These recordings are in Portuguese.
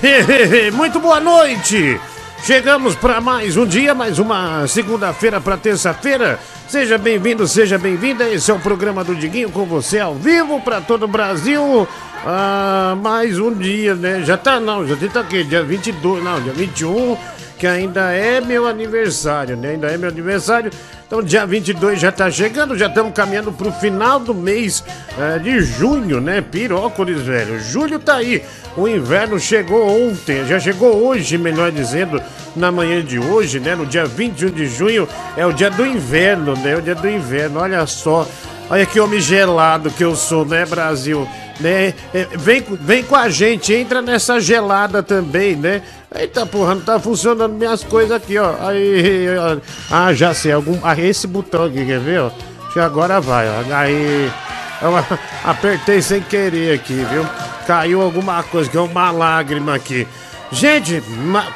Muito boa noite! Chegamos para mais um dia, mais uma segunda-feira para terça-feira. Seja bem-vindo, seja bem-vinda. Esse é o programa do Diguinho com você ao vivo para todo o Brasil. Ah, mais um dia, né? Já tá, não, já tá aqui, dia 22, não, dia 21, que ainda é meu aniversário, né? Ainda é meu aniversário. Então, dia 22 já tá chegando, já estamos caminhando pro final do mês é, de junho, né? Pirócolis, velho. Julho tá aí. O inverno chegou ontem, já chegou hoje, melhor dizendo, na manhã de hoje, né? No dia 21 de junho é o dia do inverno, né? É o dia do inverno, olha só. Olha que homem gelado que eu sou, né, Brasil? Né? É, vem, vem com a gente, entra nessa gelada também, né? Eita porra, não tá funcionando minhas coisas aqui, ó. Aí, ó. Ah, já sei, algum. Ah, esse botão aqui, quer ver, ó? Acho que agora vai, ó. Aí. Eu apertei sem querer aqui, viu? Caiu alguma coisa, que é uma lágrima aqui. Gente,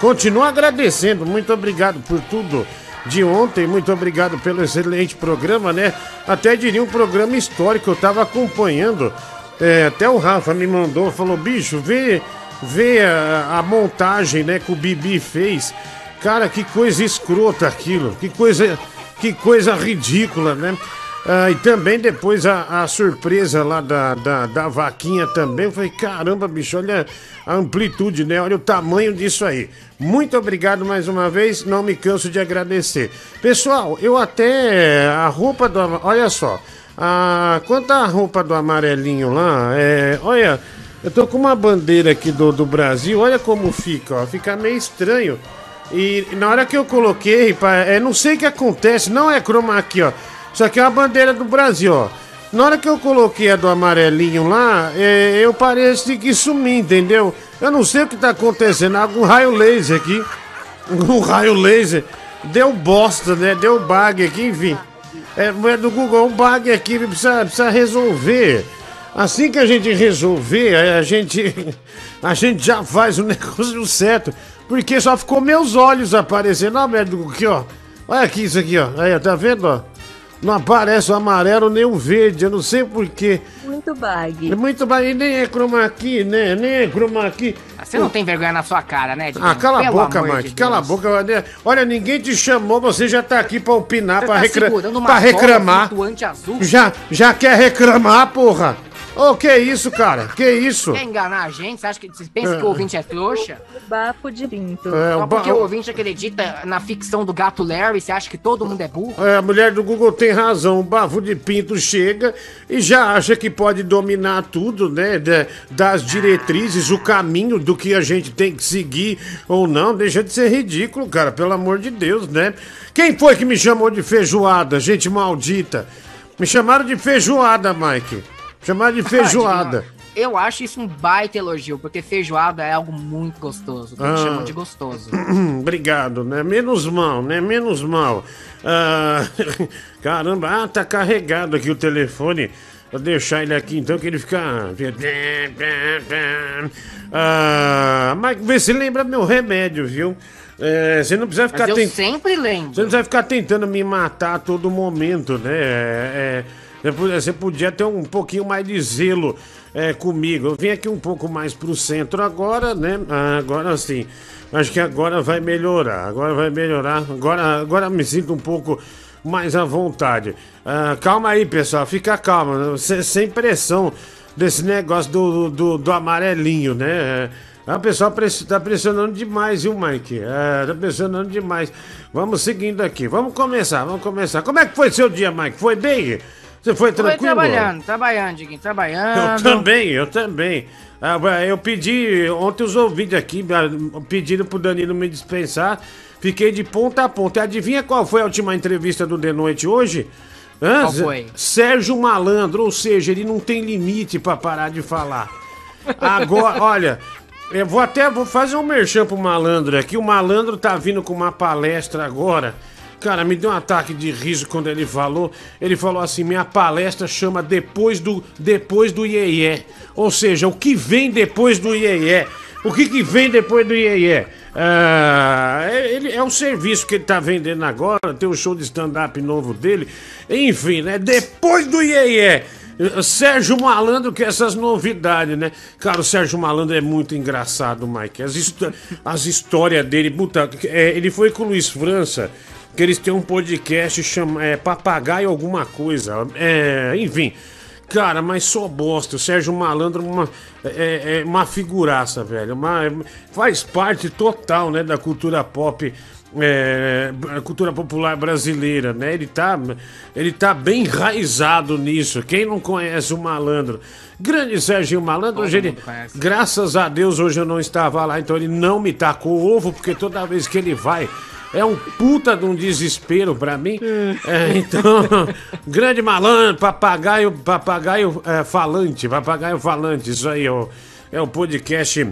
continuo agradecendo, muito obrigado por tudo de ontem. Muito obrigado pelo excelente programa, né? Até diria um programa histórico, eu tava acompanhando. É, até o Rafa me mandou, falou, bicho, vê, vê a, a, montagem, né, que o Bibi fez. Cara, que coisa escrota aquilo, que coisa, que coisa ridícula, né? Ah, e também depois a, a surpresa lá da, da, da, vaquinha também. Eu falei, caramba, bicho, olha amplitude, né? Olha o tamanho disso aí. Muito obrigado mais uma vez, não me canso de agradecer. Pessoal, eu até. A roupa do. Olha só. A, quanto a roupa do amarelinho lá, é, olha, eu tô com uma bandeira aqui do, do Brasil, olha como fica, ó. Fica meio estranho. E na hora que eu coloquei, é, não sei o que acontece, não é chroma aqui, ó. Isso aqui é uma bandeira do Brasil, ó. Na hora que eu coloquei a do amarelinho lá, é, eu pareci que sumi, entendeu? Eu não sei o que tá acontecendo. Algum raio laser aqui. Um raio laser. Deu bosta, né? Deu bug aqui, enfim. É, é do Google, um bug aqui, precisa, precisa resolver. Assim que a gente resolver, a gente, a gente já faz o negócio certo. Porque só ficou meus olhos aparecendo. Olha merda aqui, ó. Olha aqui isso aqui, ó. Aí, tá vendo, ó? Não aparece o amarelo nem o verde, eu não sei porquê. Muito bag. É muito bag, nem é chroma key, né? Nem é chroma key. Você não tem vergonha na sua cara, né, Ah, cala Pelo a boca, Mike, de cala a boca. Olha, ninguém te chamou, você já tá aqui pra opinar, você pra, tá recra... pra reclamar. Já, já quer reclamar, porra? Ô, oh, que isso, cara? Que isso? Quer enganar a gente? Você acha que você pensa é. que o ouvinte é trouxa? Bafo de pinto. É, Só porque o ouvinte acredita na ficção do gato Larry, você acha que todo mundo é burro? É, a mulher do Google tem razão. O bafo de pinto chega e já acha que pode dominar tudo, né? De, das diretrizes, o caminho do que a gente tem que seguir ou não. Deixa de ser ridículo, cara. Pelo amor de Deus, né? Quem foi que me chamou de feijoada, gente maldita? Me chamaram de feijoada, Mike. Chamar de feijoada. Eu acho isso um baita elogio, porque feijoada é algo muito gostoso. Ah, chamam de gostoso. Obrigado, né? Menos mal, né? Menos mal. Ah, caramba, ah, tá carregado aqui o telefone. Vou deixar ele aqui então que ele fica. Ah, mas vê se lembra meu remédio, viu? É, você não precisa ficar. Mas eu tent... sempre lembro. Você não precisa ficar tentando me matar a todo momento, né? É, é você podia ter um pouquinho mais de zelo é, comigo. Eu vim aqui um pouco mais pro centro agora, né? Ah, agora sim. Acho que agora vai melhorar. Agora vai melhorar. Agora, agora me sinto um pouco mais à vontade. Ah, calma aí, pessoal. Fica calma. Sem pressão desse negócio do, do, do amarelinho, né? A pessoa tá pressionando demais, viu, Mike? É, tá pressionando demais. Vamos seguindo aqui. Vamos começar, vamos começar. Como é que foi seu dia, Mike? Foi bem? Você foi tranquilo? Foi trabalhando, trabalhando, Diguinho, trabalhando. Eu também, eu também. Ah, eu pedi, ontem os ouvintes aqui pediram pro Danilo me dispensar. Fiquei de ponta a ponta. Adivinha qual foi a última entrevista do De Noite hoje? Hã? Qual foi? Sérgio Malandro, ou seja, ele não tem limite para parar de falar. Agora, olha, eu vou até vou fazer um merchan pro Malandro aqui. O Malandro tá vindo com uma palestra agora Cara, me deu um ataque de riso quando ele falou. Ele falou assim: minha palestra chama Depois do Depois do Iê, Ou seja, o que vem depois do Iê. O que, que vem depois do Iê? Ah, é, ele, é um serviço que ele tá vendendo agora, tem um show de stand-up novo dele. Enfim, né? Depois do Iê. Sérgio Malandro, que essas novidades, né? Cara, o Sérgio Malandro é muito engraçado, Mike. As, as histórias dele, puta, é, ele foi com o Luiz França, que eles têm um podcast chama é, Papagaio Alguma Coisa. É, enfim. Cara, mas só bosta. O Sérgio Malandro uma, é, é uma figuraça, velho. Uma, faz parte total, né, da cultura pop é, cultura popular brasileira, né? Ele tá, ele tá bem enraizado nisso. Quem não conhece o malandro? Grande Sérgio Malandro, hoje ele, graças a Deus, hoje eu não estava lá, então ele não me tacou ovo, porque toda vez que ele vai, é um puta de um desespero pra mim. É, então, grande malandro, papagaio, papagaio é, falante, papagaio falante, isso aí, é o podcast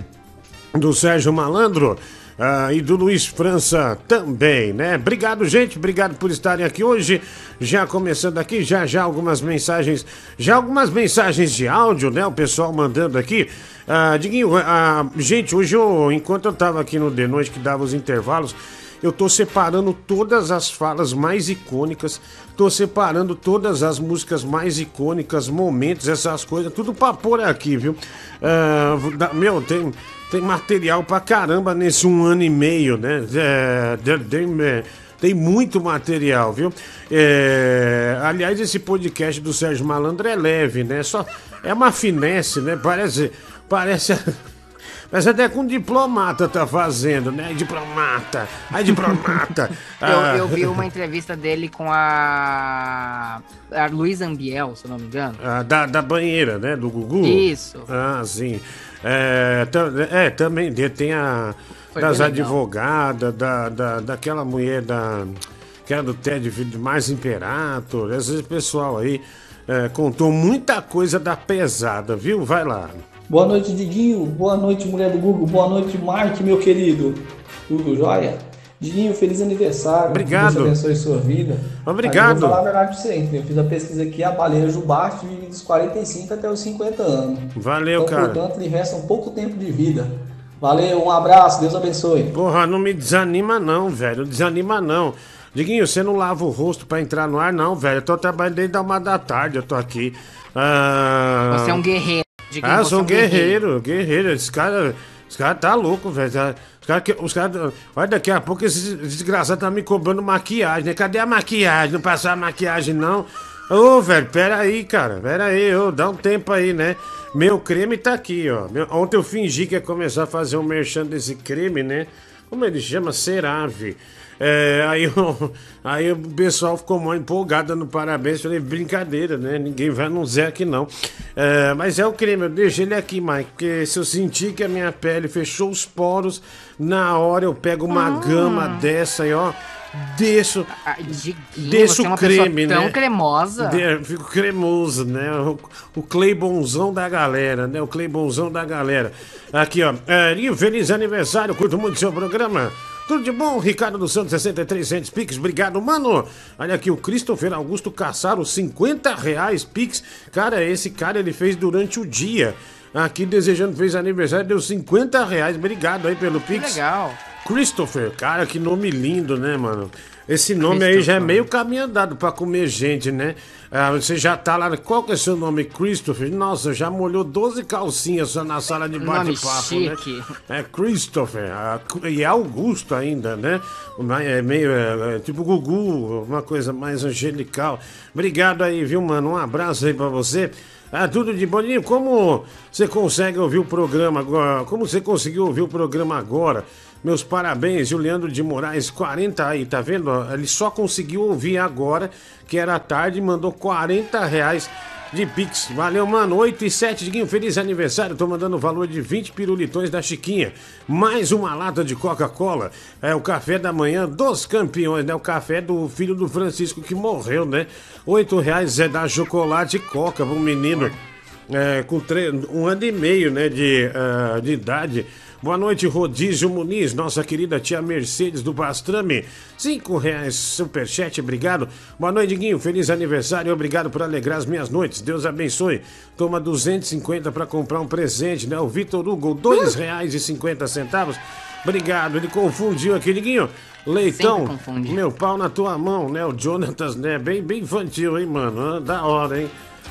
do Sérgio Malandro. Ah, e do Luiz França também, né? Obrigado, gente. Obrigado por estarem aqui hoje. Já começando aqui, já já algumas mensagens, já algumas mensagens de áudio, né? O pessoal mandando aqui. Ah, Diguinho, ah, gente, hoje eu, enquanto eu tava aqui no The Noite que dava os intervalos, eu tô separando todas as falas mais icônicas, tô separando todas as músicas mais icônicas, momentos, essas coisas, tudo pra pôr aqui, viu? Uh, meu, tem, tem material pra caramba nesse um ano e meio, né? É, tem, é, tem muito material, viu? É, aliás, esse podcast do Sérgio Malandro é leve, né? Só é uma finesse, né? Parece, parece Mas até com diplomata tá fazendo, né? Diplomata, ai diplomata. ah. eu, eu, vi uma entrevista dele com a, a Luiz Ambiel, se eu não me engano. Ah, da, da banheira, né? Do Gugu? Isso. Ah, sim. É, é também tem a Foi das advogadas, da, da, daquela mulher da. Que era do Ted mais Imperator, esse pessoal aí é, contou muita coisa da pesada, viu? Vai lá. Boa noite, Diguinho. Boa noite, mulher do Google. Boa noite, Mark, meu querido. Tudo jóia? Diguinho, feliz aniversário. Obrigado. Deus abençoe sua vida. Obrigado. eu vou falar a verdade pra você, Eu fiz a pesquisa aqui, a baleia jubarte vive dos 45 até os 50 anos. Valeu, então, cara. Portanto, lhe resta um pouco tempo de vida. Valeu, um abraço, Deus abençoe. Porra, não me desanima não, velho. Desanima não. Diguinho, você não lava o rosto para entrar no ar, não, velho. Eu tô trabalhando desde a uma da tarde, eu tô aqui. Ah... Você é um guerreiro. Ah, sou um guerreiro, guerreiro. Esse cara, esse cara tá louco, velho. Os caras, os cara, olha, daqui a pouco esse desgraçado tá me cobrando maquiagem, né? Cadê a maquiagem? Não passar a maquiagem, não? Ô, velho, pera aí, cara. Pera aí, ô, dá um tempo aí, né? Meu creme tá aqui, ó. Meu, ontem eu fingi que ia começar a fazer um merchan desse creme, né? Como ele chama? Cerave. É, aí, eu, aí o pessoal ficou mal empolgado no parabéns. Falei, brincadeira, né? Ninguém vai no Zé aqui não. É, mas é o creme, eu deixo ele aqui, Mike. Porque se eu sentir que a minha pele fechou os poros, na hora eu pego uma ah. gama dessa aí, ó. Desço, ah, desço o creme, né? Tão cremosa. De, fico cremoso, né? O, o Cleibonzão da galera, né? O Cleibonzão da galera. Aqui, ó. É, feliz aniversário, curto muito seu programa. Tudo de bom? Ricardo dos Santos, 63 centos Pix. Obrigado, mano. Olha aqui, o Christopher Augusto Caçaro, 50 reais Pix. Cara, esse cara ele fez durante o dia. Aqui desejando fez aniversário, deu 50 reais. Obrigado aí pelo Pix. Que legal. Christopher, cara, que nome lindo, né, mano? Esse nome aí já é meio caminho andado pra comer gente, né? Ah, você já tá lá. Qual que é seu nome? Christopher? Nossa, já molhou 12 calcinhas só na sala de bate-papo, né? É Christopher. Ah, e é Augusto ainda, né? É meio. É, é, tipo Gugu, uma coisa mais angelical. Obrigado aí, viu, mano? Um abraço aí pra você. Ah, tudo de boninho. Como você consegue ouvir o programa agora? Como você conseguiu ouvir o programa agora? Meus parabéns, Juliano de Moraes, 40 aí, tá vendo? Ele só conseguiu ouvir agora, que era tarde, mandou 40 reais de Pix. Valeu, mano. 8 e 7, Diguinho, feliz aniversário. Tô mandando o valor de 20 pirulitões da Chiquinha. Mais uma lata de Coca-Cola. É o café da manhã dos campeões, né? O café do filho do Francisco que morreu, né? 8 reais é da chocolate e coca pro menino. É, com um ano e meio, né, de, uh, de idade. Boa noite, Rodízio Muniz, nossa querida tia Mercedes do Pastrame. Cinco reais, superchat, obrigado. Boa noite, Guinho, feliz aniversário, obrigado por alegrar as minhas noites. Deus abençoe. Toma 250 para comprar um presente, né? O Vitor Hugo, dois reais e cinquenta centavos. Obrigado, ele confundiu aqui, Diguinho. Leitão, meu pau na tua mão, né? O Jonatas, né? Bem, bem infantil, hein, mano? Da hora, hein?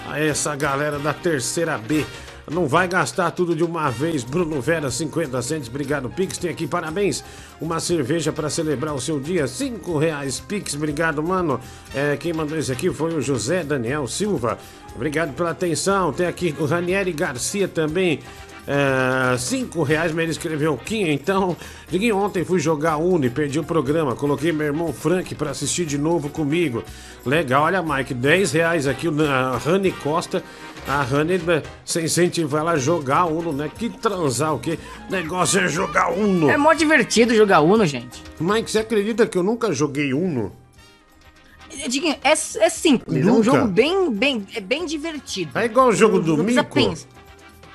a essa galera da terceira B. Não vai gastar tudo de uma vez. Bruno Vera, 50 centos. Obrigado, Pix. Tem aqui, parabéns. Uma cerveja para celebrar o seu dia. 5 reais, Pix. Obrigado, mano. É, quem mandou esse aqui foi o José Daniel Silva. Obrigado pela atenção. Tem aqui o Ranieri Garcia também. É, cinco reais, mas ele escreveu Kim, então. Diguinho, ontem fui jogar Uno e perdi o programa. Coloquei meu irmão Frank para assistir de novo comigo. Legal, olha, Mike, 10 reais aqui, a Rani Costa. A Rani se incentiva ela a jogar Uno, né? Que transar o quê? Negócio é jogar Uno. É mó divertido jogar Uno, gente. Mike, você acredita que eu nunca joguei Uno? Diguinho, é, é simples. Nunca? É um jogo bem, bem, é bem divertido. É igual o jogo do Mico? pensar.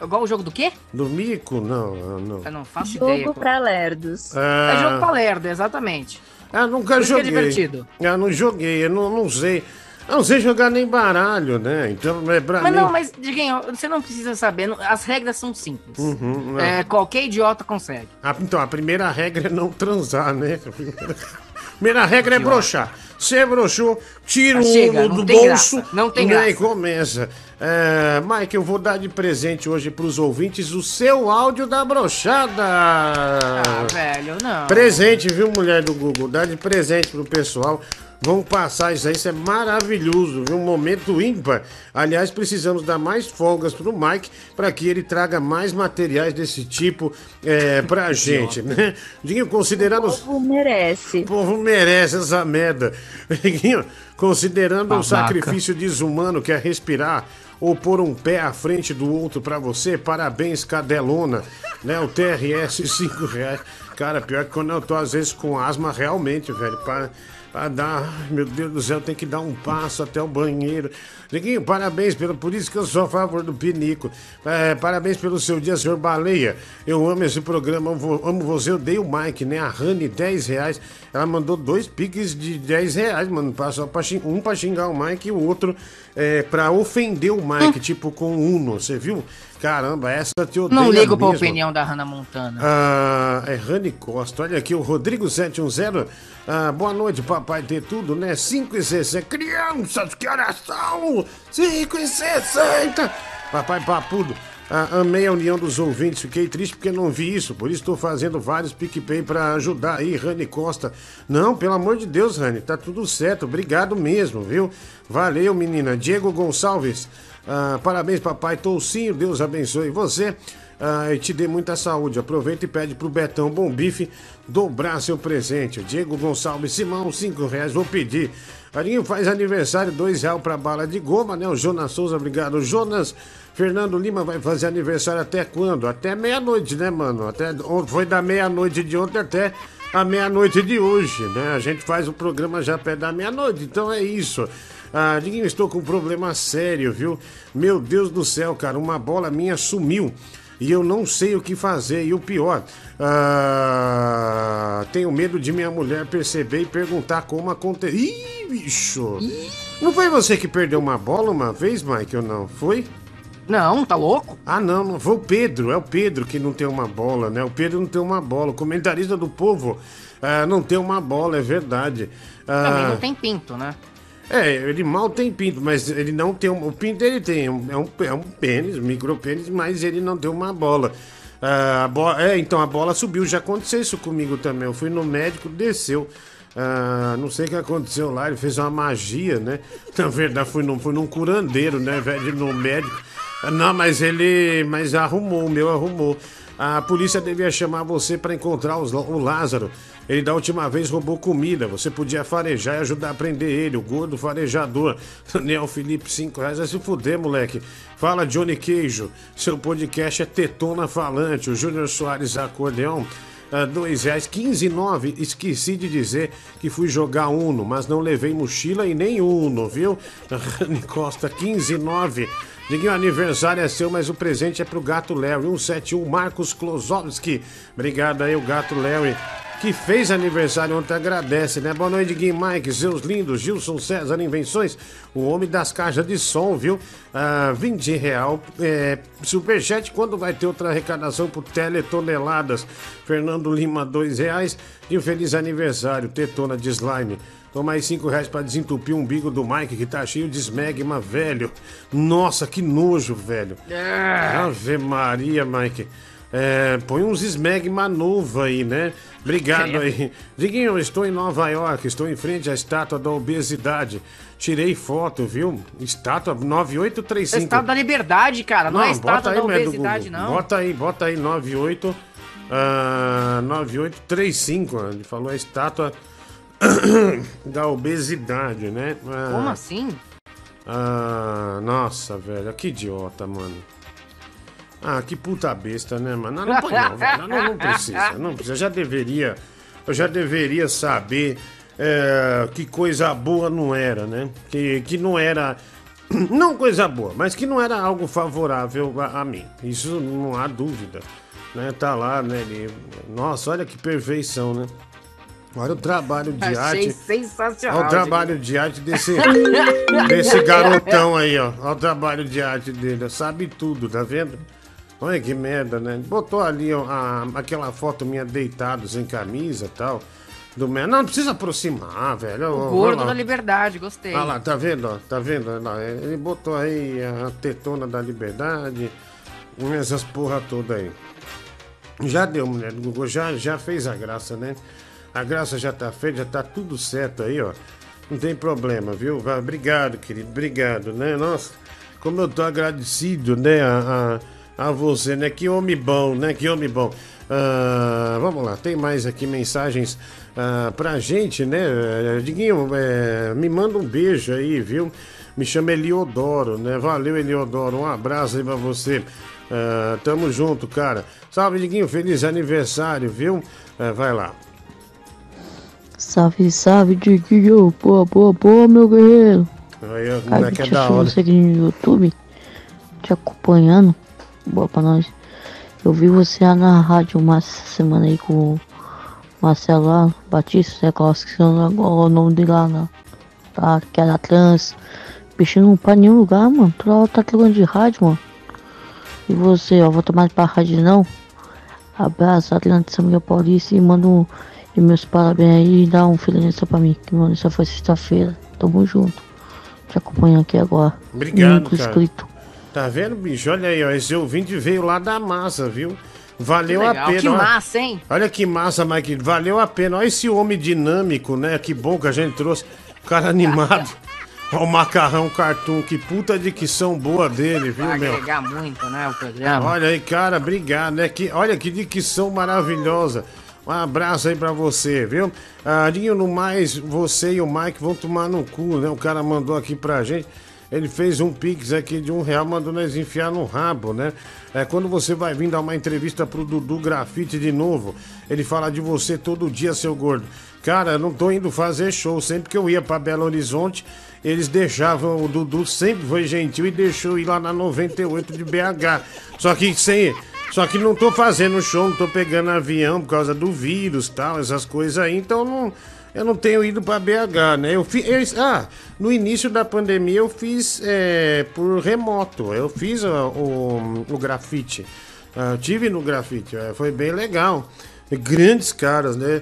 Igual o jogo do quê? Do Mico? Não, não. Eu não faço ideia. Jogo pra lerdos. É jogo Ah, pra lerdo, exatamente. eu nunca Por isso que é joguei. divertido. Eu não joguei, eu não, não sei. Eu não sei jogar nem baralho, né? Então, é pra Mas mim... não, mas, Diguinho, você não precisa saber. As regras são simples. Uhum, não. É, qualquer idiota consegue. Ah, então, a primeira regra é não transar, né? Primeira regra é broxar. Você broxou, tira Ah, o chega, não do bolso graça, não tem graça. e começa. É, Mike, eu vou dar de presente hoje pros ouvintes o seu áudio da brochada. Ah, velho, não. Presente, viu, mulher do Google? Dá de presente pro pessoal. Vamos passar isso aí, isso é maravilhoso, viu? Um momento ímpar. Aliás, precisamos dar mais folgas pro Mike para que ele traga mais materiais desse tipo é, pra gente, né? Diguinho, considerando. O povo merece. O povo merece essa merda. Considerando o Babaca. sacrifício desumano que é respirar ou pôr um pé à frente do outro pra você, parabéns, cadelona. Né? O TRS, 5 reais. Cara, pior que quando eu tô às vezes com asma, realmente, velho, para. Pra dar, ai, meu Deus do céu, tem que dar um passo até o banheiro. Diguinho, parabéns, pelo, por isso que eu sou a favor do Pinico. É, parabéns pelo seu dia, senhor Baleia. Eu amo esse programa, amo você. Eu dei o Mike, né? A Rani, 10 reais. Ela mandou dois piques de 10 reais, mano. pra- só pra um pra xingar o Mike e o outro é, pra ofender o Mike, tipo com Uno. Você viu? Caramba, essa te odeia Não ligo pra mesmo. opinião da Hannah Montana. Ah, é Rani Costa. Olha aqui, o Rodrigo710. Ah, boa noite, papai ter tudo, né? 5 e 60. Crianças, que horas são? 5 e 60. Papai papudo. Ah, amei a união dos ouvintes, fiquei triste porque não vi isso, por isso estou fazendo vários PicPay para ajudar aí, Rani Costa. Não, pelo amor de Deus, Rani, tá tudo certo, obrigado mesmo, viu? Valeu, menina. Diego Gonçalves, ah, parabéns, papai Toucinho, Deus abençoe você. Ah, e te dê muita saúde. Aproveita e pede pro Betão Bom Bife dobrar seu presente. Diego Gonçalves Simão, 5 reais, vou pedir. Arinho faz aniversário, dois reais pra bala de goma, né? O Jonas Souza, obrigado. Jonas Fernando Lima vai fazer aniversário até quando? Até meia-noite, né, mano? Até, foi da meia-noite de ontem até a meia-noite de hoje, né? A gente faz o programa já perto da meia-noite, então é isso. Ah, Diguinho, estou com um problema sério, viu? Meu Deus do céu, cara, uma bola minha sumiu e eu não sei o que fazer. E o pior, ah, tenho medo de minha mulher perceber e perguntar como aconteceu. Ih, bicho! Não foi você que perdeu uma bola uma vez, Mike, ou não? Foi? Não, tá louco? Ah, não, não foi o Pedro. É o Pedro que não tem uma bola, né? O Pedro não tem uma bola. O comentarista do povo ah, não tem uma bola, é verdade. Ah, Também não tem pinto, né? É, ele mal tem pinto, mas ele não tem um. O pinto ele tem, é um, é um, é pênis, um micropênis, mas ele não tem uma bola. Ah, a é, então a bola subiu, já aconteceu isso comigo também. Eu fui no médico, desceu. Ah, não sei o que aconteceu lá, ele fez uma magia, né? Na verdade, fui num, fui num curandeiro, né, velho, no médico. Ah, Não, mas ele. Mas arrumou, o meu arrumou. A polícia devia chamar você para encontrar os- o Lázaro. Ele da última vez roubou comida. Você podia farejar e ajudar a prender ele, o gordo farejador. Daniel Felipe, 5 reais. Vai se fuder, moleque. Fala, Johnny Queijo. Seu podcast é Tetona Falante. O Júnior Soares Acordeão. Ah, dois reais, 15 e 9. Esqueci de dizer que fui jogar Uno, mas não levei mochila e nem Uno, viu? Rani Costa, 15 e 9. Diguinho, aniversário é seu, mas o presente é pro gato Larry. 171, Marcos Klozowski. Obrigado aí, o gato Larry. Que fez aniversário ontem, agradece, né? Boa noite, Gui Mike, seus lindos, Gilson César Invenções, o homem das caixas de som, viu? Ah, 20 real. É, superchat, quando vai ter outra arrecadação por teletoneladas? Fernando Lima, dois reais. E um feliz aniversário, Tetona de Slime. Dou mais 5 reais pra desentupir o umbigo do Mike, que tá cheio de esmegma, velho. Nossa, que nojo, velho. Ave Maria, Mike. É, põe uns esmegma novo aí, né? Obrigado aí. Diguinho, eu estou em Nova York, estou em frente à estátua da obesidade. Tirei foto, viu? Estátua 9835. Estátua da liberdade, cara. Não, é estátua bota aí, da obesidade, Google. não. Bota aí, bota aí 98 ah, 9835. ó. Ele falou a estátua da obesidade, né? Ah, Como assim? ah, nossa, velho, que idiota, mano. Ah, que puta besta, né, mano? Não, não põe não, velho. Não, não precisa, não precisa. Eu já deveria, eu já deveria saber é, que coisa boa não era, né? Que, que não era, não coisa boa, mas que não era algo favorável a, a mim. Isso não há dúvida, né? Tá lá, né? Ele, nossa, olha que perfeição, né? Olha o trabalho de Achei arte. sensacional. Olha o trabalho de arte desse, desse garotão aí, ó. Olha o trabalho de arte dele. Sabe tudo, tá vendo? Olha que merda, né? Botou ali ó, a- aquela foto minha deitado, sem camisa e tal. Do Não, não precisa aproximar, velho. O gordo da liberdade, gostei. Olha lá, tá vendo? ó? Tá vendo? Olha lá, Ele botou aí a tetona da liberdade, essas porra toda aí. Já deu, mulher do Google, já, já fez a graça, né? A graça já tá feita, já tá tudo certo aí, ó. Não tem problema, viu? Obrigado, querido, obrigado, né? Nossa, como eu tô agradecido, né, a, a, a você, né? Que homem bom, né? Que homem bom. Ah, vamos lá, tem mais aqui mensagens ah, pra gente, né? Diguinho, eh, me manda um beijo aí, viu? Me chama Eliodoro, né? Valeu, Eliodoro. Um abraço aí pra você. Ah, tamo junto, cara. Salve, Diguinho. Feliz aniversário, viu? Ah, vai lá. Salve, salve, Diguinho. Boa, boa, boa, meu guerreiro. Aí, o moleque é da eu hora. você aqui no YouTube, te acompanhando. Boa pra nós. Eu vi você lá na rádio uma semana aí com o Marcelo lá, Batista, lá, esqueci agora o nome dele lá, né? Tá, que era trans. Bicho não para nenhum lugar, mano. Toda hora tá trocando de rádio, mano. E você, ó, volta mais pra rádio não. Abraço, Atlântico São Miguel Paulista e manda um. E meus parabéns aí e dá um feliz pra mim. Que meu aniversário foi sexta-feira. Tamo junto. Te acompanhando aqui agora. Obrigado, cara. inscrito. Tá vendo, bicho? Olha aí, ó. Esse ouvinte veio lá da massa, viu? Valeu a pena. que ó. massa, hein? Olha que massa, Mike. Valeu a pena. Olha esse homem dinâmico, né? Que bom que a gente trouxe. O cara animado. Olha o macarrão cartoon. Que puta dicção boa dele, viu, Vai meu? agregar muito, né, o programa. Olha aí, cara, obrigado, né? Que, olha que dicção maravilhosa. Um abraço aí pra você, viu? Dinho, no mais, você e o Mike vão tomar no cu, né? O cara mandou aqui pra gente. Ele fez um pix aqui de um real, mandou nós enfiar no rabo, né? É, quando você vai vir dar uma entrevista pro Dudu Grafite de novo, ele fala de você todo dia, seu gordo. Cara, não tô indo fazer show. Sempre que eu ia pra Belo Horizonte, eles deixavam, o Dudu sempre foi gentil e deixou ir lá na 98 de BH. Só que sem. Só que não tô fazendo show, não tô pegando avião por causa do vírus tal, essas coisas aí, então não, eu não tenho ido pra BH, né? Eu fiz. ah, no início da pandemia eu fiz é, por remoto, eu fiz ó, o, o grafite. Ah, eu tive no grafite, é, foi bem legal. Grandes caras, né?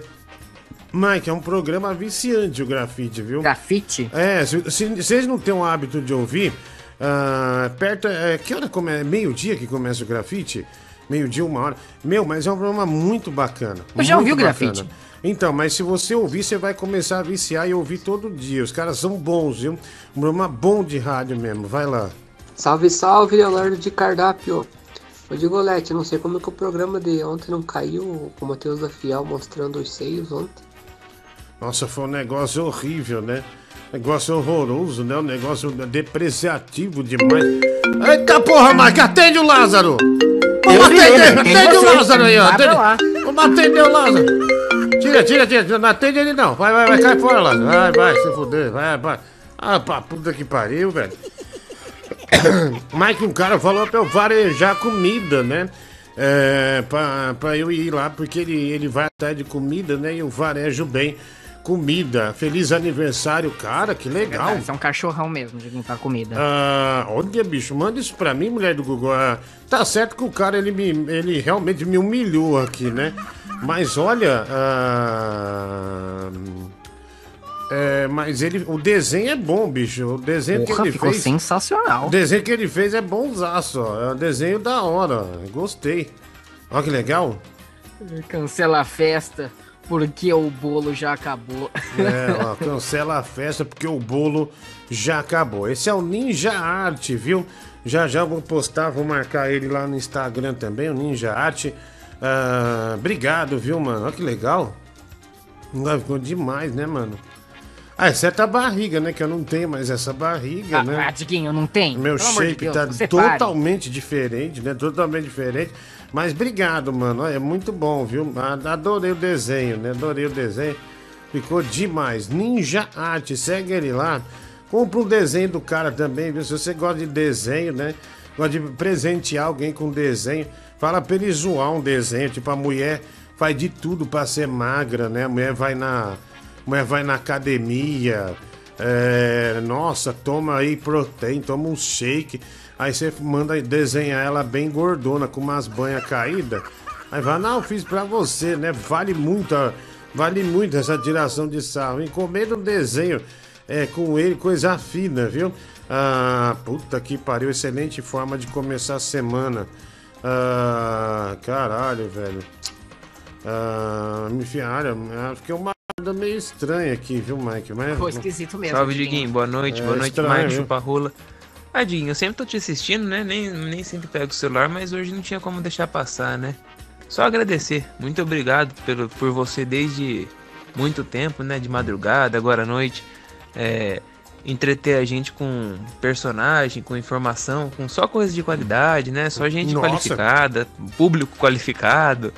Mike, é um programa viciante o grafite, viu? Grafite? É, se, se, vocês não têm o hábito de ouvir, ah, perto. É, que hora começa? Meio-dia que começa o grafite? Meio-dia, uma hora. Meu, mas é um programa muito bacana. Eu já ouvi o bacana. grafite. Então, mas se você ouvir, você vai começar a viciar e ouvir todo dia. Os caras são bons, viu? Um programa bom de rádio mesmo. Vai lá. Salve, salve, Leonardo de Cardápio. Ô Digolete, não sei como que o programa de ontem não caiu com o Matheus da Fiel mostrando os seios ontem. Nossa, foi um negócio horrível, né? Negócio horroroso, né? Um negócio depreciativo demais. Eita porra, Mike, atende o Lázaro! Atende o Lázaro aí, ó. Atende, atender o Lázaro. Tira, tira, tira. Não atende ele não. Vai, vai, vai, cai fora, Lázaro. Vai, vai, se fuder. Vai, vai. Ah, pra puta que pariu, velho. Mike, um cara falou pra eu varejar comida, né? É, pra, pra eu ir lá, porque ele, ele vai atrás de comida, né? E eu varejo bem comida. Feliz aniversário, cara, que legal. Isso é um cachorrão mesmo de limpar comida. Ah, olha, bicho, manda isso pra mim, mulher do Google. Ah, tá certo que o cara, ele, me, ele realmente me humilhou aqui, né? Mas olha, ah, É, mas ele, o desenho é bom, bicho. O desenho Porra, que ele ficou fez. sensacional. O desenho que ele fez é bonzaço, ó. É um desenho da hora. Gostei. Olha que legal. Cancela a festa porque o bolo já acabou. É, ó, cancela a festa porque o bolo já acabou. Esse é o Ninja Art, viu? Já já vou postar, vou marcar ele lá no Instagram também, o Ninja Art. Ah, obrigado, viu, mano? Olha que legal. Ficou demais, né, mano? Ah, exceto a barriga, né? Que eu não tenho mais essa barriga, Ah, né? ah, Diguinho, não tem? Meu Pelo amor de shape Deus, tá você pare. totalmente diferente, né? Totalmente diferente. Mas obrigado, mano. É muito bom, viu? Adorei o desenho, né? Adorei o desenho. Ficou demais. Ninja Art, segue ele lá. Compra um desenho do cara também, viu? Se você gosta de desenho, né? Gosta de presentear alguém com desenho, fala pra ele zoar um desenho. Tipo, a mulher faz de tudo pra ser magra, né? A mulher vai na. A mulher vai na academia. É, nossa, toma aí proteína, toma um shake. Aí você manda desenhar ela bem gordona, com umas banhas caídas. Aí vai, não, fiz pra você, né? Vale muito, vale muito essa tiração de sarro. Encomenda um desenho é, com ele, coisa fina, viu? Ah, puta que pariu, excelente forma de começar a semana. Ah, caralho, velho. Ah, me fiaram, fiquei uma merda meio estranha aqui, viu, Mike? Mas, esquisito mesmo. Salve, Diguinho. Boa noite. É, Boa noite, estranho, Mário viu? Chupa-Rola. Diguinho, eu sempre tô te assistindo, né? Nem, nem sempre pego o celular, mas hoje não tinha como deixar passar, né? Só agradecer. Muito obrigado pelo, por você desde muito tempo, né? De madrugada, agora à noite. É, entreter a gente com personagem, com informação, com só coisa de qualidade, né? Só gente Nossa. qualificada, público qualificado.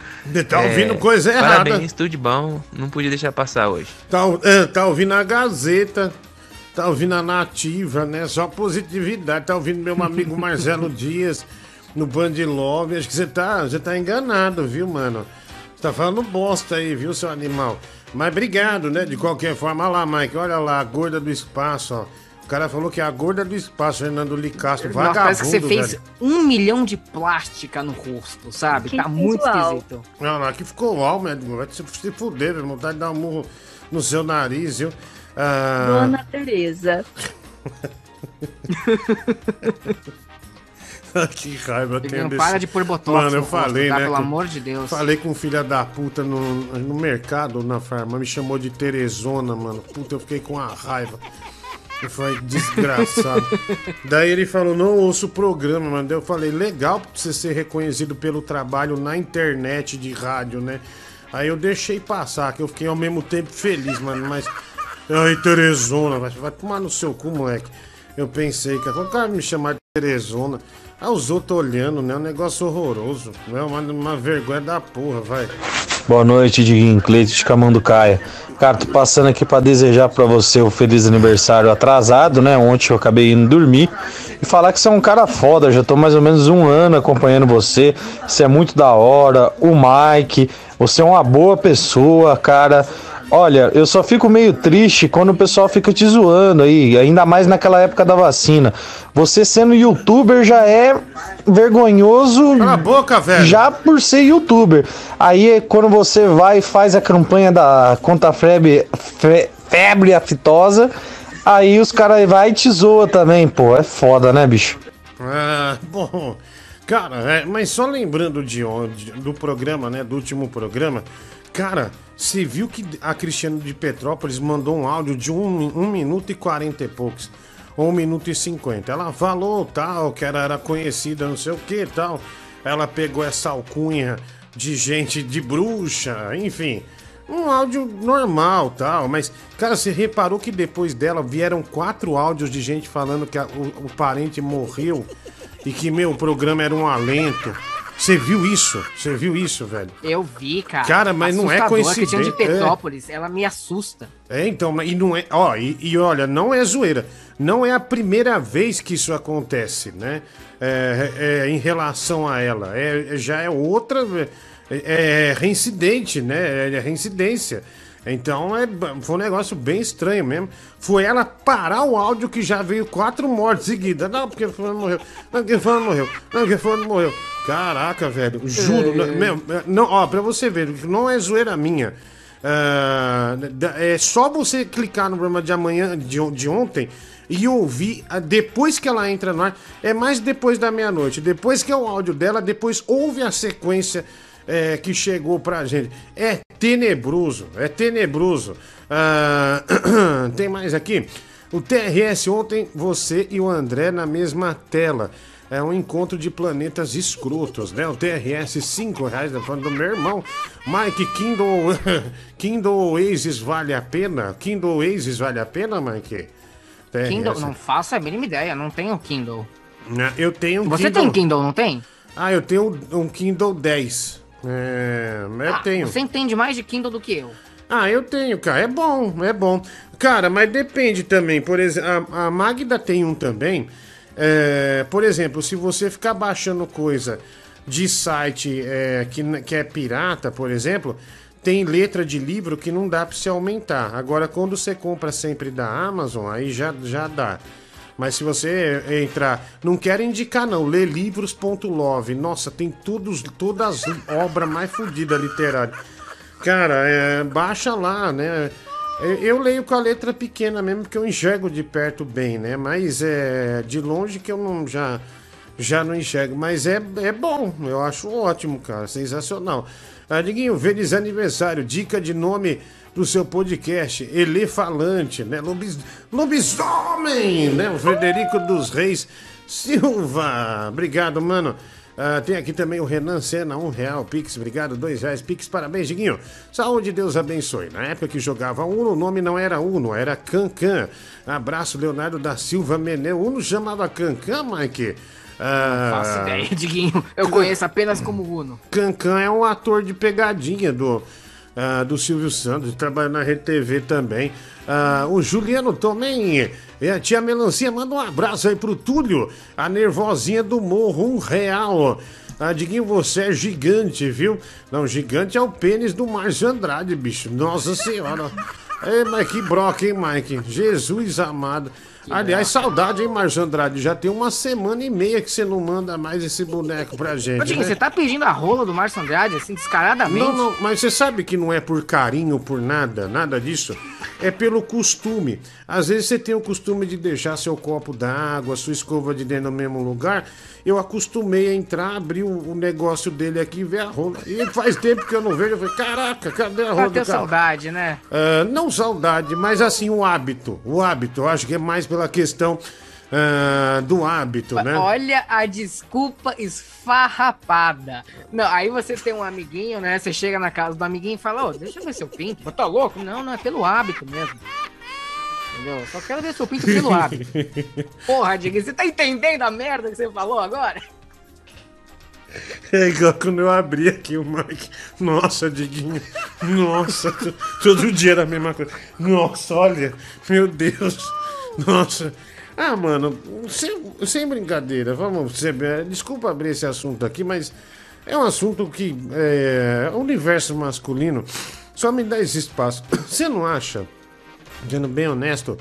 Tá É, ouvindo coisa errada. Parabéns, tudo de bom. Não podia deixar passar hoje. Tá, é, tá ouvindo a Gazeta, tá ouvindo a Nativa, né? Só positividade. Tá ouvindo meu amigo Marcelo Dias no Band Love. Acho que você tá, você tá enganado, viu, mano? Você tá falando bosta aí, viu, seu animal? Mas obrigado, né? De qualquer forma. Olha lá, Mike, olha lá, a gorda do espaço, ó. O cara falou que é a gorda do espaço, Fernando Licastro, Nossa, vagabundo, parece que você fez velho. um milhão de plástica no rosto, sabe? Que tá muito visual. esquisito. Não, não, aqui ficou mal, médico. Vai se, fuder, velho. Vontade de dar um murro no seu nariz, viu? Ah, Dona Tereza. que raiva eu tenho Não desse... para de pôr botox Mano, no eu rosto, falei, tá? né? Pelo amor de Deus. Falei com um filho da puta no, no mercado, na farmácia, me chamou de Teresona, mano. Puta, eu fiquei com a raiva. Eu falei, desgraçado. Daí ele falou, não ouço o programa, mano. Daí eu falei, legal pra você ser reconhecido pelo trabalho na internet de rádio, né? Aí eu deixei passar, que eu fiquei ao mesmo tempo feliz, mano, mas. Ai, Teresona, vai, vai tomar no seu cu, moleque. Eu pensei, quando o cara me chamar de Teresona, ah, os outros olhando, né? Um negócio horroroso. Né? Uma, uma vergonha da porra, vai. Boa noite, Diguinho Cleito de Camanducaia. Cara, tô passando aqui pra desejar pra você o feliz aniversário atrasado, né? Ontem eu acabei indo dormir. E falar que você é um cara foda, já tô mais ou menos um ano acompanhando você. Você é muito da hora. O Mike, você é uma boa pessoa, cara. Olha, eu só fico meio triste quando o pessoal fica te zoando aí, ainda mais naquela época da vacina. Você sendo youtuber já é vergonhoso. Cala a boca, velho. Já por ser youtuber. Aí quando você vai e faz a campanha da contra a febre, fe- febre aftosa, aí os caras vai e te zoa também, pô. É foda, né, bicho? Ah, bom. Cara, é, mas só lembrando de onde, do programa, né? Do último programa. Cara, você viu que a Cristiano de Petrópolis mandou um áudio de 1 um, um minuto e 40 e poucos. Ou 1 minuto e 50. Ela falou tal, que ela era conhecida, não sei o que tal. Ela pegou essa alcunha de gente de bruxa, enfim. Um áudio normal tal, mas, cara, você reparou que depois dela vieram quatro áudios de gente falando que a- o, o parente morreu e que, meu, o programa era um alento. Você viu isso? Você viu isso, velho? Eu vi, cara. Cara, mas não é Assustador, a Cristiane de coincidência, é. Petrópolis, ela me assusta. É, então, mas- e não é. Ó, e, e olha, não é zoeira. Não é a primeira vez que isso acontece, né? É, é, em relação a ela. É, já é outra. É, é reincidente, né? É reincidência. Então é, foi um negócio bem estranho mesmo. Foi ela parar o áudio que já veio quatro mortes seguidas. Não, porque fulano morreu. Não, porque fulano morreu. Não, porque fulano morreu. Caraca, velho. Juro. não- meu, não, ó, pra você ver, não é zoeira minha. Da- é só você clicar no programa de amanhã, de, de ontem, e ouvir ah, depois que ela entra no ar. É mais depois da meia-noite. Depois que é o áudio dela, depois ouve a sequência é, que chegou pra gente. É tenebroso, é tenebroso. Ah, tem mais aqui. O TRS ontem, você e o André na mesma tela. É um encontro de planetas escrotos, né? O TRS, 5 reais da do meu irmão. Mike, Kindle, Kindle Oasis vale a pena? Kindle Oasis vale a pena, Mike? TRS. Kindle, não faço a mínima ideia, não tenho Kindle. Né, Eu tenho um Você tem Kindle, não tem? Ah, eu tenho um Kindle 10. É, eu Ah, tenho. Você entende mais de Kindle do que eu. Ah, eu tenho, cara. É bom, é bom. Cara, mas depende também. Por exemplo, a, a Magda tem um também. É, por exemplo, se você ficar baixando coisa de site é, que, que é pirata, por exemplo, tem letra de livro que não dá pra você aumentar. Agora, quando você compra sempre da Amazon, aí já, já dá. Mas se você entrar, não quero indicar não, lelivros.love. Nossa, tem todos, todas as obras mais fodidas literárias. Cara, é, baixa lá, né? Eu, eu leio com a letra pequena mesmo, porque eu enxergo de perto bem, né? Mas é de longe que eu não já já não enxergo. Mas é, é bom, eu acho ótimo, cara, sensacional. Adiguinho, feliz aniversário, dica de nome do seu podcast, Elefalante, né? Lobis, lobisomem, né? O Frederico dos Reis Silva. Obrigado, mano. Ah, tem aqui também o Renan Sena, um real, Pix, obrigado, dois reais, Pix, parabéns, Diguinho. Saúde, Deus abençoe. Na época que jogava Uno, o nome não era Uno, era Cancan. Abraço, Leonardo da Silva Meneu. Uno chamava Cancan, Mike? Ah, Faço ideia, Diguinho. Eu conheço apenas como Uno. Cancan é um ator de pegadinha do, ah, do Silvio Santos, trabalha na Rede TV também. Ah, o Juliano também, e a tia Melancia, manda um abraço aí pro Túlio, a nervosinha do morro, um real. Ah, Diguinho, você é gigante, viu? Não, gigante é o pênis do Márcio Andrade, bicho. Nossa senhora. É, mas que broca, hein, Mike? Jesus amado. Aliás, saudade, hein, Márcio Andrade? Já tem uma semana e meia que você não manda mais esse boneco pra gente. Né? você tá pedindo a rola do Márcio Andrade, assim, descaradamente? Não, não, mas você sabe que não é por carinho, por nada, nada disso. É pelo costume. Às vezes você tem o costume de deixar seu copo d'água, sua escova de dentro no mesmo lugar. Eu acostumei a entrar, abrir o, negócio dele aqui e ver a rola. E faz tempo que eu não vejo. Eu falei, caraca, cadê a rola Bateu do saudade, né? Ah, não saudade, mas assim, o hábito. O hábito, eu acho que é mais pela questão ah, do hábito, né? Olha a desculpa esfarrapada. Não, aí você tem um amiguinho, né? Você chega na casa do amiguinho e fala, ô, deixa eu ver seu pinto. Mas tá louco? Não, não, é pelo hábito mesmo. Entendeu? Só quero ver seu pinto pelo hábito. Porra, Diego, você tá entendendo a merda que você falou agora? É igual quando eu abri aqui o Mike. Nossa, Diguinho. Nossa, todo dia era a mesma coisa. Nossa, olha. Meu Deus. Nossa. Ah, mano, sem, sem brincadeira, vamos eh, Desculpa abrir esse assunto aqui, mas é um assunto que é, o universo masculino só me dá esse espaço. Você não acha, sendo bem honesto,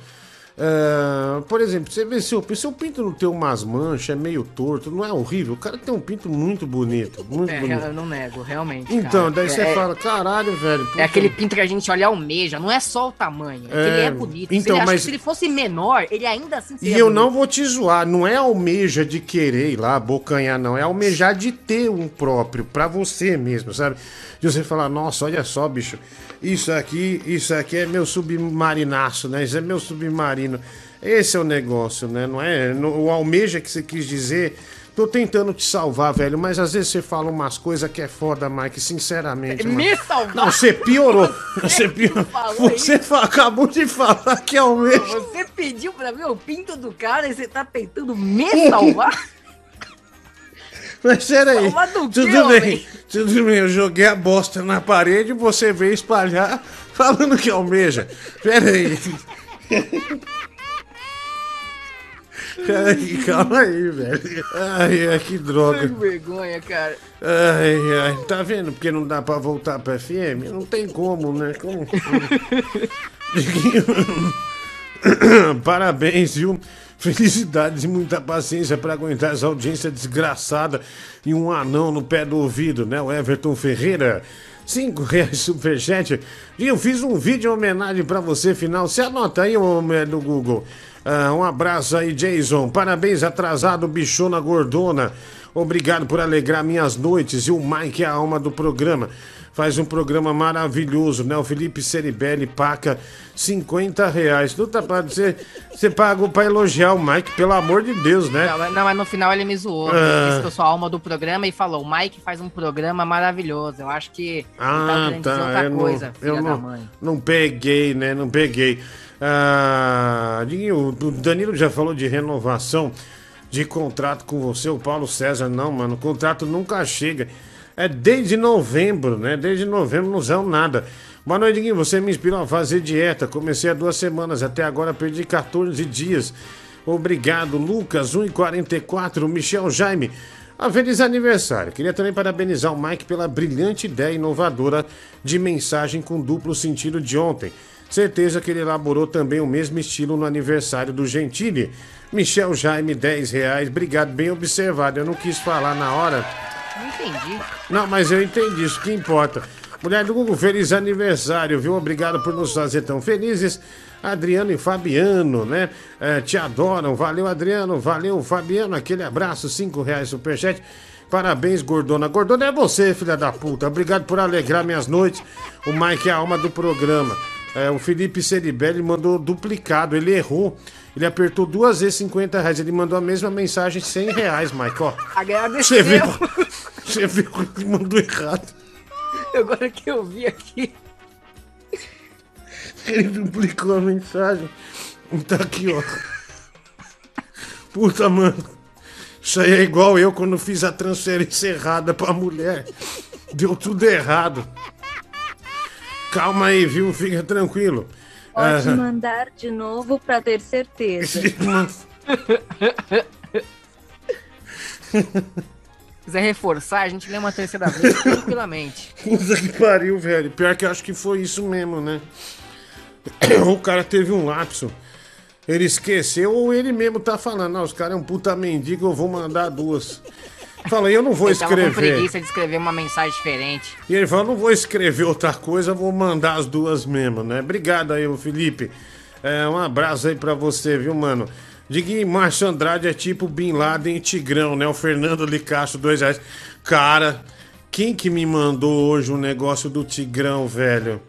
ah, por exemplo, você vê seu, seu pinto não tem umas manchas, é meio torto, não é horrível? O cara tem um pinto muito bonito, muito É, bonito. eu não nego, realmente. Então, cara. daí você É- fala, caralho, velho. puta- É aquele pinto que a gente olha almeja, não é só o tamanho, é, que ele É, é bonito. então, se ele, mas- que se ele fosse menor, ele ainda assim E seria eu bonito. não vou te zoar, não é almeja de querer ir lá, abocanhar, não. É almejar de ter um próprio, pra você mesmo, sabe? De você falar, nossa, olha só, bicho, isso aqui, isso aqui é meu submarinaço, né? Isso é meu submarino. Esse é o negócio, né? Não é o almeja que você quis dizer. Tô tentando te salvar, velho, mas às vezes você fala umas coisas que é foda, Mike, sinceramente. mano. Me salvar! Não, você piorou. Você piorou. falou Você acabou de falar que é almeja. Você pediu pra ver o pinto do cara e você tá tentando me salvar? Mas peraí, tudo bem, homem? tudo bem, eu joguei a bosta na parede e você veio espalhar falando que almeja. Peraí. Peraí, calma aí, velho. Ai, ai, que Que droga. vergonha, cara. Ai, ai, tá vendo porque não dá pra voltar pra FM? Não tem como, né? Como? Parabéns, viu? Felicidade e muita paciência para aguentar essa audiência desgraçada e um anão no pé do ouvido, né? O Everton Ferreira. Cinco reais superchat. E eu fiz um vídeo em homenagem para você, final. Você anota aí, mulher do Google. Ah, um abraço aí, Jason. Parabéns, atrasado, bichona gordona. Obrigado por alegrar minhas noites. E o Mike é a alma do programa. Faz um programa maravilhoso, né? O Felipe Ceribelli paca 50 reais. Não tá pra você, você pagou pra elogiar o Mike, pelo amor de Deus, né? Não, mas- não, mas no final ele me zoou. Ah. Ele disse que eu sou a alma do programa e falou: o Mike faz um programa maravilhoso. Eu acho que ele Ah, tá tá. outra Eu coisa, não, filha eu da não, mãe. não peguei, né? Não peguei. Ah, o Danilo já falou de renovação de contrato com você. O Paulo César, não, mano. O contrato nunca chega. É desde novembro, né? Desde novembro não usamos nada. Boa noite, Diguinho. Você me inspirou a fazer dieta. Comecei há duas semanas. Até agora perdi 14 dias. Obrigado, Lucas. 1,44. Michel Jaime. Ah, feliz aniversário. Queria também parabenizar o Mike pela brilhante ideia inovadora de mensagem com duplo sentido de ontem. Certeza que ele elaborou também o mesmo estilo no aniversário do Gentili. Michel Jaime, 10 reais. Obrigado, bem observado. Eu não quis falar na hora. Não entendi. Não, mas eu entendi, isso que importa. Mulher do Google, feliz aniversário, viu? Obrigado por nos fazer tão felizes. Adriano e Fabiano, né? É, te adoram. Valeu, Adriano. Valeu, Fabiano. Aquele abraço, cinco reais superchat. Parabéns, Gordona. Gordona é você, filha da puta. Obrigado por alegrar minhas noites. O Mike é a alma do programa. É, o Felipe Ceribelli mandou duplicado. Ele errou. Ele apertou duas vezes 50 reais. Ele mandou a mesma mensagem, 100 reais, Mike. Ó, Agradeceu. você viu? Você viu que ele mandou errado. Agora que eu vi aqui. Ele duplicou a mensagem. Tá aqui, ó. Puta, mano. Isso aí é igual eu quando fiz a transferência errada pra mulher. Deu tudo errado. Calma aí, viu? Fica tranquilo. Pode Ah, mandar de novo pra ter certeza. Se quiser reforçar, a gente lê uma terceira vez tranquilamente. Puta que pariu, velho. Pior que eu acho que foi isso mesmo, né? O cara teve um lapso. Ele esqueceu ou ele mesmo tá falando, não, os caras é um puta mendigo, eu vou mandar duas. Fala, eu não vou Ele tava com escrever. preguiça de escrever uma mensagem diferente. E ele falou, não vou escrever outra coisa, vou mandar as duas mesmo, né? Obrigado aí, Felipe. É, um abraço aí pra você, viu, mano? Diguinho Márcio Andrade é tipo Bin Laden e Tigrão, né? O Fernando Licacho, dois reais. Cara, quem que me mandou hoje um negócio do Tigrão, velho?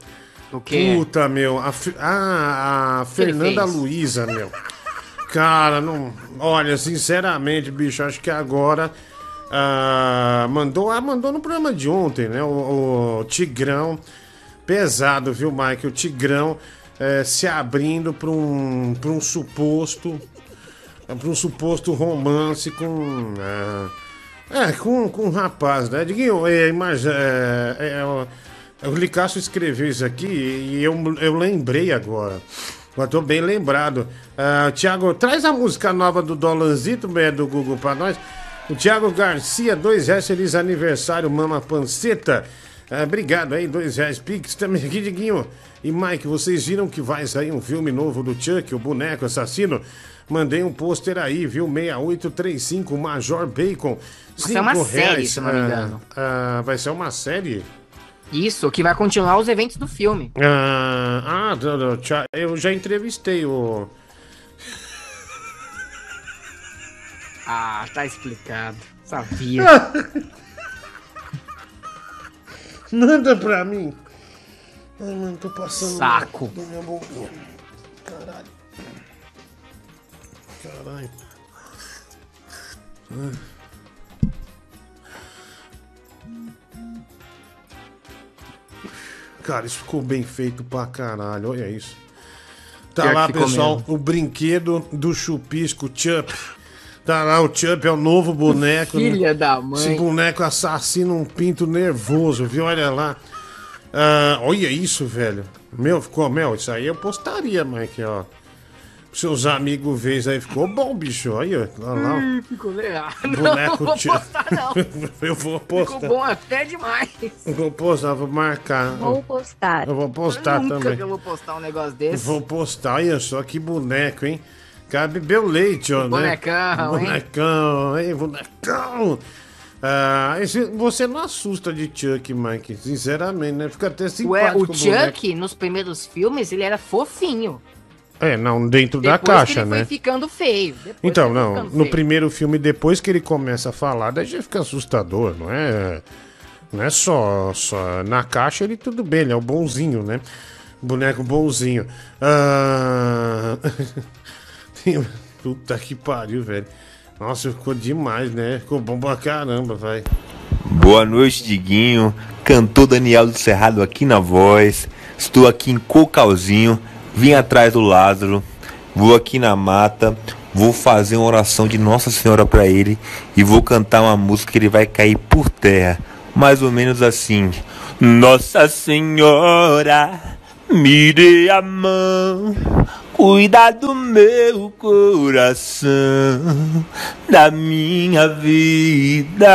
O quê? Puta, meu. A, Fe- ah, a Fernanda? Luiza, meu. Cara, não. Olha, sinceramente, bicho, acho que agora. Ah, mandou, ah, mandou no programa de ontem, né? O, o Tigrão. Pesado, viu, Mike? O Tigrão eh, se abrindo para um, um suposto. para um suposto romance com. ah, é, com, com um rapaz, né? Diguinho, é, mas, é, é, o- o Licasso escreveu isso aqui e eu, eu lembrei agora. Eu tô bem lembrado. Ah, Tiago, traz a música nova do Dolanzito, é, do Google pra nós. O Tiago Garcia, dois reais, feliz aniversário, Mama Panceta. Ah, obrigado aí, dois reais. Pix também aqui, Diguinho. E Mike, vocês viram que vai sair um filme novo do Chuck, o boneco assassino? Mandei um pôster aí, viu? 6835, Major Bacon. Isso é uma Cinco série, reais. se não me Ah, engano. ah, vai ser uma série? Isso, que vai continuar os eventos do filme. Ah, ah, eu já entrevistei o. Ah, tá explicado. Sabia. Manda pra mim. Ai, mano, tô passando. Saco. Do minha boquinha. Caralho. Caralho. Cara, isso ficou bem feito pra caralho, olha isso. Tá Pior lá, pessoal, mesmo. o brinquedo do chupisco Chup. Tá lá, o Chup é o novo boneco. né? Filha da Esse mãe. boneco assassina um pinto nervoso, viu? Olha lá. Ah, olha isso, velho. Meu, ficou, meu, isso aí eu postaria, Mike, ó. Seus amigos vês aí, ficou bom, bicho. Olha, olha lá. Ih, ficou legal. o Não, boneco vou postar não. eu vou Ficou postar. bom até demais. Eu Vou postar, vou marcar. Vou postar. Eu vou postar Nunca também. que eu vou postar um negócio desse. Vou postar, olha só que boneco, hein? Cara, bebeu leite, ó, né? Bonecão, hein? Bonecão, hein? Bonecão. Ah, esse- você não assusta de Chuck, Mike. Sinceramente, né? Fica até simpático. Ué, o boneco. Chuck, nos primeiros filmes, ele era fofinho. É, não, dentro da Depois caixa, que ele né? foi ficando feio. Então, não, no feio. primeiro filme, depois que ele começa a falar, daí já fica assustador, não é? Não é só, só. Na caixa ele tudo bem, ele é o bonzinho, né? Boneco bonzinho. Ah... Puta que pariu, velho. Nossa, ficou demais, né? Ficou bom pra caramba, vai. Boa noite, Diguinho. Cantor Daniel do Cerrado aqui na voz. Estou aqui em Cocalzinho. Vim atrás do Lázaro. Vou aqui na mata. Vou fazer uma oração de Nossa Senhora para ele. E vou cantar uma música que ele vai cair por terra. Mais ou menos assim. Nossa Senhora, me dê a mão. Cuida do meu coração, da minha vida,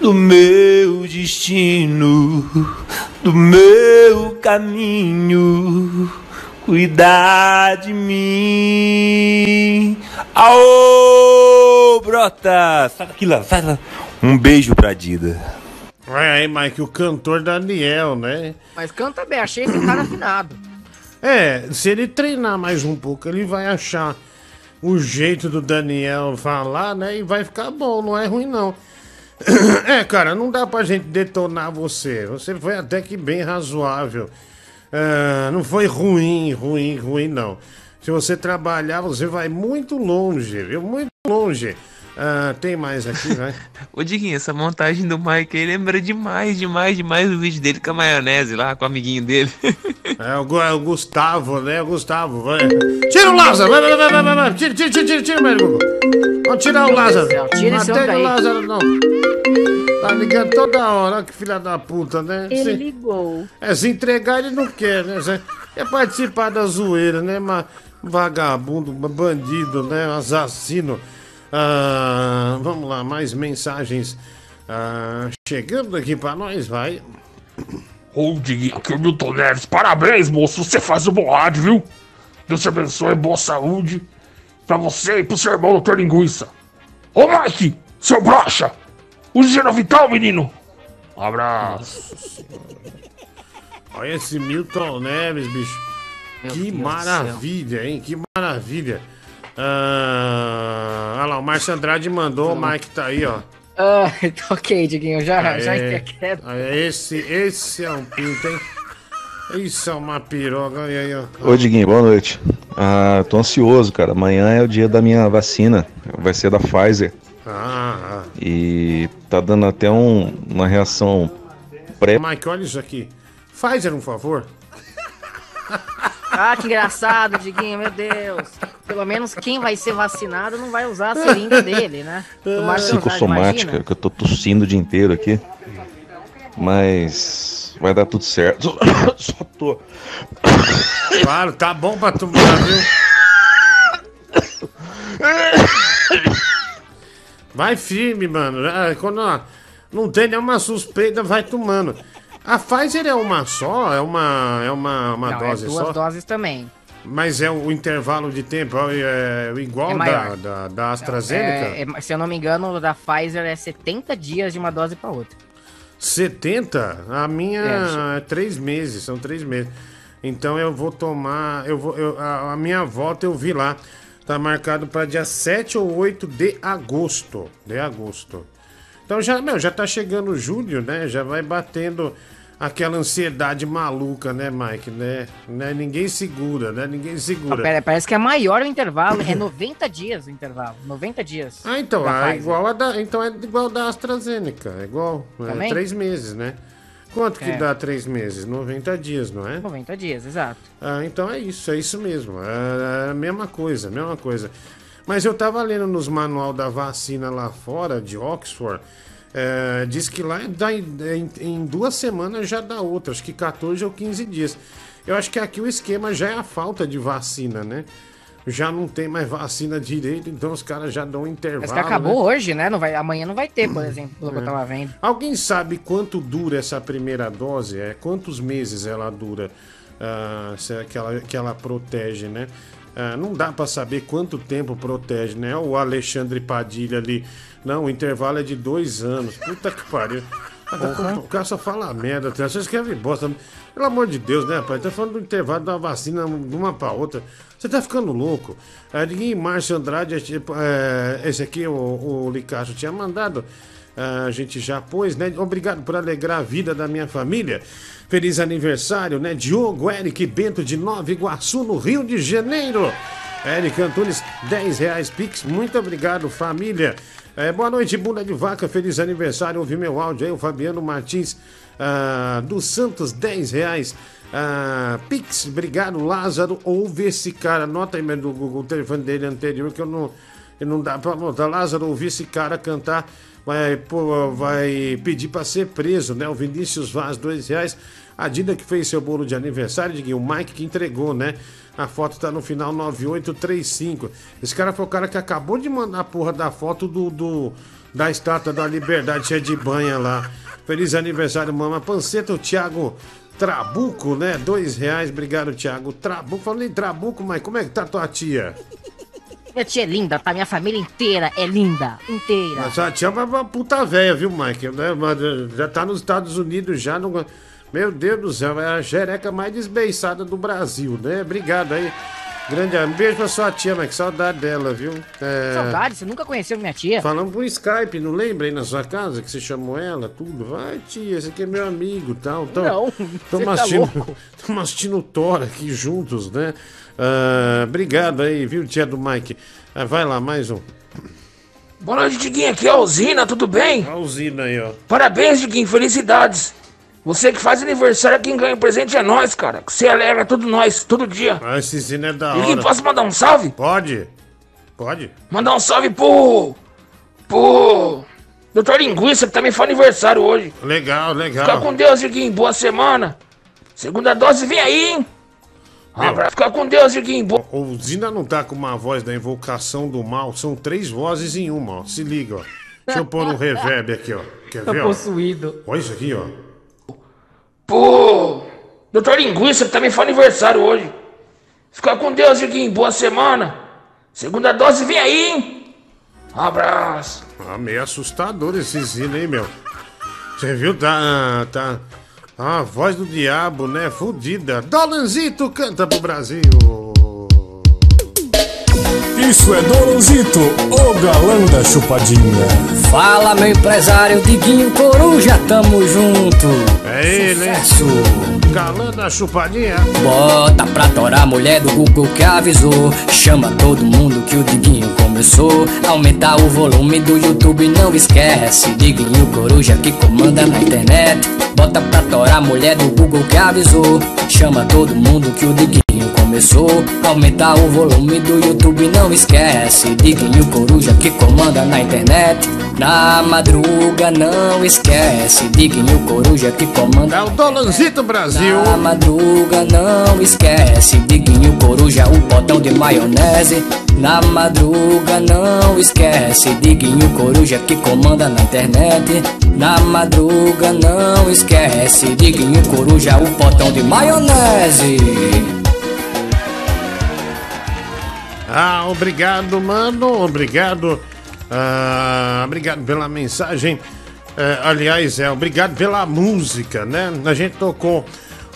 do meu destino, do meu caminho. Cuidar de mim. Aô, brota! Sai daqui lá, sai lá. Um beijo pra Dida. Aí, Mike, o cantor Daniel, né? Mas canta bem, achei esse cara afinado. É, se ele treinar mais um pouco, ele vai achar o jeito do Daniel falar, né? E vai ficar bom, não é ruim não. É, cara, não dá pra gente detonar você. Você foi até que bem razoável. Ah, não foi ruim, ruim, ruim, não. Se você trabalhar, você vai muito longe, viu? Muito longe. Ah, tem mais aqui, vai. Ô Diguinho, essa montagem do Mike aí lembra demais, demais, demais o vídeo dele com a maionese lá, com o amiguinho dele. É o, é o Gustavo, né? O Gustavo, vai. Tira o Lázaro! Vai, vai, vai, vai, vai, vai. Tira, tira, tira, tira, tira, vai, Gugu. Vamos tirar o Meu Lázaro. tira esse o. Lázaro, não. Tá ligando toda hora, que filha da puta, né? Ele Se, ligou. é, se entregar ele não quer, né? Se- É participar da zoeira, né? Mas vagabundo, bandido, né? Assassino. Ah, vamos lá, mais mensagens ah, chegando aqui pra nós, vai. Ô, Diguinho, aqui é o Milton Neves. Parabéns, moço. Você faz um bom rádio, viu? Deus te abençoe, boa saúde. Pra você e pro seu irmão, doutor Linguiça. Ô, Mike, seu brocha. Use Genovital, menino. Um abraço. Olha esse Milton Neves, bicho. Meu que Deus maravilha, hein? Que maravilha. Ah, olha lá, o Márcio Andrade mandou, o Mike tá aí, ó. Ah, ok, Diguinho, já, já Aê. quieto. Olha, esse, esse é um pinto, hein? Isso é uma piroga, olha aí, ó. Ô Diguinho, boa noite. Ah, tô ansioso, cara. Amanhã é o dia da minha vacina. Vai ser da Pfizer. Ah, ah. E tá dando até um- uma reação pré. Mike, olha isso aqui. Pfizer, um favor. Ah, que engraçado, Diguinho, meu Deus. Pelo menos quem vai ser vacinado não vai usar a seringa dele, né? Andrade, psicossomática, imagina. que eu tô tossindo o dia inteiro aqui. Mas vai dar tudo certo. Só tô. Claro, tá bom pra tomar, viu? Vai firme, mano. Ah, Quando ó, não tem nenhuma suspeita, vai tomando. A Pfizer é uma só? É uma, é uma, uma Não, dose é duas só? doses também. Mas é o intervalo de tempo é, é igual É da, da, da AstraZeneca? É, é, se eu não me engano, da Pfizer é 70 dias de uma dose pra outra. 70? A minha É, é 3 meses, são 3 meses. Então eu vou tomar. Eu vou, eu- a, a minha volta eu vi lá. Tá marcado para dia 7 ou 8 de agosto. De agosto. Então já, meu, já tá chegando julho, né? Já vai batendo aquela ansiedade maluca, né, Mike? Né? né? Ninguém segura, né? Ninguém segura. pera, parece que é maior o intervalo, é 90 dias o intervalo. 90 dias. Ah, então, é igual a da, então é igual da AstraZeneca. É igual. É três meses, né? Quanto que É. dá três meses? 90 dias, não é? 90 dias, exato. Ah, então é isso, é isso mesmo. É a mesma coisa, mesma coisa. Mas eu tava lendo nos manual da vacina lá fora, de Oxford, é, diz que lá dá em, em- em duas semanas já dá outra, acho que 14 ou 15 dias. Eu acho que aqui o esquema já é a falta de vacina, né? Já não tem mais vacina direito, então os caras já dão um intervalo. Mas que acabou né? hoje, né? Não vai, amanhã não vai ter, por exemplo, pelo que eu É. tava vendo. Alguém sabe quanto dura essa primeira dose? É, quantos meses ela dura? ah, se é que, ela, que ela protege, né? Ah, não dá pra saber quanto tempo protege, né? O Alexandre Padilha ali. Não, o intervalo é de dois anos. Puta que pariu. O cara só fala merda, tá? você escreve bosta. Pelo amor de Deus, né, pai? Tá falando do intervalo da vacina de uma pra outra. Você tá ficando louco. É, ninguém, Márcio Andrade, é, tipo, é, esse aqui o, o Licacho tinha mandado. Ah, a gente já pôs, né? Obrigado por alegrar a vida da minha família. Feliz aniversário, né? Diogo Eric Bento de Nova Iguaçu, no Rio de Janeiro. Eric Antunes, 10 reais Pix. Muito obrigado, família. É, boa noite, bunda de vaca. Feliz aniversário. Ouvi meu áudio aí, o Fabiano Martins ah, dos Santos, 10 reais. Ah, Pix, obrigado, Lázaro. Ouve esse cara. Anota aí meu, Google, o telefone dele anterior, que eu não, eu não dá pra anotar. Lázaro, ouvi esse cara cantar. Vai, pô, vai pedir pra ser preso, né? O Vinícius Vaz, dois reais. A Dina que fez seu bolo de aniversário, o Mike que entregou, né? A foto tá no final 9835. Esse cara foi o cara que acabou de mandar a porra da foto do, do da estátua da liberdade cheia de banha lá. Feliz aniversário, mama. Panceta, o Thiago Trabuco, né? Dois reais, obrigado, Thiago. Trabuco, falando em Trabuco, mas como é que tá tua tia? Minha tia é linda, tá? Minha família inteira é linda. Inteira. Mas a tia é uma- uma puta velha, viu, Mike? Né? Eh, Já tá nos Estados Unidos já. No... Meu Deus do céu, é a jereca mais desbeiçada do Brasil, né? Obrigado aí. Grande um beijo pra sua tia, Mike. Saudade dela, viu? É... Saudade, você nunca conheceu minha tia? Falamos por Skype, não lembra aí na sua casa que você chamou ela, tudo? Vai, tia, esse aqui é meu amigo tal. tal. Não, Tamo você tá assistindo, assistindo Thor aqui juntos, né? Ah, obrigado aí, viu, tia do Mike? Ah, vai lá, mais um. Boa noite, Diguinho. Aqui é a Usina, tudo bem? A usina aí, ó. Parabéns, Diguinho. Felicidades. Você que faz aniversário, quem ganha o presente é nós, cara. Que Você alegra tudo nós, todo dia. Ah, esse zino é da Diguinho, hora. posso mandar um salve? Pode. Pode. Mandar um salve pro. pro. Doutor Linguiça, que também foi aniversário hoje. Legal, legal. Fica com Deus, Diguinho. Boa semana. Segunda dose vem aí, hein? Um abraço. Fica com Deus, Diguinho. Boa... O Zina não tá com uma voz da invocação do mal, são três vozes em uma, ó. Se liga, ó. Deixa eu pôr um reverb aqui, ó. Quer Tá ver, ó? possuído. Olha isso aqui, ó. Pô, doutor Linguiça, também foi aniversário hoje. Fica com Deus, Diguinho. Boa semana. Segunda dose vem aí, hein? Abraço. Ah, meio assustador esse Zina, hein, meu? Você viu? Tá. tá... Ah, a voz do diabo, né? Fudida. Dolanzito canta pro Brasil. Isso é Doronzito, o galã da chupadinha. Fala, meu empresário Diguinho Coruja, tamo junto. É ele, hein? Galã da chupadinha. Bota pra torar a mulher do Google que avisou. Chama todo mundo que o Diguinho começou. Aumentar o volume do YouTube, não esquece. Diguinho Coruja que comanda na internet. Bota pra torar a mulher do Google que avisou. Chama todo mundo que o Diguinho começou. Aumentar o volume do YouTube, não esquece. Diguinho Coruja que comanda na internet. Na madruga, não esquece. Diguinho Coruja que comanda. É o Dolanzito Brasil. Na madruga, não esquece. Diguinho Coruja, o potão de maionese. Na madruga, não esquece. Diguinho Coruja que comanda na internet. Na madruga, não esquece. Diguinho Coruja, o potão de maionese. Ah, obrigado, mano. Obrigado. Ah, obrigado pela mensagem. É, aliás, é, obrigado pela música, né? A gente tocou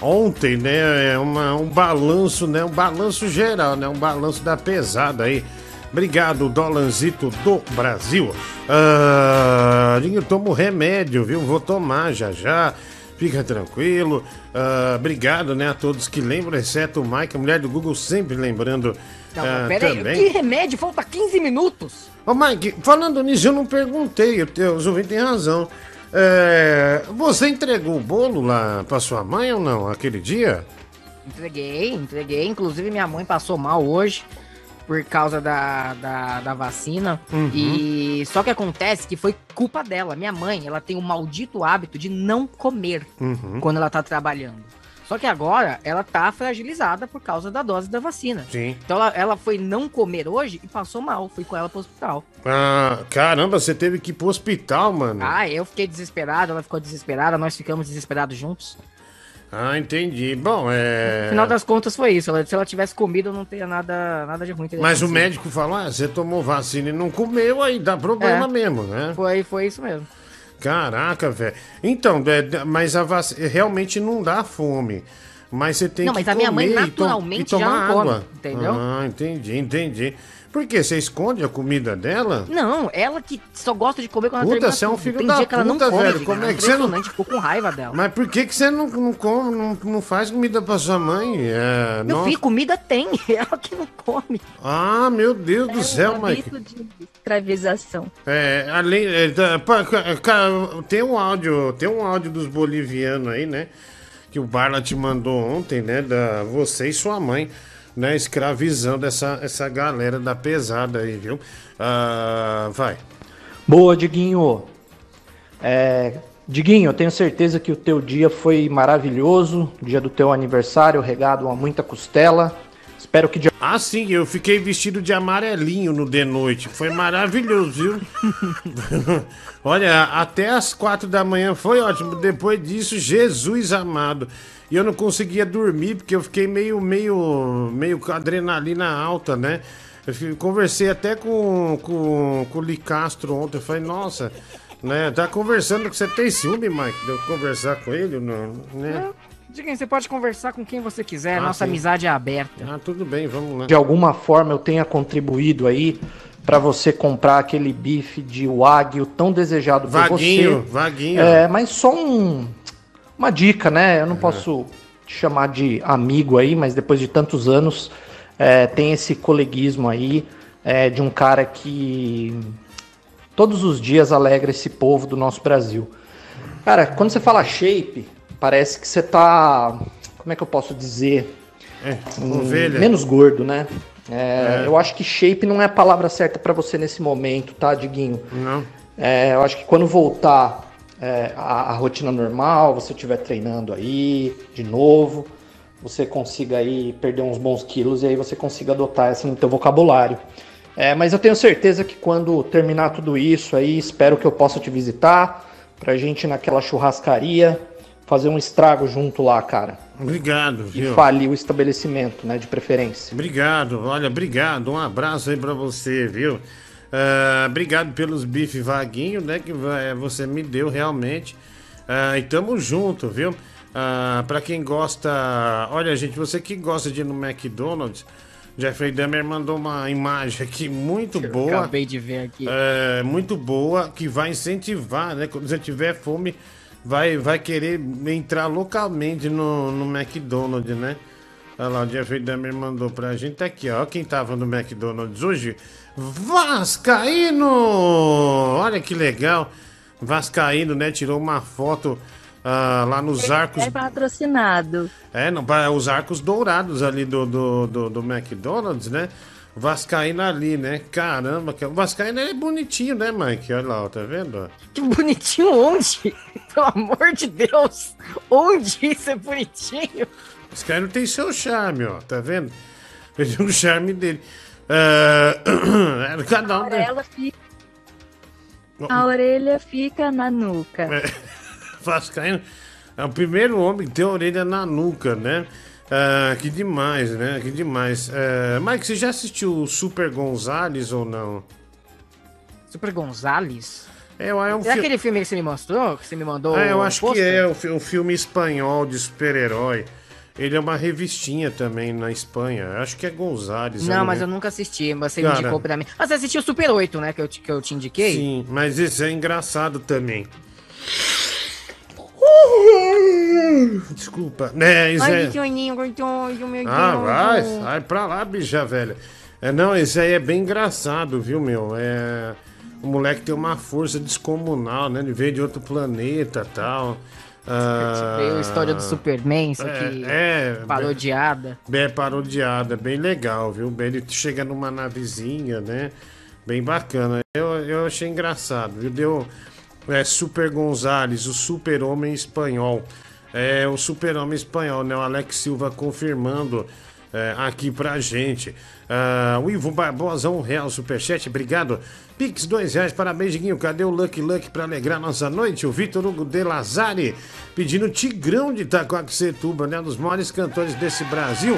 ontem, né? é Uma, um balanço, né? Um balanço geral, né? Um balanço da pesada aí. Obrigado, Dolanzito do Brasil. Ah, eu tomo remédio, viu? Vou tomar já já. Fica tranquilo. Ah, obrigado, né, a todos que lembram, exceto o Mike, a mulher do Google, sempre lembrando Não, ah, peraí, também. que remédio? Falta 15 minutos. Ô, Mike, falando nisso, eu não perguntei, os ouvintes têm razão. É, você entregou o bolo lá pra sua mãe ou não, aquele dia? Entreguei, entreguei. Inclusive, minha mãe passou mal hoje por causa da, da, da vacina. Uhum. E só que acontece que foi culpa dela. Minha mãe, ela tem o maldito hábito de não comer Uhum. quando ela tá trabalhando. Só que agora ela tá fragilizada por causa da dose da vacina. Sim. Então ela, ela foi não comer hoje e passou mal. Fui com ela pro hospital. Ah, caramba, você teve que ir pro hospital, mano. Ah, eu fiquei desesperado, ela ficou desesperada, nós ficamos desesperados juntos. Ah, entendi. Bom, é. No final das contas foi isso. Se ela tivesse comido, não teria nada, nada de ruim. Mas o médico falou: ah, você tomou vacina e não comeu, aí dá problema É. mesmo, né? Foi, foi isso mesmo. Caraca, velho. Então, é, mas a vacina realmente não dá fome. Mas você tem Não, que mas a minha mãe comer e to- naturalmente e tomar já não come, água. entendeu? Ah, entendi, entendi. Por quê? Você esconde a comida dela? Não, ela que só gosta de comer quando ela Puta, termina você é um filho Tem da dia que ela não puta, come, velho. Como é que você não- ficou com raiva dela. Mas por que, que você não, não come, não, não faz comida pra sua mãe? É, Meu nossa. filho, comida tem, ela que não come. Ah, meu Deus do céu, Mike. Hábito de escravização. É, além. é, tem um áudio, tem um áudio dos bolivianos aí, né? Que o Barla te mandou ontem, né? Da você e sua mãe, né? Escravizando essa, essa galera da pesada aí, viu? Ah, vai. Boa, Diguinho. É, Diguinho, eu tenho certeza que o teu dia foi maravilhoso, dia do teu aniversário, regado a muita costela. Espero que de... Ah, sim, eu fiquei vestido de amarelinho no de noite. Foi maravilhoso, viu? Olha, até as quatro da manhã foi ótimo. Depois disso, Jesus amado. E eu não conseguia dormir porque eu fiquei meio, meio, meio com adrenalina alta, né? Eu conversei até com, com, com o Licastro ontem. Eu falei, nossa, né? Tá conversando que você tem ciúme, Mike, de eu conversar com ele, não, né? Diga, você pode conversar com quem você quiser, Ah, nossa sim. amizade é aberta. Ah, tudo bem, vamos lá. de alguma forma eu tenha contribuído aí para você comprar aquele bife de wagyu tão desejado por Vaguinho, você. vaguinho. É, mas só um, uma dica, né? Eu não posso te chamar de amigo aí, mas depois de tantos anos é, tem esse coleguismo aí é, de um cara que todos os dias alegra esse povo do nosso Brasil. Cara, quando você fala shape, parece que você tá. Como é que eu posso dizer? Hum, ovelha. menos gordo, né? É, É. Eu acho que shape não é a palavra certa pra você nesse momento, tá, Diguinho? Não. É, eu acho que quando voltar é, a, a rotina normal, você estiver treinando aí de novo, você consiga aí perder uns bons quilos e aí você consiga adotar essa no teu vocabulário. É, mas eu tenho certeza que quando terminar tudo isso aí, espero que eu possa te visitar pra gente ir naquela churrascaria fazer um estrago junto lá, cara. Obrigado, E viu? falir o estabelecimento, né, de preferência. Obrigado, olha, obrigado. Um abraço aí pra você, viu? Ah, obrigado pelos bife vaguinho, né? Que você me deu realmente. Ah, e tamo junto, viu? Ah, pra quem gosta. Olha, gente, você que gosta de ir no McDonald's, Jeffrey Dahmer mandou uma imagem aqui muito boa. Acabei de ver aqui. É, muito boa, que vai incentivar, né? Quando você tiver fome, vai, vai querer entrar localmente no, no McDonald's, né? Olha lá, o Jeffrey Dahmer mandou pra gente. Tá aqui, ó. Quem tava no McDonald's hoje? Vascaíno! Olha que legal. Vascaíno, né? Tirou uma foto ah, lá nos arcos. É patrocinado. É, não, para os arcos dourados ali do, do, do, do McDonald's, né? Vascaíno ali, né? Caramba, que- o Vascaíno é bonitinho, né, Mike? Olha lá, ó, tá vendo? Que bonitinho onde? Pelo amor de Deus! Onde isso é bonitinho? Vascaíno tem seu charme, ó, tá vendo? Ele tem o charme dele. É, cada um. A orelha fica, a orelha fica na nuca. É, Vascaíno é o primeiro homem que tem a orelha na nuca, né? Ah, que demais, né? Que demais. É, Mike, você já assistiu o Super Gonzales ou não? Super Gonzales? É, é um É fi- aquele filme que você me mostrou? Que você me mandou? Ah, eu acho que é o, fi- o filme espanhol de super-herói. Ele é uma revistinha também na Espanha. Acho que é Gonzales. Não, mas lembro. eu nunca assisti. Você Cara. me indicou pra mim. Mas você assistiu o Super 8, né? Que eu, te- que eu te indiquei? Sim, mas esse é engraçado também. Desculpa. É, isso Ai, é... gostoso, meu Ah, vai, sai pra lá, bicha velha. É, não, esse aí é bem engraçado, viu, meu? É. O moleque tem uma força descomunal, né? Ele veio de outro planeta e Ah, Veio a história do Superman, isso aqui. É, é parodiada. Bem parodiada, bem legal, viu? Bem, Ele chega numa navezinha, né? Bem bacana. Eu, eu achei engraçado, viu? Deu é, Super Gonzales, o super-homem espanhol. É o super-homem espanhol, né? O Alex Silva confirmando é, aqui pra gente. Ah, o Ivo Barbosa, um real superchat, obrigado. Pix, dois reais, parabéns, Diguinho. Cadê o Lucky Lucky pra alegrar nossa noite? O Vitor Hugo de Lazari pedindo Tigrão de Itacoaxetuba, né? Um dos maiores cantores desse Brasil.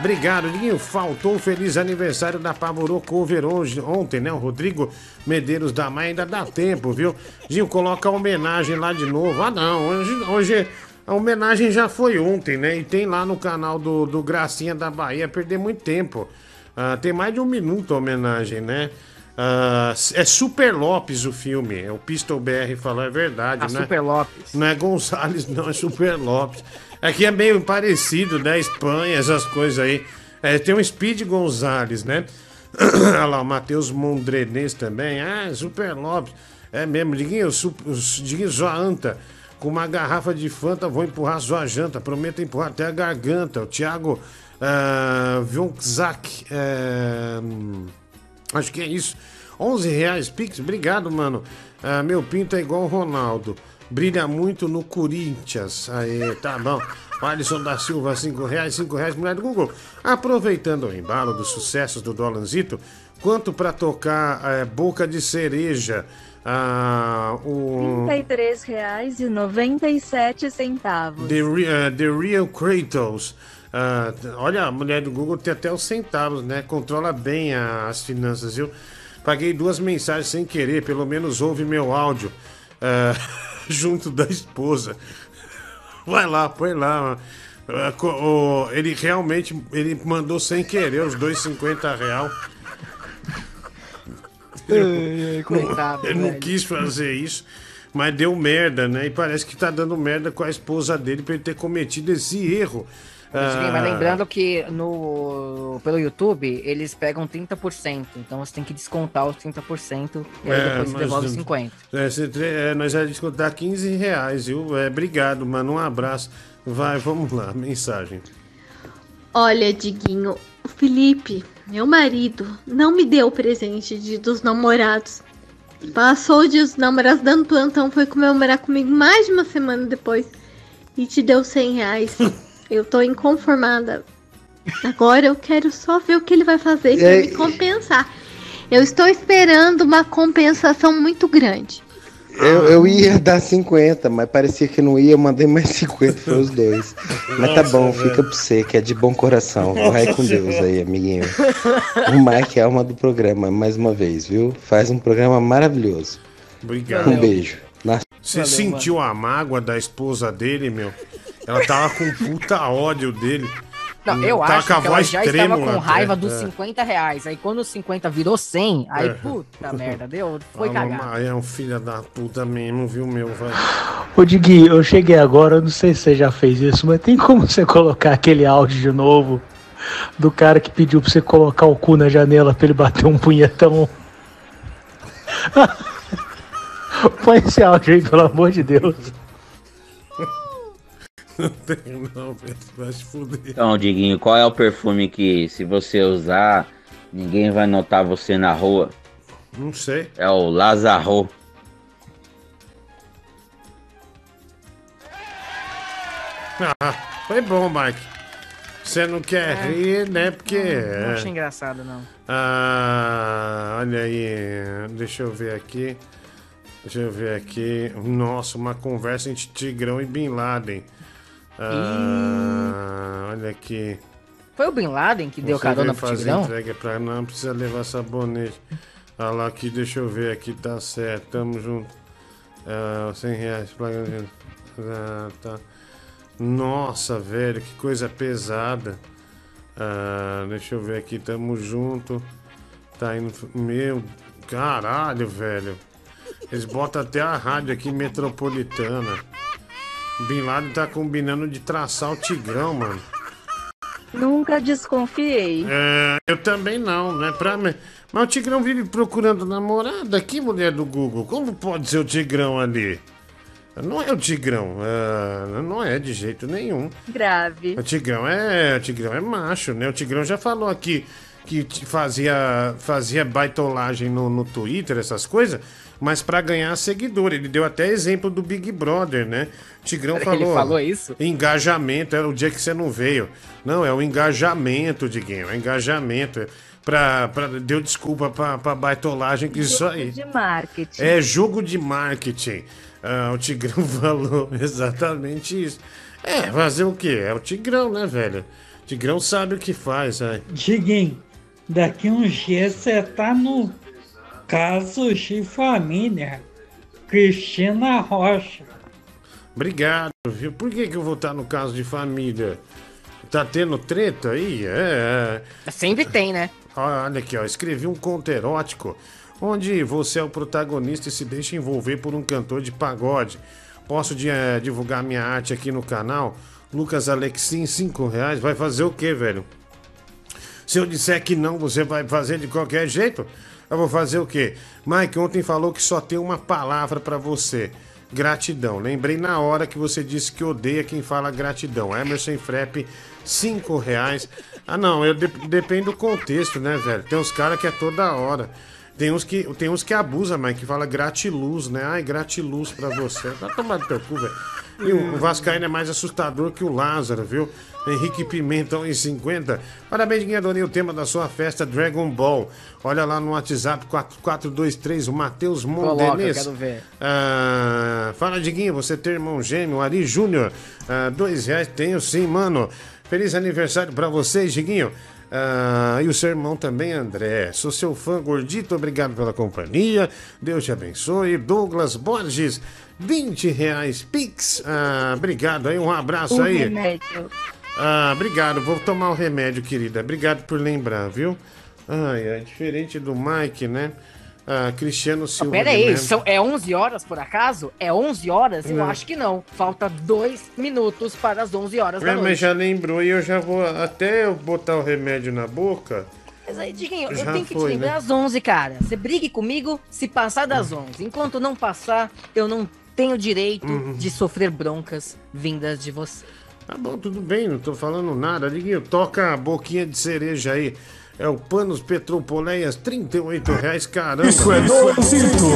Obrigado, Diguinho. Faltou um feliz aniversário da Pavorô Cover hoje, ontem, né? O Rodrigo Medeiros da Maia ainda dá tempo, viu? Dinho, coloca a homenagem lá de novo. Ah, não. Hoje, hoje a homenagem já foi ontem, né? E tem lá no canal do, do Gracinha da Bahia. Perder muito tempo. Ah, tem mais de um minuto a homenagem, né? Ah, é Super Lopes o filme. É O Pistol BR falou, é verdade, A né? Super Lopes. Não é Gonçalves, não, é Super Lopes. Aqui é meio parecido, né? Espanha, essas coisas aí. É, tem um Speed Gonzalez, né? Olha lá, o Matheus Mondrenês também. Ah, Super Lopes. É mesmo, Diguinho, Diguinho Zoanta. Com uma garrafa de Fanta, vou empurrar sua janta. Prometo empurrar até a garganta. O Thiago uh, Vionczak. é, Acho que é isso. 11 reais, Pix. Obrigado, mano. Ah, meu pinto é igual o Ronaldo. Brilha muito no Corinthians. Aí, tá bom. Alisson da Silva, 5 reais, 5 reais, mulher do Google. Aproveitando o embalo dos sucessos do Dolanzito, quanto pra tocar eh, Boca de Cereja? Ah, o... R$ 33,97. The, eh, The Real Kratos. Ah, olha, a mulher do Google tem até os centavos, né? Controla bem a- as finanças, viu? Paguei duas mensagens sem querer, pelo menos ouve meu áudio. ah, junto da esposa. Vai lá, põe lá. Ah, ele realmente ele mandou sem querer os dois 50 real. Ai, coitado, Ele não velho. quis fazer isso, mas deu merda, né? E parece que tá dando merda com a esposa dele pra ele ter cometido esse erro. Mas, Ah, mas lembrando que no, pelo YouTube eles pegam 30%, então você tem que descontar os 30% e aí É, depois você nós- devolve os 50%. É, você é, nós vamos descontar 15 reais, viu? É, obrigado, mano. Um abraço. Vai, vamos lá, mensagem. Olha, Diguinho, o Felipe, meu marido, não me deu presente de dos namorados. Passou o dia dos namorados dando plantão, foi comemorar comigo mais de uma semana depois e te deu 100 reais. Eu tô inconformada. Agora eu quero só ver o que ele vai fazer pra É, me compensar. Eu estou esperando uma compensação muito grande. Eu, eu ia dar 50, mas parecia que não ia, eu mandei mais 50 para os dois. Mas tá bom, fica pra você, que é de bom coração. Vai com Deus aí, amiguinho. O Mike é a alma do programa, mais uma vez, viu? Faz um programa maravilhoso. Obrigado. Um beijo. Na- Você sentiu a mágoa da esposa dele, meu? Ela tava com puta ódio dele. Não, eu Tava acho com a que ela já estava com até, raiva dos é. 50 reais. Aí quando os 50 virou 100, aí É. puta merda, deu, foi Fala, cagar. mas É um filho da puta mesmo, viu, meu? Vai. Ô Digui, eu cheguei agora, eu não sei se você já fez isso, mas tem como você colocar aquele áudio de novo do cara que pediu pra você colocar o cu na janela pra ele bater um punhetão? Põe esse áudio aí, pelo amor de Deus. Não tem, não, vai se fuder. Então, Diguinho, qual é o perfume que, se você usar, ninguém vai notar você na rua? Não sei. É o Lazarro. Ah, foi bom, Mike. Você não quer É. rir, né? Porque. Não é. achei engraçado, não. Ah, olha aí. Deixa eu ver aqui. Deixa eu ver aqui. Nossa, uma conversa entre Tigrão e Bin Laden. Ah, olha aqui. Foi o Bin Laden que deu Você carona veio pro fazer Tigrão? entrega pra não precisa levar sabonete. Ah lá aqui, deixa eu ver aqui, tá certo, tamo junto. Ah, 100 reais, de- Ah, tá. Nossa, velho, que coisa pesada. Ah, deixa eu ver aqui, tamo junto. Tá indo. Meu, caralho, velho. Eles botam até a rádio aqui metropolitana. Bin Laden tá combinando de traçar o Tigrão, mano. Nunca desconfiei. É, eu também não, né? Pra mim. Mas o Tigrão vive procurando namorada. Que mulher do Google? Como pode ser o Tigrão ali? Não é o Tigrão. é, não é de jeito nenhum. Grave. O Tigrão é, o Tigrão é macho, né? O Tigrão já falou aqui que fazia, fazia baitolagem no, no Twitter, essas coisas. Mas pra ganhar seguidor. Ele deu até exemplo do Big Brother, né? Tigrão Será que ele falou. falou isso? Engajamento, era o dia que você não veio. Não, é o engajamento, Diguinho, é o engajamento. Pra, pra, deu desculpa pra, pra baitolagem que isso aí. De marketing. É jogo de marketing. Ah, o Tigrão falou exatamente isso. É, fazer o quê? É o Tigrão, né, velho? O Tigrão sabe o que faz, ai. Diguinho, daqui uns dias você tá no caso de família. Cristina Rocha. Obrigado, viu? Por que, que eu vou estar no caso de família? Tá tendo treta aí? É. é. Sempre tem, né? Olha aqui, ó. Escrevi um conto erótico onde você é o protagonista e se deixa envolver por um cantor de pagode. Posso di- eh, divulgar minha arte aqui no canal? Lucas Alexim, 5 reais. Vai fazer o quê, velho? Se eu disser que não, você vai fazer de qualquer jeito? Eu vou fazer o quê? Mike ontem falou que só tem uma palavra pra você. Gratidão. Lembrei na hora que você disse que odeia quem fala gratidão. Emerson Frep, 5 reais. Ah, não, eu de- depende do contexto, né, velho? Tem uns caras que é toda hora. Tem uns que, tem uns que abusa, Mike, que fala gratiluz, né? Ai, gratiluz pra você. Tá tomando teu cu, velho. E o, Vascaíno é mais assustador que o Lázaro, viu? Henrique Pimentel em 50. Parabéns, Guinha, adorei o tema da sua festa Dragon Ball. Olha lá no WhatsApp 4423, o Matheus Coloca, Mondenes. quero ver. Ah, fala, Diguinho, você tem irmão gêmeo, Ari Júnior. Ah, dois reais, tenho sim, mano. Feliz aniversário pra vocês, Diguinho. Ah, e o seu irmão também, André. Sou seu fã gordito, obrigado pela companhia. Deus te abençoe. Douglas Borges, 20 reais, Pix. Ah, obrigado aí, um abraço O aí. remédio. Ah, obrigado. Vou tomar o remédio, querida. Obrigado por lembrar, viu? Ai, é diferente do Mike, né? Ah, Cristiano Silva. Pera aí, são, é 11 horas por acaso? É 11 horas? Eu Não. acho que não. Falta dois minutos para as 11 horas da É, noite. mas já lembrou e eu já vou até eu botar o remédio na boca. Mas aí, Diguinho, eu tenho que foi, te lembrar né? às 11, cara. Você brigue comigo se passar das 11. Enquanto não passar, eu não tenho direito Uhum. de sofrer broncas vindas de você. Tá bom, tudo bem, não tô falando nada. Diguinho, toca a boquinha de cereja aí. É o Panos Petropoleias, 38 reais, caramba. Isso é nojento.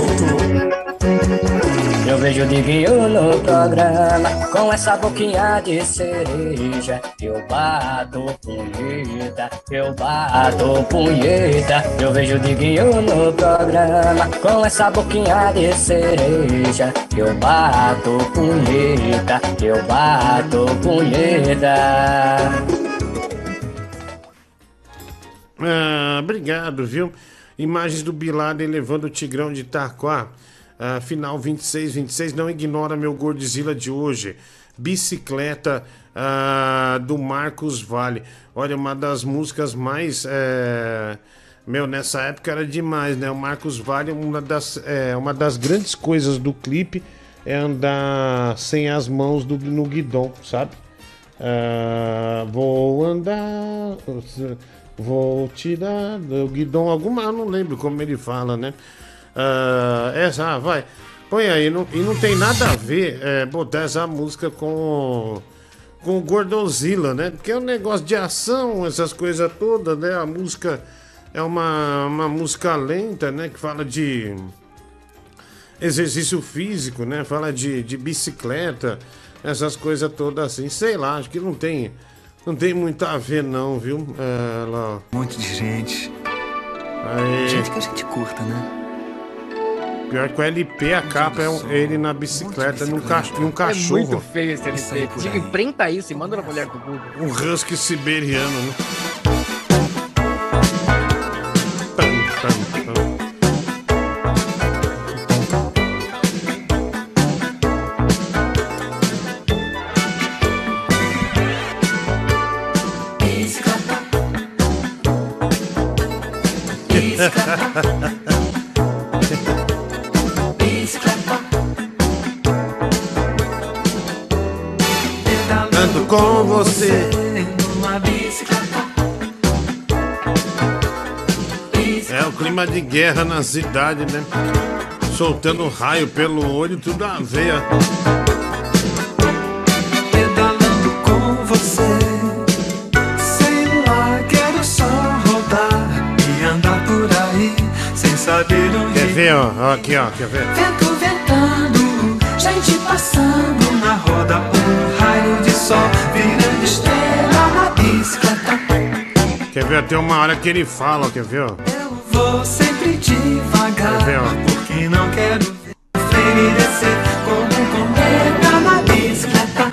Eu vejo o Diguinho no programa Com essa boquinha de cereja Eu bato punheta Eu bato punheta Eu vejo o Diguinho no programa Com essa boquinha de cereja Eu bato punheta Eu bato punheta Ah, obrigado, viu? Imagens do Bin Laden levando o Tigrão de Itaquá. Ah, final 26, 26. Não ignora meu Gordzilla de hoje. Bicicleta ah, do Marcos Vale. Olha, uma das músicas mais. eh, Meu, nessa época era demais, né? O Marcos Vale, uma das, é, uma das grandes coisas do clipe é andar sem as mãos do, no guidão, sabe? Ah, vou andar, vou tirar do guidão alguma, eu não lembro como ele fala, né? Ah, essa, ah, vai, põe aí, não, e não tem nada a ver é, botar essa música com com o Gordozilla, né? Porque é um negócio de ação, essas coisas todas, né? A música é uma, uma música lenta, né? Que fala de exercício físico, né? Fala de, de bicicleta, essas coisas todas assim. Sei lá, acho que não tem, não tem muito a ver não, viu? É, lá, Um monte de gente. Aí. Gente que a gente curta, né? Pior que o LP, a capa é um- ele na bicicleta, num, ca e um É cachorro. muito feio esse LP. Diga, imprenta isso e manda na mulher do Google. Um husky siberiano, né? Ando com você. Numa bicicleta. É o clima de guerra na cidade, né? Soltando raio pelo olho, tudo a veia. Ver, ó. Ó, Aqui, ó. Quer ver? Vento ventando, gente passando na roda, um raio de sol virando estrela na bicicleta. Quer ver? Tem uma hora que ele fala, ó. Quer ver, ó? Vou sempre devagar, Quer ver, ó? porque não quero ver descer como um cometa na bicicleta.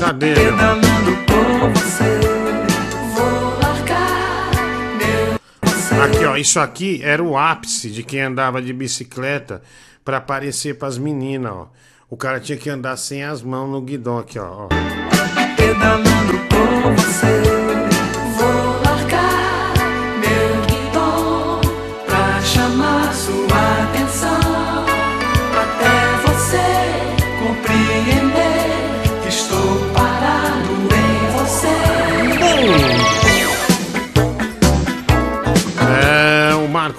Cadê? Pedalando Aqui, ó, isso aqui era o ápice de quem andava de bicicleta pra aparecer pras meninas, ó. O cara tinha que andar sem as mãos no guidão aqui, ó. ó. Pedalando com você,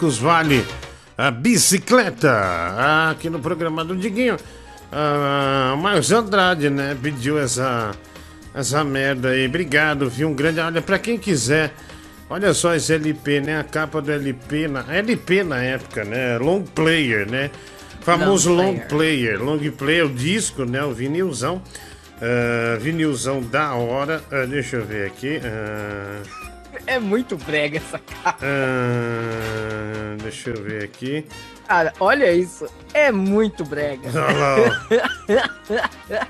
Marcos Vale, a bicicleta, aqui no programa do Diguinho. Ah, o Marcos Andrade, né, pediu essa, essa merda aí. Obrigado, viu? Um grande. Olha, pra quem quiser, olha só esse LP, né? A capa do LP, na, LP na época, né? Long player, né? Famoso Long long player. Long player, o disco, né? O vinilzão. Ah, vinilzão da hora. Ah, deixa eu ver aqui. Ah, É muito brega essa cara. ah, deixa eu ver aqui. Cara, olha isso. É muito brega. Olha lá,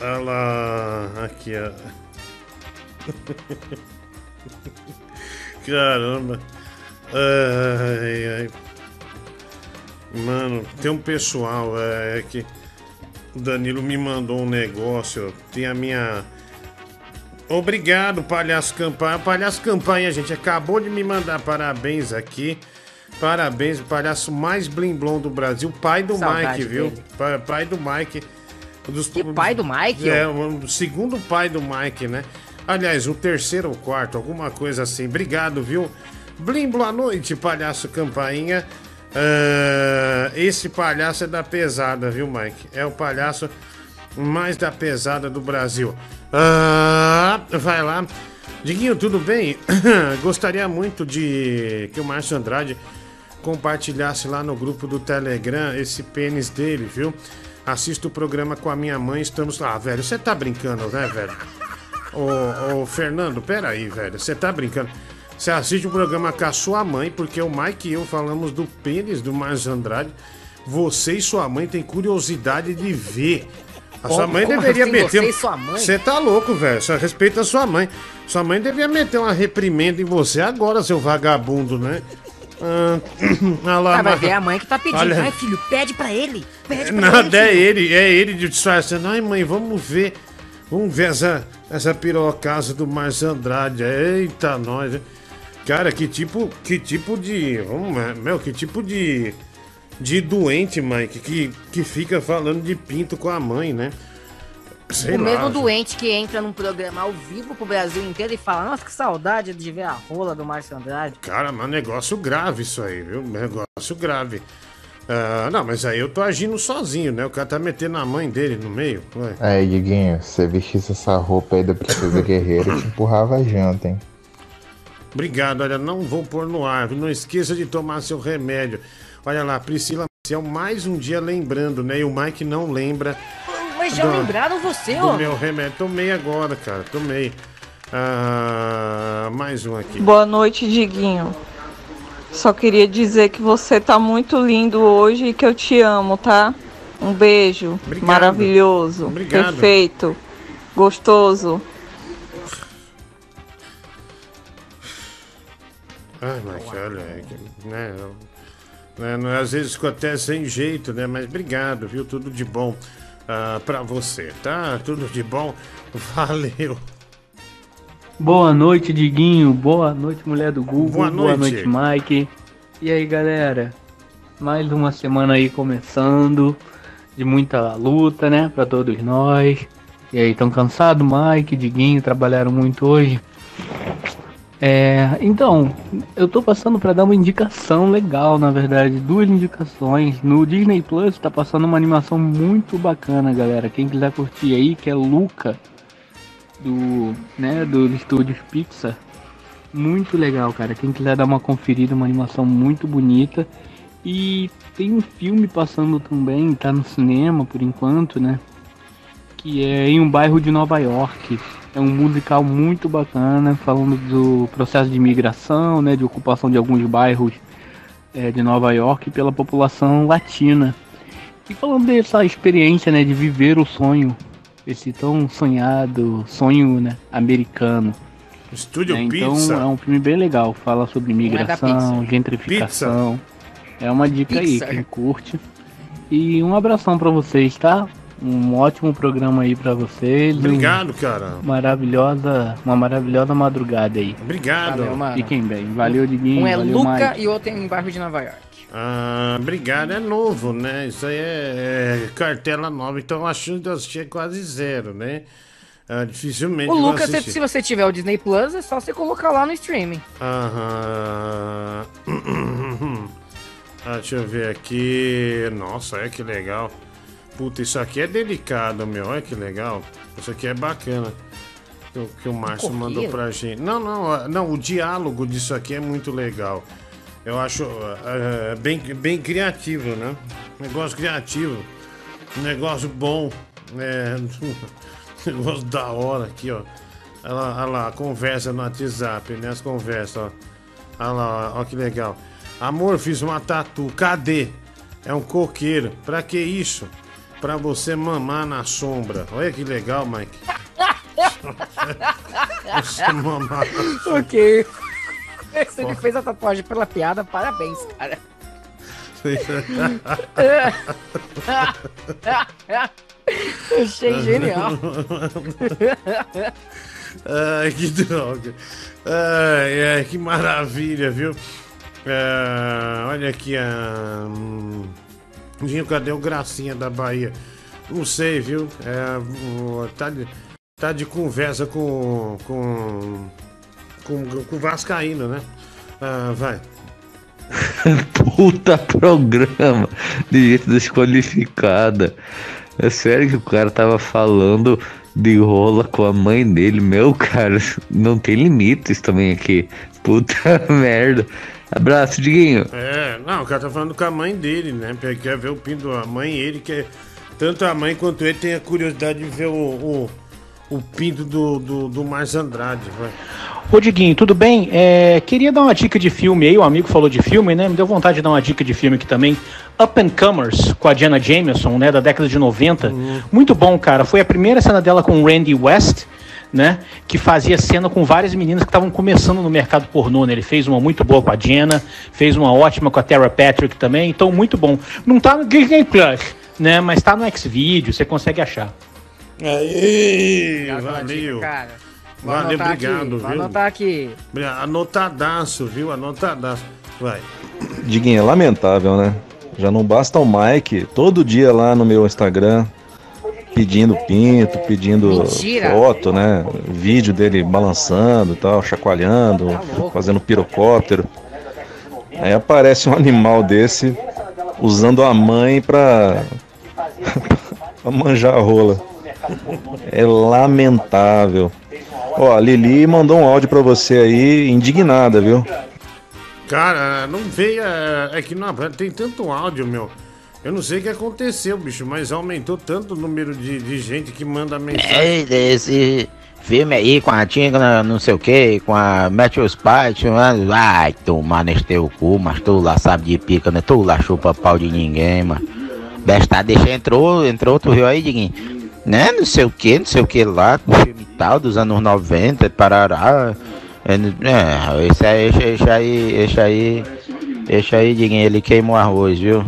Olha lá, aqui, ó. Caramba. Ai, ai. Mano, tem um pessoal é, que o Danilo me mandou um negócio. Tem a minha. Obrigado, Palhaço Campanha. Palhaço Campanha, gente, acabou de me mandar parabéns aqui. Parabéns, o palhaço mais blimblom do Brasil, pai do Saudade Mike, viu? dele. Pa- Pai do Mike. Dos, pai do Mike? É, o segundo pai do Mike, né? Aliás, o terceiro ou quarto, alguma coisa assim. Obrigado, viu? Blim, boa noite, palhaço Campainha. Ah, esse palhaço é da pesada, viu, Mike? É o palhaço mais da pesada do Brasil. Ah, vai lá. Diguinho, tudo bem? Gostaria muito de que o Márcio Andrade compartilhasse lá no grupo do Telegram esse pênis dele, viu? Assisto o programa com a minha mãe, estamos lá. Ah, velho, você tá brincando, né, velho? Ô, ô, Fernando, peraí, velho, você tá brincando. Você assiste o programa com a sua mãe, porque o Mike e eu falamos do pênis do Márcio Andrade. Você e sua mãe têm curiosidade de ver. A sua mãe como deveria assim, meter. você sua mãe? Você tá louco, velho. Só respeita a sua mãe. Sua mãe devia meter uma reprimenda em você agora, seu vagabundo, né? Ah, ah lá, Ah, vai mas- ver a mãe que tá pedindo. Olha- Ai, filho, pede pra ele. Pede pra Nada, é filho. ele, é ele de disfarçando. Ai, mãe, vamos ver. Vamos ver essa, essa pirocasa do Márcio Andrade. Eita, nós. Cara, que tipo, que tipo de. Vamos, é, meu, que tipo de. De doente, Mike, que, que fica falando de pinto com a mãe, né? Sei o lá. mesmo doente que entra num programa ao vivo pro Brasil inteiro e fala: Nossa, que saudade de ver a rola do Márcio Andrade. Cara, mas negócio grave isso aí, viu? Negócio grave. Ah, não, mas aí eu tô agindo sozinho, né? O cara tá metendo a mãe dele no meio. Ué. Aí, Diguinho, se você vestisse essa roupa aí da Princesa Guerreira, eu te empurrava a janta, hein? Obrigado, olha, não vou pôr no ar. Não esqueça de tomar seu remédio. Olha lá, Priscila Maciel, mais um dia lembrando, né? E o Mike não lembra. Mas já do- lembraram você, do ó. meu remédio. Tomei agora, cara, tomei. Ah, mais um aqui. Boa noite, Diguinho. Só queria dizer que você tá muito lindo hoje e que eu te amo, tá? Um beijo. Obrigado. Maravilhoso. Obrigado. Perfeito. Gostoso. Ai, Mike, olha, que, né, né, não- às vezes ficou até sem jeito, né? Mas obrigado, viu? Tudo de bom ah, pra você, tá? Tudo de bom. Valeu. Boa noite, Diguinho. Boa noite, mulher do Google. Boa noite. Mike. E aí, galera? Mais uma semana aí começando. De muita luta, né? Pra todos nós. E aí, tão cansado, Mike, Diguinho? Trabalharam muito hoje. É, então, eu tô passando pra dar uma indicação legal, na verdade, duas indicações. No Disney Plus tá passando uma animação muito bacana, galera. Quem quiser curtir aí, que é Luca, do, né, do estúdios Pixar. Muito legal, cara. Quem quiser dar uma conferida, uma animação muito bonita. E tem um filme passando também, tá no cinema por enquanto, né? Que é em um bairro de Nova York. É um musical muito bacana, falando do processo de imigração, né? De ocupação de alguns bairros é, de Nova York pela população latina. E falando dessa experiência, né? De viver o sonho, esse tão sonhado sonho, né? Americano. Estúdio É, então Pizza. é um filme bem legal, fala sobre é imigração, pizza. gentrificação. É uma dica Pizza. aí, quem curte. E um abração pra vocês, tá? Um ótimo programa aí pra vocês. um Obrigado, cara. Maravilhosa, uma maravilhosa madrugada aí. Obrigado. Valeu, mano. Fiquem bem. Valeu, Diguinho. Um é valeu, Luca Mike. e o outro é em bairro de Nova York. Ah, obrigado, é novo, né? Isso aí é, é cartela nova, então a chance de eu assistir é quase zero, né? Ah, dificilmente O vou Luca, se, você tiver o Disney Plus, é só você colocar lá no streaming. Aham. Ah, deixa eu ver aqui. Nossa, olha que legal. Puta, isso aqui é delicado, meu. Olha que legal. Isso aqui é bacana. O- que o Márcio mandou pra gente. Não, não, não. O diálogo disso aqui é muito legal. Eu acho ah, bem, bem criativo, né? Negócio criativo. Negócio bom. É, negócio da hora aqui, ó. Olha lá, olha lá, conversa no WhatsApp, né? As conversas, ó. Olha lá, ó que legal. Amor, fiz uma tatu. Cadê? É um coqueiro. Pra que isso? Pra você mamar na sombra. Olha que legal, Mike. Você mamar na sombra. ok. Se ele fez a tatuagem pela piada, parabéns, cara. Achei genial. ai, que droga. Ai, ai, que maravilha, viu? Ah, olha aqui a. Hum, Dinho, cadê o Gracinha da Bahia? Não sei, viu? É, tá, de, tá de conversa com. com. com, com o Vascaíno, né? Ah, vai. Puta programa de gente desqualificada. É sério que o cara tava falando de rola com a mãe dele. Meu, cara, não tem limites também aqui. Puta merda. Abraço, Diguinho. É, não, o cara tá falando com a mãe dele, né? Porque quer ver o pinto da mãe, ele quer. Tanto a mãe quanto ele tem a curiosidade de ver o, o, o pinto do, do, do Márcio Andrade, vai. Ô Diguinho, tudo bem? É, queria dar uma dica de filme aí, o amigo falou de filme, né? Me deu vontade de dar uma dica de filme aqui também. Up and Comers, com a Diana Jameson, né? Da década de 90. Muito bom, cara. Foi a primeira cena dela com o Randy West, né? Que fazia cena com várias meninas que estavam começando no mercado pornô, né? Ele fez uma muito boa com a Diana, fez uma ótima com a Tara Patrick também, então muito bom. Não tá no Disney Plus, né? Mas tá no Xvideo, você consegue achar. Aí, Obrigado pela valeu. dica, cara. Vou Valeu, obrigado, aqui, vou viu? anotar aqui. Anotadaço, viu? Anotadaço. Vai. Diguinho, é lamentável, né? Já não basta o Mike todo dia lá no meu Instagram pedindo pinto, pedindo Mentira. foto, né? Vídeo dele balançando e tal, chacoalhando, fazendo pirocóptero. Aí aparece um animal desse usando a mãe pra, pra manjar a rola. É lamentável. Ó, a Lili mandou um áudio pra você aí, indignada, viu? Cara, não veio. É, é que não, tem tanto áudio, meu. Eu não sei o que aconteceu, bicho, mas aumentou tanto o número de, de gente que manda mensagem. É desse filme aí com a Tina, não sei o que, com a Matthew Spite, vai tomar nesse teu cu, mas tu lá sabe de pica, né? Tu lá chupa pau de ninguém, mano. Besta, deixa, entrou, entrou outro rio aí, Diguinho. Né? Não sei o que, não sei o que lá, com filme tal, dos anos 90, parará. É, é, esse aí, esse, esse aí, esse aí, esse aí, Diguinho, ele queimou arroz, viu?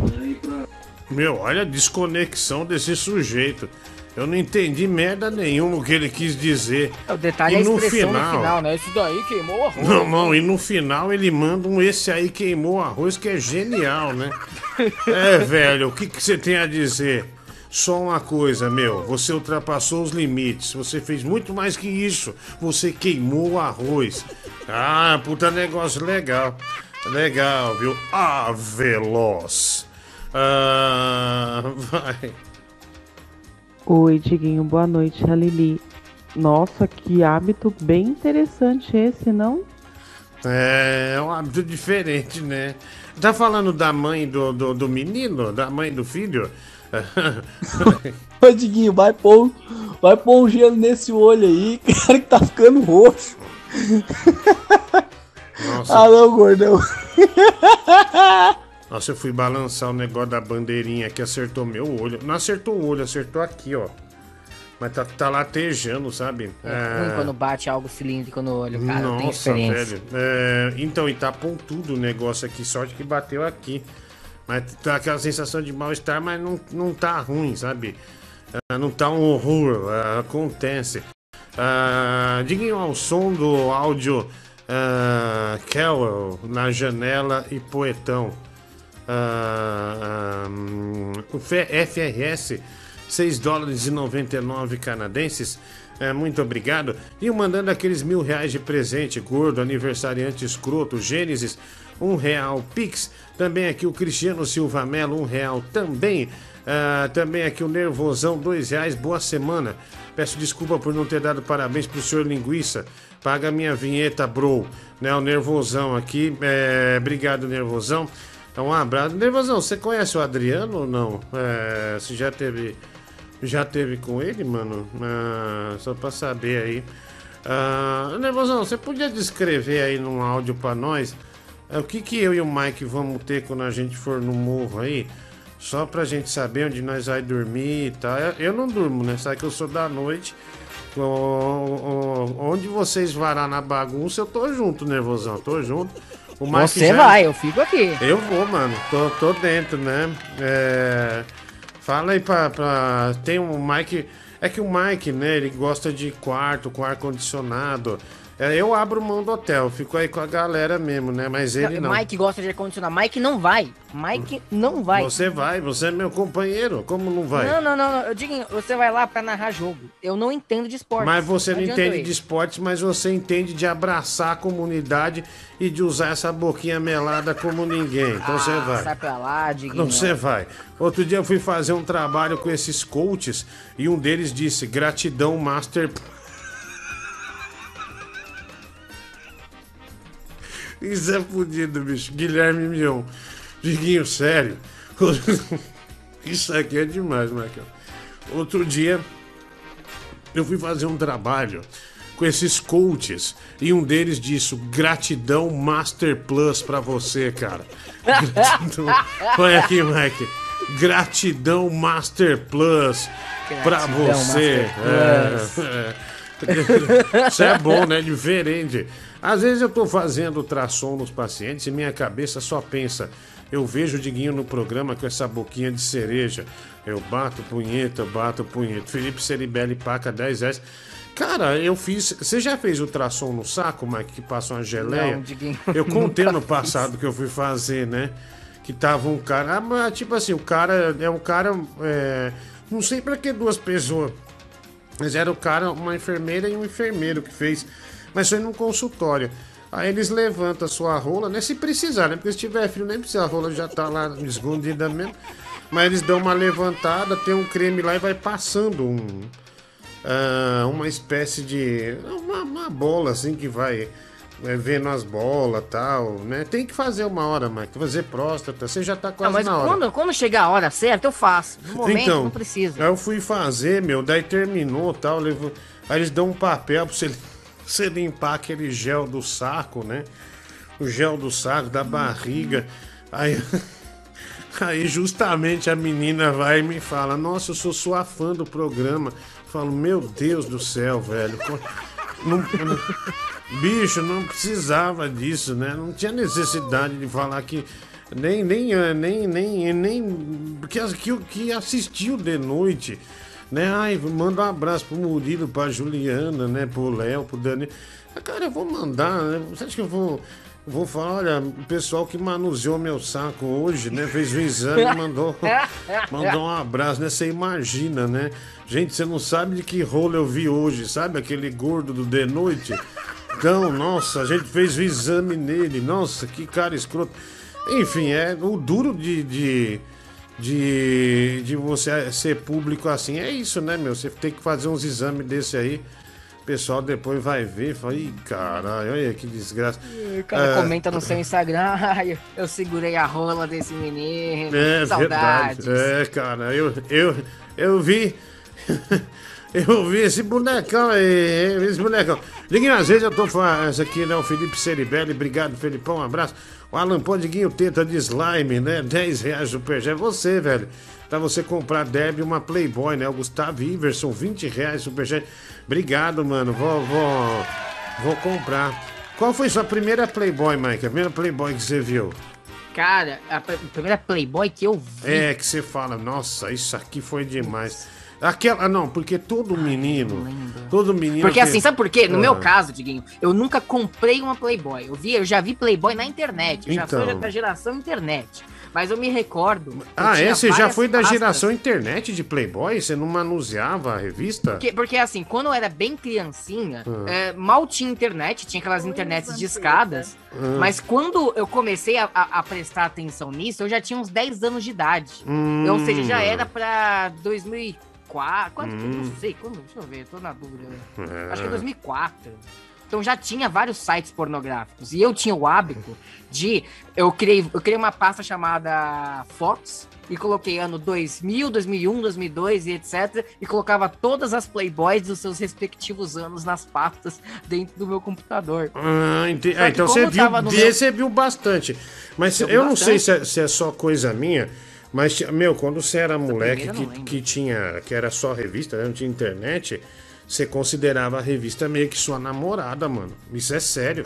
Meu, olha a desconexão desse sujeito. Eu não entendi merda nenhuma o que ele quis dizer. O detalhe e é no final, no final, né? Isso daí queimou a roupa. Não, não, e no final ele manda um esse aí queimou arroz que é genial, né? É, velho, o que, que você tem a dizer? Só uma coisa, meu, você ultrapassou os limites, você fez muito mais que isso, você queimou o arroz. Ah, puta negócio legal, legal, viu? Ah, veloz. Ah, vai. Oi, Diguinho, boa noite, a Lili. Nossa, que hábito bem interessante esse, não? É, é um hábito diferente, né? Tá falando da mãe do, do, do menino? Da mãe do filho? Ô, Diguinho, vai pôr, vai pôr um gelo nesse olho aí, cara, que tá ficando roxo. Nossa. Ah, não, gordão. Nossa, eu fui balançar o negócio da bandeirinha que acertou meu olho. Não acertou o olho, acertou aqui, ó. Mas tá, tá latejando, sabe? É ruim quando bate algo cilíndrico no olho, cara. tem Nossa, velho. É, então, e tá pontudo o negócio aqui. Sorte que bateu aqui. Mas tá aquela sensação de mal-estar, mas não, não tá ruim, sabe? Ah, não tá um horror. ah, acontece. Ah, ao som do áudio ah, Kelwell na janela e Poetão. O F- FRS 6 dólares e 99 canadenses. É, muito obrigado. E mandando aqueles mil reais de presente, gordo, aniversariante escroto, Gênesis, um real, Pix. Também aqui o Cristiano Silva Melo, um real também. Ah, também aqui o Nervosão, dois reais, boa semana. Peço desculpa por não ter dado parabéns pro senhor Linguiça. Paga minha vinheta, bro. Né, o Nervosão aqui. É, obrigado, Nervosão. Então, um abraço. Nervosão, você conhece o Adriano ou não? É, você já teve. Já teve com ele, mano? Ah, só pra saber aí. Ah, Nervosão, você podia descrever aí num áudio pra nós é, o que, que eu e o Mike vamos ter quando a gente for no morro aí? Só pra gente saber onde nós vai dormir e tal. Eu, não durmo, né? Sabe que eu sou da noite. Onde vocês varar na bagunça, eu tô junto, nervosão. Tô junto. Você já- vai, eu fico aqui. eu vou, mano. Tô, tô dentro, né? É, Fala aí pra, pra. Tem um Mike. É que o Mike, né? Ele gosta de quarto com ar-condicionado. É, eu abro mão do hotel, fico aí com a galera mesmo, né? Mas ele não. Mike gosta de ar-condicionado. Mike não vai. Mike não vai. Você vai, você é meu companheiro. Como não vai? Não, não, não, não. Eu digo, você vai lá pra narrar jogo. Eu não entendo de esporte. Mas você não eu entende de esportes, mas você entende de abraçar a comunidade e de usar essa boquinha melada como ninguém. Então você Ah, vai. Sai pra lá, Diguinho. Não, você vai. Outro dia eu fui fazer um trabalho com esses coaches e um deles disse: gratidão, Master. Isso é fodido, bicho. Guilherme Mion. Diguinho, sério. Isso aqui é demais, Marcão. Outro dia eu fui fazer um trabalho com esses coaches e um deles disse: gratidão Master Plus pra você, cara. Gratidão. Olha aqui, Mike. Gratidão Master Plus pra Gratidão, você. É, é. Isso é bom, né? Diferente. Às vezes eu tô fazendo ultrassom nos pacientes e minha cabeça só pensa. Eu vejo o Diguinho no programa com essa boquinha de cereja. Eu bato punheta, eu bato punheta. Felipe Ceribelli paca 10 reais. Cara, eu fiz. Você já fez ultrassom no saco, Mike, que passa uma geleia? Não, Diguinho, eu contei no passado que eu fui fazer, né? Que tava um cara. Ah, tipo assim, o cara é um cara. é, não sei pra que duas pessoas. Mas era o cara, uma enfermeira e um enfermeiro que fez. Mas foi num consultório. Aí eles levantam a sua rola, né? Se precisar, né? Porque se tiver frio, nem precisa, a rola já tá lá escondida mesmo. Mas eles dão uma levantada, tem um creme lá e vai passando um. ah, uma espécie de. Uma, uma bola assim que vai. é, vendo as bolas tal, né? Tem que fazer uma hora, Mike. Fazer próstata, você já tá Não, quase mas na hora. quando, quando chegar a hora certa, eu faço. No momento, Então, não precisa. Aí eu fui fazer, meu, daí terminou tal. Levou... Aí eles dão um papel pra você, você limpar aquele gel do saco, né? O gel do saco, da barriga. Aí, aí justamente a menina vai e me fala: Nossa, eu sou sua fã do programa. Eu falo, meu Deus do céu, velho. Não, não- bicho, não precisava disso, né? Não tinha necessidade de falar que. Nem, nem, nem, nem, nem. Que, que, que assistiu de noite. Né? Ai, manda um abraço pro Murilo, pra Juliana, né? Pro Léo, pro Dani. Ah, Cara, eu vou mandar, né? Você acha que eu vou. Vou falar, olha, o pessoal que manuseou meu saco hoje, né? Fez o exame e mandou, mandou um abraço, né? Você imagina, né? Gente, você não sabe de que rolo eu vi hoje, sabe? Aquele gordo do de noite. Então, nossa, a gente fez o exame nele. Nossa, que cara escroto. Enfim, é o duro de, de, de, de você ser público assim. É isso, né, meu? Você tem que fazer uns exames desse aí pessoal depois vai ver e fala, ih, caralho, olha que desgraça. O cara Ah, comenta no seu Instagram, eu segurei a rola desse menino. É Saudades. verdade. É, cara, eu, eu, eu vi. Eu vi esse bonecão aí, esse bonecão. Diguinho, às vezes eu tô falando, essa aqui, né? O Felipe Ceribelli, obrigado, Felipão, um abraço. O Alan Pô, Diguinho, teta de slime, né? 10 reais super É você, velho. Pra você comprar Deb uma Playboy, né? O Gustavo Iverson, 20 reais superchat. Obrigado, mano. Vou, vou, vou comprar. Qual foi sua primeira Playboy, Mike? A primeira Playboy que você viu? Cara, a pr- primeira Playboy que eu vi. É, que você fala, nossa, isso aqui foi demais. Aquela, ah, não, porque todo menino, todo menino... Porque tem- assim, sabe por quê? No Ah. meu caso, Diguinho, eu nunca comprei uma Playboy. Eu vi, eu já vi Playboy na internet. Eu já Então. sou da geração internet. Mas eu me recordo. que Ah, é? Você já foi da pastas. geração internet de Playboy? Você não manuseava a revista? Porque, porque assim, quando eu era bem criancinha, Ah. é, mal tinha internet, tinha aquelas internets de escadas. Ah. Mas quando eu comecei a, a- a prestar atenção nisso, eu já tinha uns 10 anos de idade. Hum. Ou seja, já era pra 2004. Quanto? Hum. Não sei, quando? Deixa eu ver, tô na dúvida. É. Acho que é 2004. Então já tinha vários sites pornográficos. E eu tinha o hábito de. Eu criei, eu criei uma pasta chamada Fotos. E coloquei ano 2000, 2001, 2002 e etc. E colocava todas as Playboys dos seus respectivos anos nas pastas dentro do meu computador. Ah, ah, que então como você viu, no meu- você viu bastante. Mas Eu eu não sei bastante. se é, se é só coisa minha, mas, meu, quando você era moleque que, que tinha, que era só revista, né, não tinha internet, você considerava a revista meio que sua namorada, mano. Isso é sério.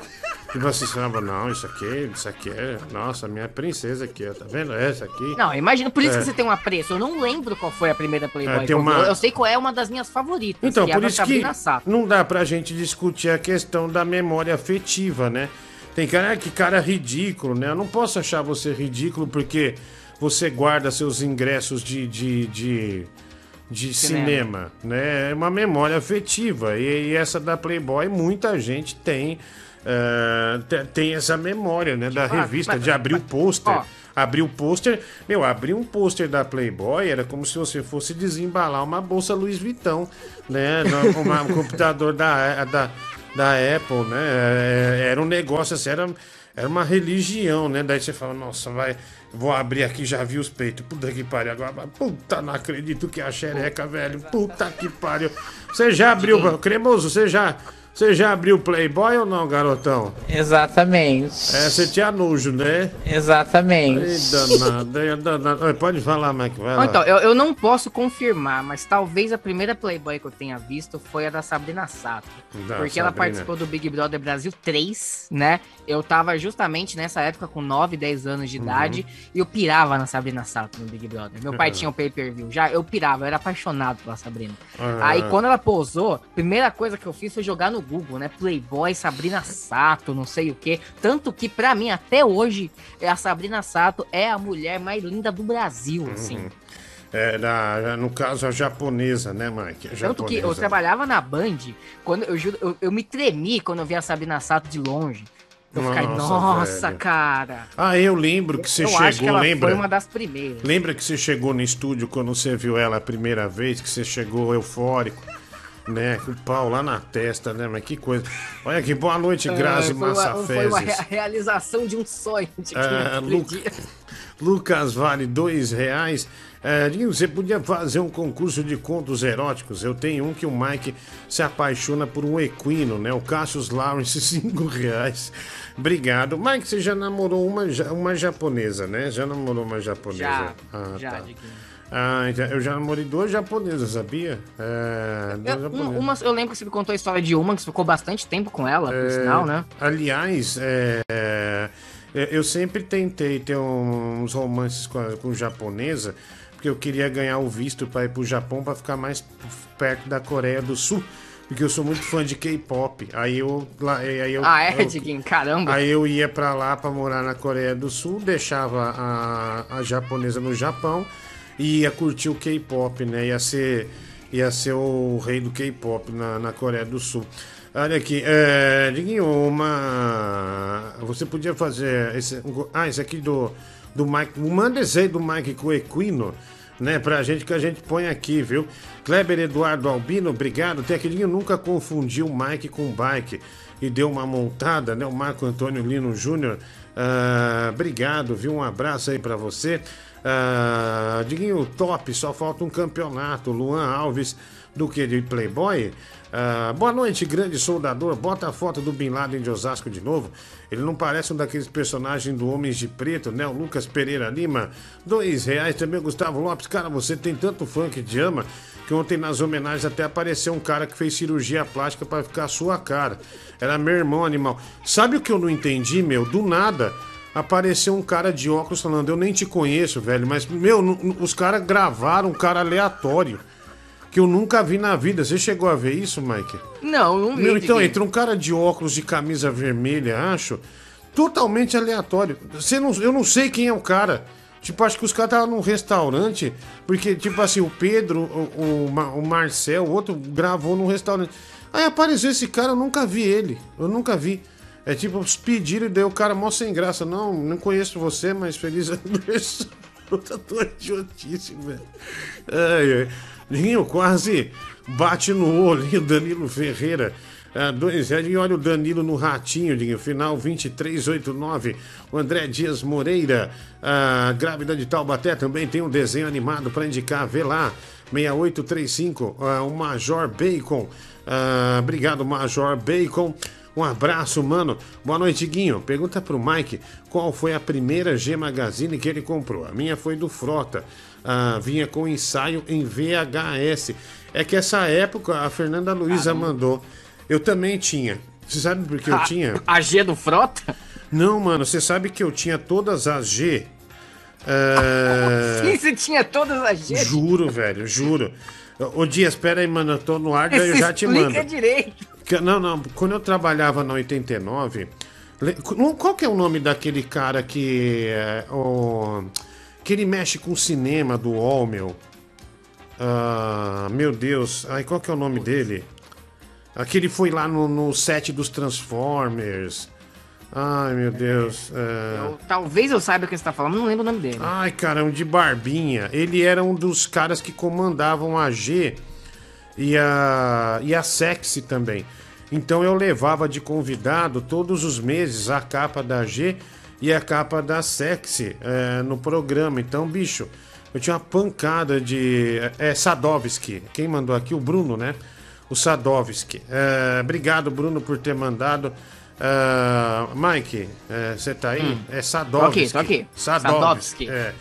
Tipo assim, você falava, não, isso aqui, isso aqui é, nossa, minha princesa aqui, ó, tá vendo? Essa aqui. Não, imagina, por isso É. que você tem um apreço. Eu não lembro qual foi a primeira Playboy. É, que eu vi. uma- Eu, eu sei qual é uma das minhas favoritas. Então, é por isso que não dá pra gente discutir a questão da memória afetiva, né? Tem cara "Ah, que cara ridículo, né? Eu não posso achar você ridículo porque você guarda seus ingressos de, de, de, de Cinema. cinema. né? É uma memória afetiva. E, e essa da Playboy, muita gente tem, te- tem essa memória, né? Da revista, de abrir o pôster. Abrir o pôster. Meu, abrir um pôster da Playboy era como se você fosse desembalar uma bolsa Louis Vuitton, né? Um computador da, da, da Apple, né? É, Era um negócio assim, era, era uma religião, né? Daí você fala, nossa, vai. Vou abrir aqui, já vi os peitos. Puta que pariu. Agora, puta, não acredito que é a xereca, velho. Puta que pariu. Você já abriu, cremoso, você já. Você já abriu o Playboy ou não, garotão? Exatamente. É, você tinha nojo, né? Exatamente. Ei, danado, ei, danado. Oi, Pode falar, Mike, vai lá. Então, eu, eu não posso confirmar, mas talvez a primeira Playboy que eu tenha visto foi a da Sabrina Sato. Da porque ela Sabrina. participou do Big Brother Brasil 3, né? Eu tava justamente nessa época com 9, 10 anos de Uhum. idade e eu pirava na Sabrina Sato no Big Brother. Meu pai Uhum. tinha o pay-per-view já, eu pirava, eu era apaixonado pela Sabrina. Ah. Aí quando ela posou, primeira coisa que eu fiz foi jogar no Google, né? Playboy, Sabrina Sato, não sei o quê. Tanto que pra mim, até hoje, a Sabrina Sato é a mulher mais linda do Brasil, assim. Uhum. É, na- no caso, a japonesa, né, Mike? A Tanto que eu japonesa. trabalhava na Band, quando eu juro, eu, eu me tremi quando eu vi a Sabrina Sato de longe. Eu fiquei, Nossa, nossa, velho. cara. Ah, eu lembro que você eu chegou, acho que ela lembra? foi uma das primeiras. Lembra que você chegou no estúdio quando você viu ela a primeira vez, que você chegou eufórico, né? Com o pau lá na testa, né? Mas que coisa. Olha aqui, boa noite, Grazi É, foi uma, foi uma Massafezes. rea- realização de um sonho. De É, Lu-. Lucas vale dois reais. É, você podia fazer um concurso de contos eróticos. Eu tenho um que o Mike se apaixona por um equino, né? O Cassius Lawrence, cinco reais. Obrigado. Mike, você já namorou uma, uma japonesa, né? Já namorou uma japonesa? Já, Ah, já, tá. Ah, eu já namorei duas japonesas, sabia? É, duas Eu, japonesas. uma, eu lembro que você me contou a história de uma que você ficou bastante tempo com ela, por É, sinal, né? Aliás, é, é, eu sempre tentei ter uns romances com, a, com japonesa, porque eu queria ganhar o visto para ir pro Japão para ficar mais perto da Coreia do Sul, porque eu sou muito fã de K-pop. Aí eu, lá, aí eu, ah, é, Diguinho, caramba. Aí eu ia pra lá pra morar na Coreia do Sul, deixava a, a japonesa no Japão e ia curtir o K-pop, né? Ia ser, ia ser o rei do K-pop na, na Coreia do Sul. Olha aqui, é, Diguinho, uma. Você podia fazer. Esse, ah, esse aqui do, do Mike. Manda esse aí do Mike com o Equino. né, pra gente que a gente põe aqui, viu? Kleber Eduardo Albino, obrigado. Que nunca confundiu Mike com bike e deu uma montada, né? O Marco Antônio Lino Júnior, ah, obrigado, viu? Um abraço aí pra você. Ah, Diguinho, top, só falta um campeonato. Luan Alves, do que de Playboy. Ah, boa noite, grande soldador. Bota a foto do Bin Laden de Osasco de novo. Ele não parece um daqueles personagens do Homens de Preto, né? O Lucas Pereira Lima, dois reais. Também Gustavo Lopes. Cara, você tem tanto fã que te ama que ontem nas homenagens até apareceu um cara que fez cirurgia plástica para ficar a sua cara. Era meu irmão animal. Sabe o que eu não entendi, meu? Do nada apareceu um cara de óculos falando: Eu nem te conheço, velho, mas, meu, os caras gravaram um cara aleatório que eu nunca vi na vida. Você chegou a ver isso, Mike? Não, não vi. Meu, então, Diguinho. entra um cara de óculos de camisa vermelha, acho, totalmente aleatório. Você não, eu não sei quem é o cara. Tipo, acho que os caras estavam num restaurante, porque, tipo assim, o Pedro, o, o, o Marcel, o outro, gravou num restaurante. Aí apareceu esse cara, eu nunca vi ele. Eu nunca vi. É tipo, os pediram e deu o cara mó sem graça. Não, não conheço você, mas feliz aniversário. Puta tua idiotice, velho. Ninho quase bate no olho, Danilo Ferreira. Ah, dois reais. E olha o Danilo no ratinho, Dinho. Final 2389. O André Dias Moreira. Ah, grávida de Taubaté também tem um desenho animado para indicar. Vê lá. 6835. Ah, o Major Bacon. Ah, obrigado, Major Bacon. Um abraço, mano. Boa noite, Guinho. Pergunta pro Mike qual foi a primeira G Magazine que ele comprou. A minha foi do Frota. Ah, vinha com ensaio em VHS. É que essa época a Fernanda Luiza mandou. Eu também tinha. Você sabe por que eu A- tinha? A G do Frota? Não, mano, você sabe que eu tinha todas as G. É... Sim, você tinha todas as G. Juro, velho, juro. Ô Dias, espera aí, mano, eu tô no ar, daí eu já te mando. direito. Não, não, quando eu trabalhava na 89, le- qual que é o nome daquele cara que é, o, que ele mexe com cinema do UOL, meu? Ah, meu Deus, ai, qual que é o nome dele? Aquele foi lá no, no set dos Transformers. Ai, meu Deus. é. Eu- talvez eu saiba o que você tá falando, mas não lembro o nome dele. Ai, caramba, de barbinha. Ele era um dos caras que comandavam a G e a, e a Sexy também. Então eu levava de convidado todos os meses a capa da G e a capa da Sexy é, no programa. Então, bicho, eu tinha uma pancada de. É Sadovski. Quem mandou aqui? O Bruno, né? O Sadovski. É, obrigado, Bruno, por ter mandado. É, Mike, você tá aí? Hum. É Tô Sadovski. aqui, tô aqui. Sadovski. Sadovski. É.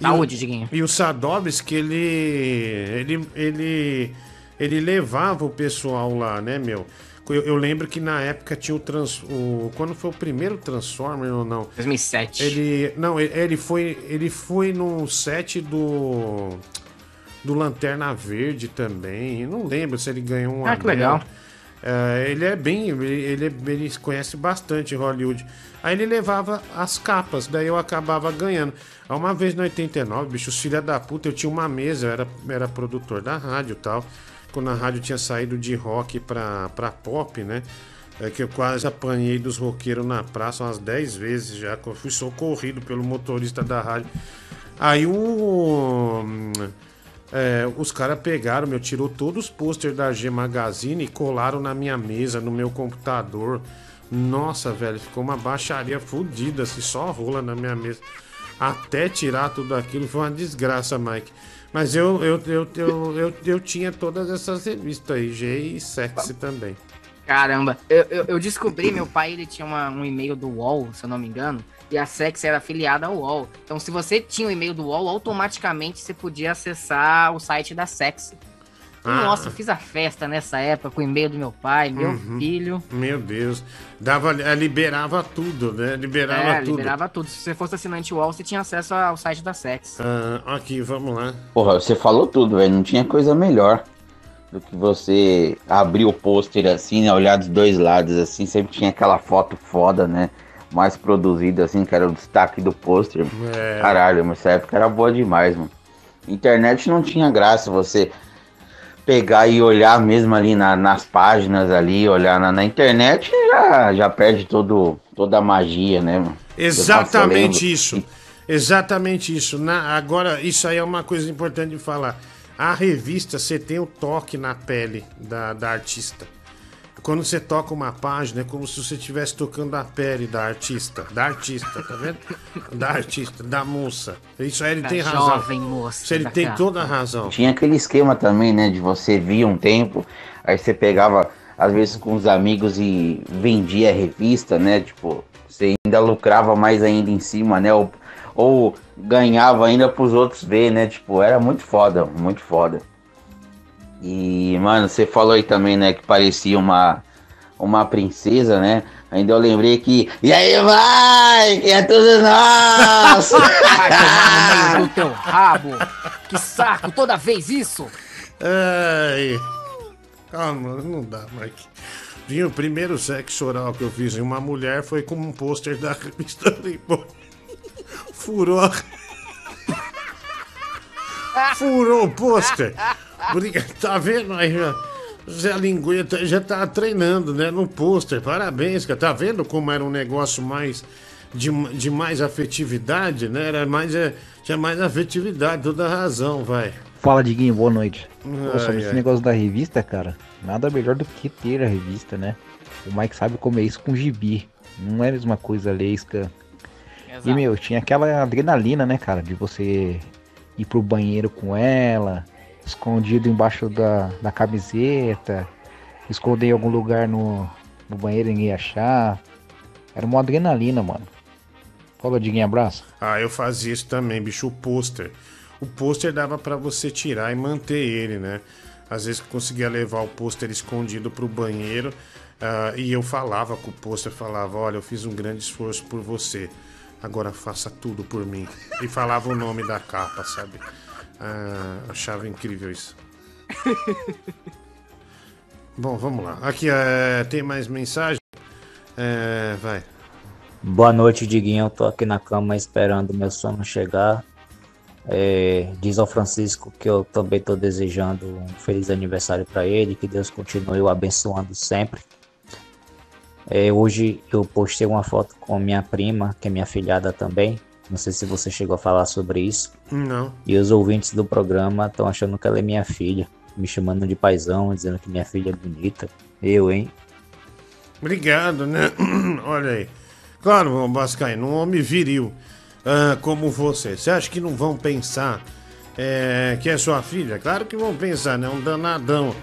E Saúde, Diguinho. E o Sadovski, ele, ele, ele, ele levava o pessoal lá, né, meu? Eu, eu lembro que na época tinha o, trans, o. Quando foi o primeiro Transformer ou não? 2007. Ele. Não, ele, ele foi. Ele foi no set do. Do Lanterna Verde também. Eu não lembro se ele ganhou um Ah, que legal. É, ele é bem. Ele, ele, conhece bastante Hollywood. Aí ele levava as capas, daí eu acabava ganhando. Uma vez no 89, bicho, filha da puta, eu tinha uma mesa, eu era, era produtor da rádio e tal. Quando a rádio tinha saído de rock pra, pra pop, né? É que eu quase apanhei dos roqueiros na praça umas 10 vezes já, eu fui socorrido pelo motorista da rádio. Aí o. é, os caras pegaram, meu, tirou todos os pôster da G Magazine e colaram na minha mesa, no meu computador. Nossa, velho, ficou uma baixaria fodida, assim, só rola na minha mesa. Até tirar tudo aquilo foi uma desgraça, Mike. Mas eu, eu, eu, eu, eu, eu tinha todas essas revistas aí, G e Sexy também. Caramba, eu, eu, eu descobri, meu pai ele tinha uma- um e-mail do UOL, se eu não me engano, e a Sex era afiliada ao UOL. Então, se você tinha o e-mail do UOL, automaticamente você podia acessar o site da Sex. E, Ah. Nossa, eu fiz a festa nessa época com o e-mail do meu pai, meu Uhum. filho. Meu Deus. Dava, eh, liberava tudo, né? Liberava é, tudo. liberava tudo. Se você fosse assinante UOL, você tinha acesso ao site da Sex. Ah, aqui, vamos lá. Porra, você falou tudo, velho. Não tinha coisa melhor do que você abrir o pôster assim, né? Olhar dos dois lados, assim. Sempre tinha aquela foto foda, né? Mais produzida, assim, que era o destaque do pôster. É. Caralho, mas essa época era boa demais, mano. Internet não tinha graça você pegar e olhar mesmo ali na- nas páginas ali, olhar na, na internet, já, já perde todo, toda a magia, né, mano? Exatamente Eu isso. Exatamente isso. Na, agora, isso aí é uma coisa importante de falar. A revista, você tem o toque na pele da, da artista. Quando você toca uma página, é como se você estivesse tocando a pele da artista. Da artista, tá vendo? Da artista, da moça. Isso aí ele Da tem razão. jovem moça Isso ele tem capa. toda a razão. Tinha aquele esquema também, né? De você via um tempo, aí você pegava, às vezes, com os amigos e vendia a revista, né? Tipo, você ainda lucrava mais ainda em cima, né? Ou, ou ganhava ainda pros outros ver, né? Tipo, era muito foda, muito foda. E, mano, você falou aí também, né, que parecia uma, uma princesa, né? Ainda eu lembrei que. E aí, vai! Que é tudo nosso! Vai tomar no meio do teu rabo. Que saco, toda vez isso. Ai. Calma, não dá, Mike. Vinha o primeiro sexo oral que eu fiz em uma mulher foi com um pôster da revista Playboy. Furou. a- Furou o pôster. Tá vendo aí? já- Zé Linguinha tá- já tá treinando, né? No pôster. Parabéns, cara. Tá vendo como era um negócio mais. De, de mais afetividade, né? Era mais. é, Tinha mais afetividade, toda razão, vai. Fala, Diguinho, boa noite. Pô, Ai, sobre esse ai. negócio da revista, cara, nada melhor do que ter a revista, né? O Mike sabe comer isso com gibi. Não é a mesma coisa lesca. E, meu, tinha aquela adrenalina, né, cara, de você ir pro banheiro com ela, escondido embaixo da, da camiseta, esconder em algum lugar no, no banheiro e ninguém achar. Era uma adrenalina, mano. Fala, Diguinho, abraço. Ah, eu fazia isso também, bicho, o pôster. O pôster dava pra você tirar e manter ele, né? Às vezes conseguia levar o pôster escondido pro banheiro ah, e eu falava com o pôster, falava, olha, eu fiz um grande esforço por você, agora faça tudo por mim. E falava o nome da capa, sabe? Ah, achava incrível isso. Bom, vamos lá. Aqui, é, tem mais mensagem? É, vai. Boa noite, Diguinho. Eu tô aqui na cama esperando meu sono chegar. É, diz ao Francisco que eu também tô desejando um feliz aniversário para ele, que Deus continue o abençoando sempre. É, hoje eu postei uma foto com minha prima, que é minha filhada também. Não sei se você chegou a falar sobre isso. Não. E os ouvintes do programa estão achando que ela é minha filha, me chamando de paizão, dizendo que minha filha é bonita. Eu, hein? Obrigado, né? Olha aí. Claro, Bascaíno, um homem viril ah, como você. Você acha que não vão pensar é, que é sua filha? Claro que vão pensar, né? Um danadão.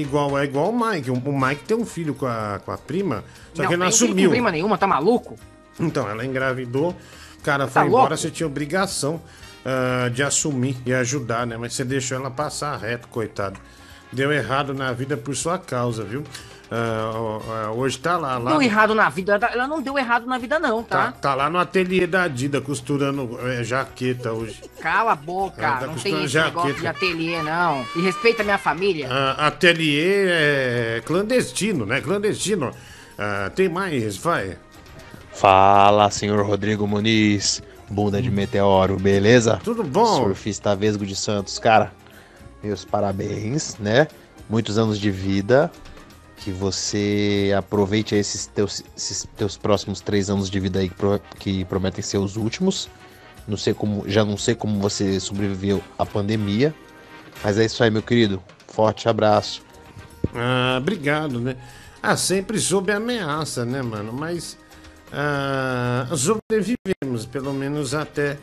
Igual, é igual o Mike. O Mike tem um filho com a, com a prima, só que ele não tem filho com assumiu. prima nenhuma, tá maluco? Então, ela engravidou, o cara foi Tá embora, louco? você tinha obrigação ah, de assumir e ajudar, né? Mas você deixou ela passar reto, coitado. Deu errado na vida por sua causa, viu? Ó, hoje tá lá, lá. Deu errado na vida. Ela não deu errado na vida, não, Tá, tá? tá lá no ateliê da Dida costurando é, jaqueta hoje. Cala a boca, Ela tá não tem esse negócio jaqueta. de ateliê, não. E respeita a minha família. Ah, ateliê é clandestino, né? Clandestino. Ah, tem mais, vai. Fala, senhor Rodrigo Muniz, bunda de meteoro, beleza? Tudo bom? Surfista Vesgo de Santos, cara, meus parabéns, né? Muitos anos de vida, que você aproveite esses teus, esses teus próximos três anos de vida aí que, pro- que prometem ser os últimos. Não sei como, já não sei como você sobreviveu à pandemia, mas é isso aí, meu querido. Forte abraço. Ah, obrigado, né? Ah, sempre sob ameaça, né, mano? Mas ah, sobrevivemos, pelo menos até,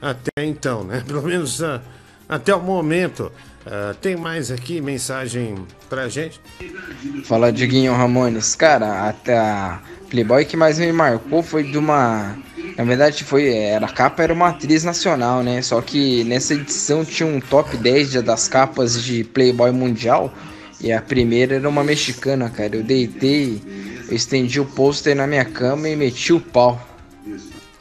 até então, né? Pelo menos ah, até o momento. Ah, tem mais aqui mensagem pra gente? Fala, Diguinho Ramones. Cara, até a Playboy que mais me marcou foi de uma. Na verdade, foi. Era, a capa era uma atriz nacional, né? Só que nessa edição tinha um top 10 de- das capas de Playboy mundial. E a primeira era uma mexicana, cara. Eu deitei, eu estendi o pôster na minha cama e meti o pau.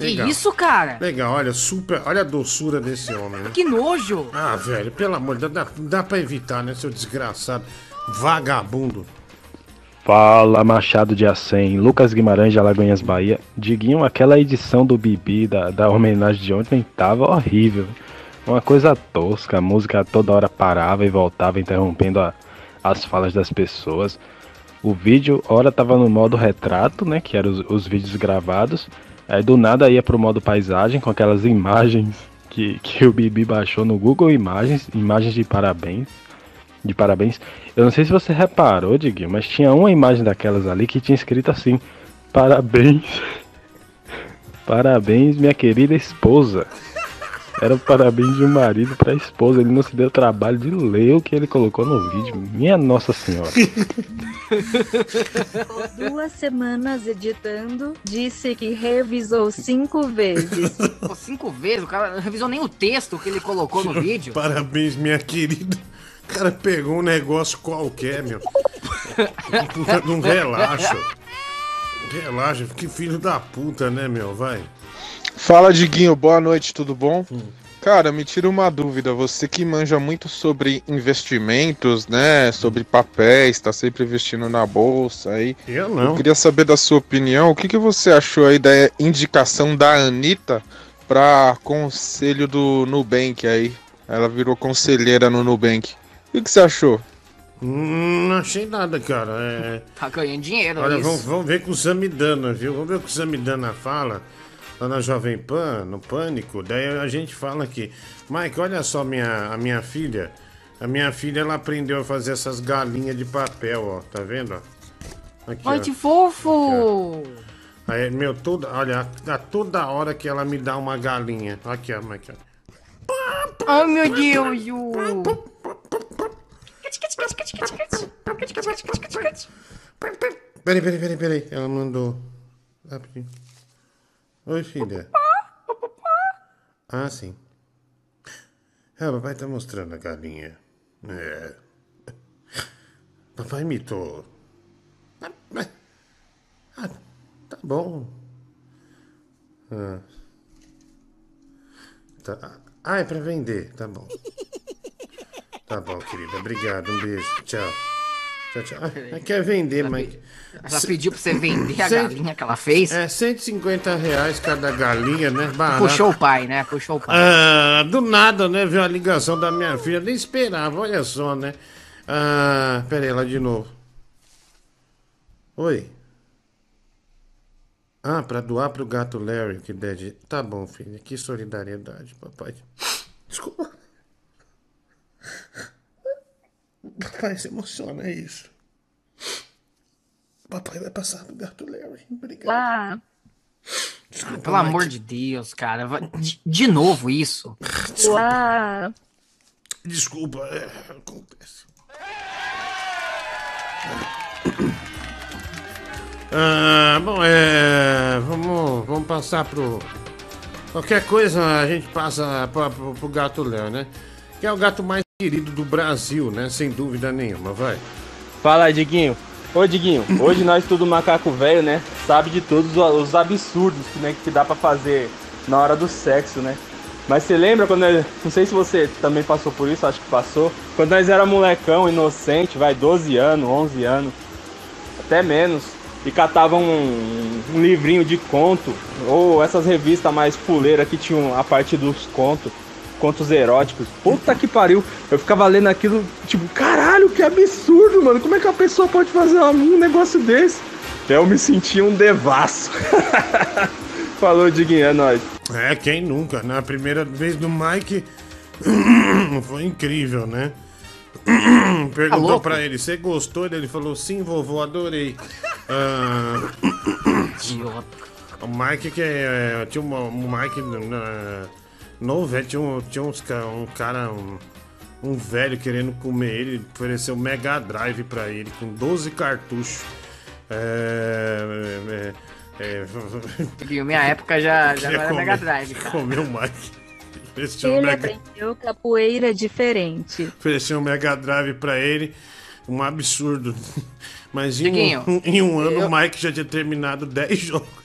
Legal. isso, cara? Legal, olha, super, olha a doçura desse homem, né? Que nojo! Ah, velho, pelo amor de Deus, dá, dá pra evitar, né, seu desgraçado vagabundo. Fala Machado de Acém, Lucas Guimarães de Alagoinhas, Bahia. Diguinho, aquela edição do Bibi da, da homenagem de ontem tava horrível. Uma coisa tosca, a música toda hora parava e voltava, interrompendo a- as falas das pessoas. O vídeo, ora tava no modo retrato, né? Que eram os, os vídeos gravados. Aí do nada ia pro modo paisagem com aquelas imagens que, que o Bibi baixou no Google Imagens, imagens de parabéns. De parabéns. Eu não sei se você reparou, Diguinho, mas tinha uma imagem daquelas ali que tinha escrito assim: Parabéns. Parabéns, minha querida esposa. Era o parabéns de um marido pra esposa. Ele não se deu o trabalho de ler o que ele colocou no vídeo. Minha Nossa Senhora. Duas semanas editando, disse que revisou cinco vezes. Pô, cinco vezes, o cara não revisou nem o texto que ele colocou no vídeo. Parabéns, minha querida. O cara pegou um negócio qualquer, meu. Um relaxo. Relaxa, que filho da puta, né, meu? Vai. Fala, Diguinho, boa noite, tudo bom? Cara, me tira uma dúvida, você que manja muito sobre investimentos, né, sobre papéis, tá sempre investindo na bolsa aí. Eu não. Eu queria saber da sua opinião, o que, que você achou aí da indicação da Anitta pra conselho do Nubank aí? Ela virou conselheira no Nubank. O que, que você achou? Hum, não achei nada, cara. É... Tá ganhando dinheiro, Olha, isso. vamos, vamos ver com o Samidana, viu? Vamos ver o que o Samidana fala lá na Jovem Pan, no Pânico. Daí a gente fala aqui. Mike, olha só minha, a minha filha. A minha filha, ela aprendeu a fazer essas galinhas de papel, ó. Tá vendo? Aqui, Ai, ó. que fofo! Aí, meu, toda, olha, a toda hora que ela me dá uma galinha. Aqui, ó, Mike. ó. Ai, meu Deus! Peraí, peraí, peraí, peraí. Ela mandou. Rapidinho. Oi, filha. Ah, sim. Ah, papai tá mostrando a galinha. É. Papai mas- ah, tá bom. Ah. Tá. Ah, é pra vender. Tá bom. Tá bom, querida. Obrigado. Um beijo. Tchau. Tchau, tchau. Ah, quer vender, mas. Ela pediu pra você vender a galinha que ela fez. É, 150 reais cada galinha, né? Barato. Puxou o pai, né? Puxou o pai. Ah, do nada, né? Viu a ligação da minha filha, nem esperava, olha só, né? Ah, pera aí, lá de novo. Oi. Ah, pra doar pro gato Larry, que der de... Tá bom, filha, que solidariedade, papai. Desculpa. Papai se emociona, é isso. Papai vai passar pro gato Larry. Obrigado. Ah, Ah, pelo amor de Deus, cara. De, de novo isso. lá. Desculpa, é, acontece. Ah, bom, é. Vamos, vamos passar pro. Qualquer coisa a gente passa pra, pro, pro gato Léo, né? Que é o gato mais querido do Brasil, né? Sem dúvida nenhuma, vai. Fala aí, Diguinho. Ô, Diguinho, hoje nós tudo macaco velho, né? Sabe de todos os os absurdos que, né, que dá pra fazer na hora do sexo, né? Mas você lembra quando. nós- Não sei se você também passou por isso, acho que passou. Quando nós era molecão, inocente, vai, 12 anos, 11 anos, até menos. E catava um, um livrinho de conto, ou essas revistas mais fuleiras que tinham a parte dos contos, contos eróticos. Puta que pariu, eu ficava lendo aquilo, tipo, caralho, que absurdo, mano. Como é que a pessoa pode fazer um negócio desse? Eu me sentia um devasso. Falou, Diguinho, é nóis. É, quem nunca? Na primeira vez do Mike foi incrível, né? Perguntou louco? pra ele, você gostou? Ele falou, sim, vovô, adorei. Ah, o Mike que é, tinha uma, um Mike na- novo, é, tinha, um, tinha uns, um cara, um, um velho querendo comer ele, ofereceu um Mega Drive pra ele com 12 cartuchos. É, é, é, Diguinho, minha época já, já era comer- Mega Drive, cara. Comeu o Mike. Ofereceu um Ele Mega, aprendeu capoeira diferente. ofereceu um Mega Drive pra ele. Um absurdo. Mas em um, em um ano eu- o Mike já tinha terminado 10 jogos.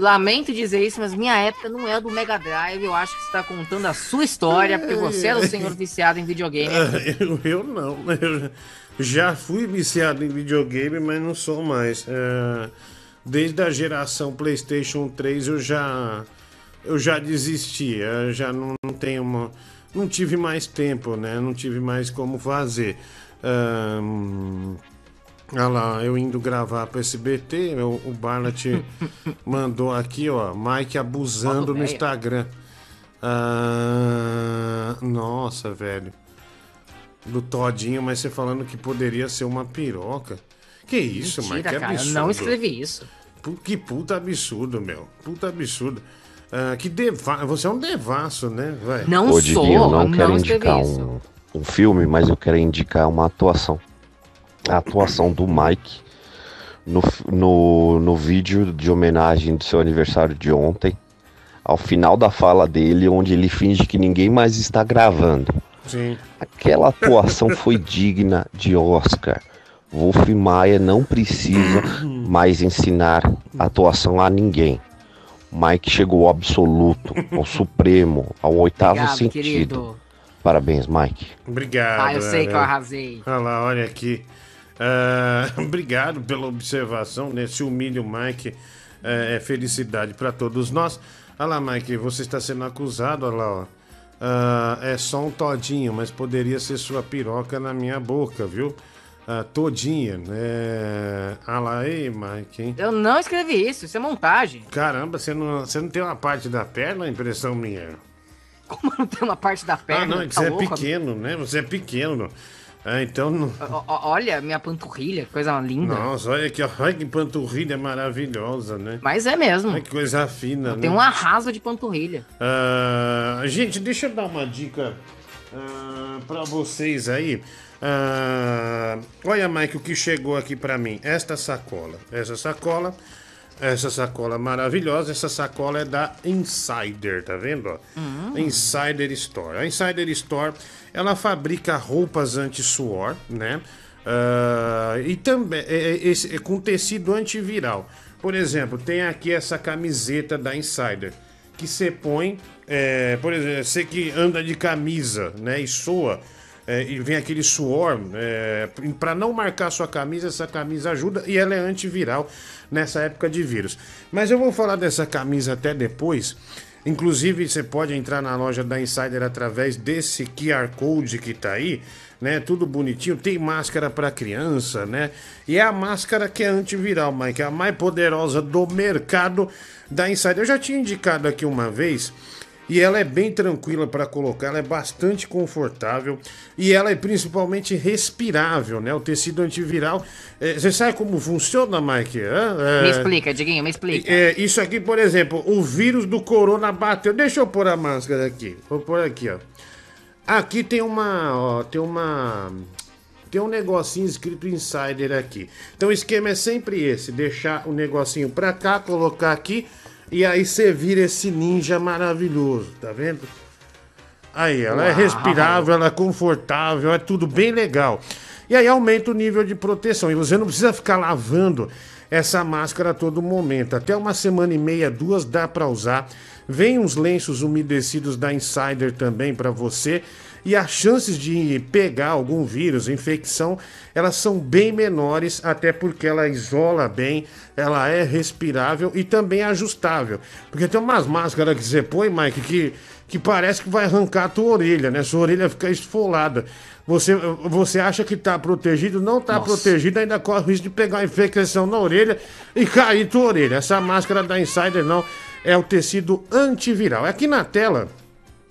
Lamento dizer isso, mas minha época não é do Mega Drive. Eu acho que você tá contando a sua história, porque você era o senhor viciado em videogame. Eu, eu não. Eu já fui viciado em videogame, mas não sou mais. É, desde a geração PlayStation 3 eu já eu já desisti. Eu já não, não tenho uma, não tive mais tempo, né? Não tive mais como fazer. Ahn, Olha lá, eu indo gravar pro SBT, o, o Barnett mandou aqui, ó, Mike abusando no. Instagram. Ah, nossa, velho. Do Todinho, mas você falando que poderia ser uma piroca. Que isso, Mentira, Mike? Que cara, eu não escrevi isso. Que puta absurdo, meu. Puta absurdo. Ah, que deva... Você é um devasso, né? Vai. Ô, Diguinho, eu não quero indicar um, um filme, mas eu quero indicar uma atuação. A atuação do Mike no, no, no vídeo de homenagem do seu aniversário de ontem. Ao final da fala dele, onde ele finge que ninguém mais está gravando. Sim. Aquela atuação foi digna de Oscar. Wolf Maia não precisa mais ensinar atuação a ninguém. Mike chegou ao absoluto, ao supremo, ao oitavo Obrigado, sentido. querido. Parabéns, Mike. Obrigado. Ah, eu sei que eu arrasei. Olha lá, olha aqui. Ah, obrigado pela observação, né? Se humilha o Mike, é, é felicidade para todos nós. Olha lá, Mike, você está sendo acusado, olha lá, ó. Ah, é só um todinho, mas poderia ser sua piroca na minha boca, viu? Ah, todinha, né? Olha lá, ei, Mike, hein? Eu não escrevi isso, isso é montagem. Caramba, você não, você não tem uma parte da perna, impressão minha? Como não tem uma parte da perna? Ah, não, é que tá você é louco? pequeno, né? Você é pequeno. Ah, então não. Ó, Olha, minha panturrilha, que coisa linda. Nossa, olha que, olha que panturrilha maravilhosa, né? Mas é mesmo. Olha que coisa fina, né? Tem um arraso de panturrilha. Ah, gente, deixa eu dar uma dica ah, pra vocês aí. Ah, olha, Mike, o que chegou aqui pra mim. Esta sacola. Essa sacola. Essa sacola maravilhosa. Essa sacola é da Insider, tá vendo? ó? Hum. Insider Store. A Insider Store, ela fabrica roupas anti-suor, né? Ah, e também é, é, é com tecido antiviral. Por exemplo, tem aqui essa camiseta da Insider que você põe, é, por exemplo, você que anda de camisa, né, e soa, é, e vem aquele suor, é, para não marcar sua camisa, essa camisa ajuda e ela é antiviral nessa época de vírus. Mas eu vou falar dessa camisa até depois. Inclusive, você pode entrar na loja da Insider através desse QR Code que tá aí, né? Tudo bonitinho. Tem máscara para criança, né? E é a máscara que é antiviral, Mike, é a mais poderosa do mercado da Insider. Eu já tinha indicado aqui uma vez. E ela é bem tranquila para colocar, ela é bastante confortável e ela é principalmente respirável, né? O tecido antiviral. é, você sabe como funciona, Mike? É, Me explica, Diguinho, me explica. é, isso aqui, por exemplo, o vírus do corona bateu. Deixa eu pôr a máscara aqui. Vou pôr aqui, ó. Aqui tem uma, ó, tem uma tem um negocinho escrito insider aqui. Então o esquema é sempre esse, deixar o negocinho pra cá, colocar aqui e aí você vira esse ninja maravilhoso, tá vendo? Aí, ela é Uau. respirável, ela é confortável, é tudo bem legal. E aí aumenta o nível de proteção. E você não precisa ficar lavando essa máscara a todo momento. Até uma semana e meia, duas dá para usar. Vem uns lenços umedecidos da Insider também para você. E as chances de pegar algum vírus, infecção, elas são bem menores, até porque ela isola bem, ela é respirável e também ajustável. Porque tem umas máscaras que você põe, Mike, que, que parece que vai arrancar a tua orelha, né? Sua orelha fica esfolada. Você, você acha que tá protegido, não tá Nossa. protegido, ainda corre o risco de pegar uma infecção na orelha e cair tua orelha. Essa máscara da Insider não é o tecido antiviral. Aqui na tela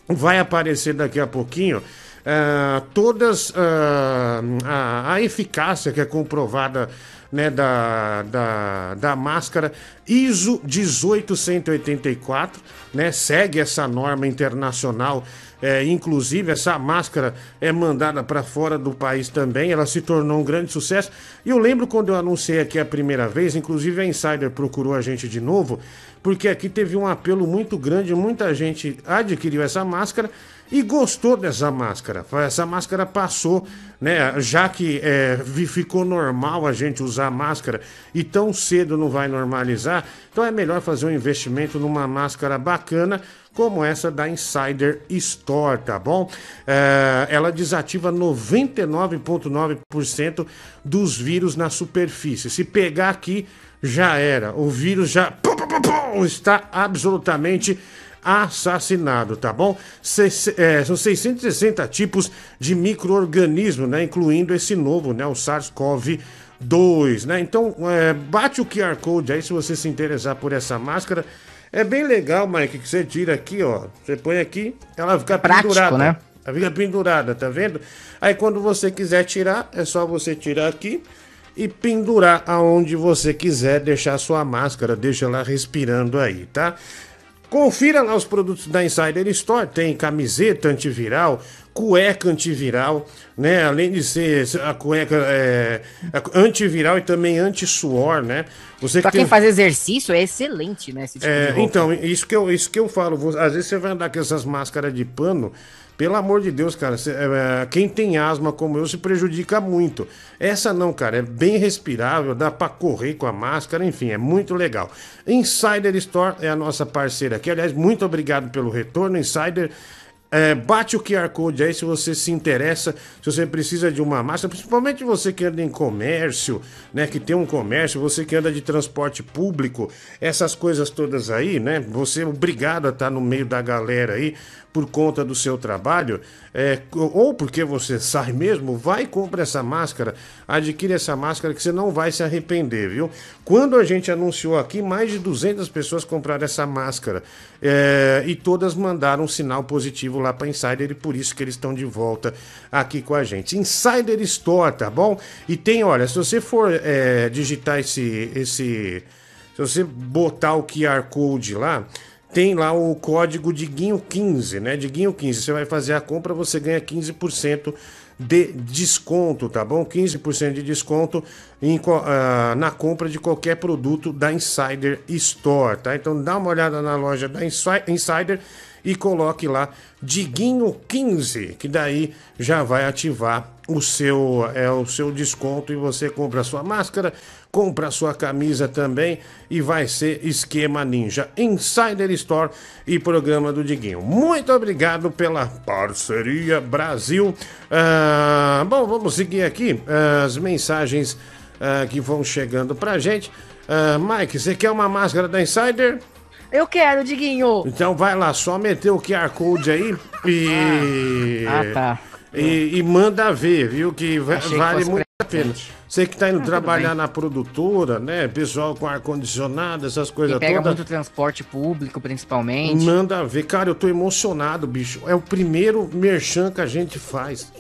vai aparecer daqui a pouquinho ah, todas ah, a, a eficácia que é comprovada né, da, da, da máscara ISO 18184, né, segue essa norma internacional. É, inclusive, essa máscara é mandada para fora do país também. Ela se tornou um grande sucesso. E eu lembro quando eu anunciei aqui a primeira vez, inclusive a Insider procurou a gente de novo, porque aqui teve um apelo muito grande. Muita gente adquiriu essa máscara e gostou dessa máscara. Essa máscara passou, né? Já que é, ficou normal a gente usar máscara e tão cedo não vai normalizar, então é melhor fazer um investimento numa máscara bacana como essa da Insider Store, tá bom? É, ela desativa 99,9% dos vírus na superfície. Se pegar aqui, já era. O vírus já pum, pum, pum, está absolutamente assassinado, tá bom? Seis- é, são 660 tipos de micro-organismos, né? Incluindo esse novo, né? O SARS-CoV 2, né? Então, é, bate o QR Code aí se você se interessar por essa máscara. É bem legal, Mike, que você tira aqui, ó. Você põe aqui, ela fica Prático, pendurada. né? Ela fica pendurada, tá vendo? Aí quando você quiser tirar, é só você tirar aqui e pendurar aonde você quiser, deixar sua máscara, deixa ela respirando aí, tá? Confira lá os produtos da Insider Store, tem camiseta antiviral, cueca antiviral, né? Além de ser a cueca é, antiviral e também anti-suor, né? Você Pra que quem tem- faz exercício é excelente, né? Tipo é, então, isso que, eu, isso que eu falo. Às vezes você vai andar com essas máscaras de pano. Pelo amor de Deus, cara. cê- é, quem tem asma como eu se prejudica muito. Essa não, cara. É bem respirável, dá pra correr com a máscara, enfim, é muito legal. Insider Store é a nossa parceira aqui. Aliás, muito obrigado pelo retorno, Insider. É, bate o QR Code aí se você se interessa, se você precisa de uma máscara, principalmente você que anda em comércio, né? Que tem um comércio, você que anda de transporte público, essas coisas todas aí, né? Você é obrigado a estar no meio da galera aí por conta do seu trabalho, é, ou porque você sai mesmo, vai e compra essa máscara, adquire essa máscara que você não vai se arrepender, viu? Quando a gente anunciou aqui, mais de 200 pessoas compraram essa máscara é, e todas mandaram um sinal positivo lá para Insider e por isso que eles estão de volta aqui com a gente. Insider Store, tá bom? E tem, olha, se você for é, digitar esse, esse, se você botar o QR Code lá, tem lá o código Diguinho15, né? Diguinho15. Você vai fazer a compra, você ganha 15% de desconto, tá bom? 15% de desconto em ah, na compra de qualquer produto da Insider Store, tá? Então dá uma olhada na loja da Insi- Insider e coloque lá Diguinho15, que daí já vai ativar o seu, é, o seu desconto e você compra a sua máscara, compra a sua camisa também e vai ser esquema ninja. Insider Store e programa do Diguinho. Muito obrigado pela parceria Brasil. Ah, bom, vamos seguir aqui ah, as mensagens ah, que vão chegando pra gente. Ah, Mike, você quer uma máscara da Insider? Eu quero, Diguinho! Então vai lá, só meter o QR Code aí e. Ah, tá. E, e manda ver, viu? Que Achei que vale fosse muito a pena. Você que tá indo Ah, trabalhar na produtora, né? Pessoal com ar-condicionado, essas coisas Quem pega todas. muito transporte público, principalmente. Manda ver. Cara, eu tô emocionado, bicho. É o primeiro merchan que a gente faz.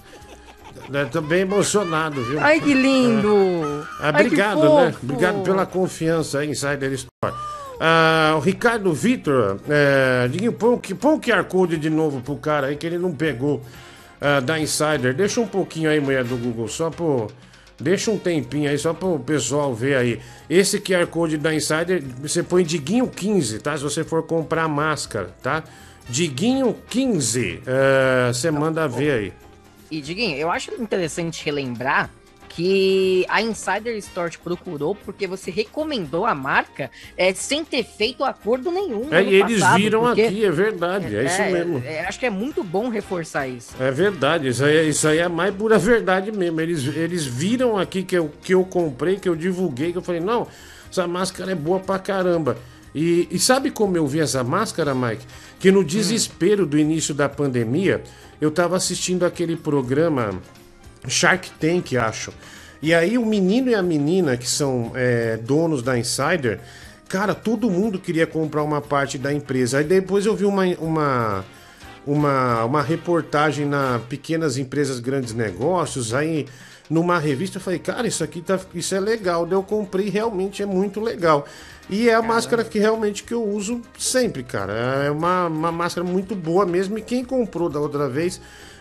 Eu tô bem emocionado, viu? Ai, que lindo! Ah, Ai, obrigado, né? Obrigado pela confiança aí, Insider Store. Ah, o Ricardo Vitor, é, Diguinho, põe, põe o QR Code de novo pro cara aí que ele não pegou ah, da Insider. Deixa um pouquinho aí, mulher do Google, só pro. Deixa um tempinho aí, só pro pessoal ver aí. Esse QR Code da Insider, você põe Diguinho 15, tá? Se você for comprar máscara, tá? Diguinho 15, é, você manda ver aí. E, Diguinho, eu acho interessante relembrar que a Insider Store te procurou porque você recomendou a marca é, sem ter feito acordo nenhum. É, e eles passado, viram porque- aqui, é verdade, é, isso mesmo. é, acho que é muito bom reforçar isso. É verdade, isso aí, é- isso aí é a mais pura verdade mesmo. Eles, eles viram aqui que eu, que eu comprei, que eu divulguei, que eu falei, não, essa máscara é boa pra caramba. E, e sabe como eu vi essa máscara, Mike? Que no desespero do início da pandemia, eu tava assistindo aquele programa Shark Tank, acho. E aí o menino e a menina, que são é, donos da Insider, cara, todo mundo queria comprar uma parte da empresa. Aí depois eu vi uma, uma, uma, uma reportagem na Pequenas Empresas Grandes Negócios, aí numa revista eu falei, cara, isso aqui tá, isso é legal. Daí eu comprei, realmente é muito legal. E é a máscara que realmente que eu uso sempre, cara. É uma, uma máscara muito boa mesmo. E quem comprou da outra vez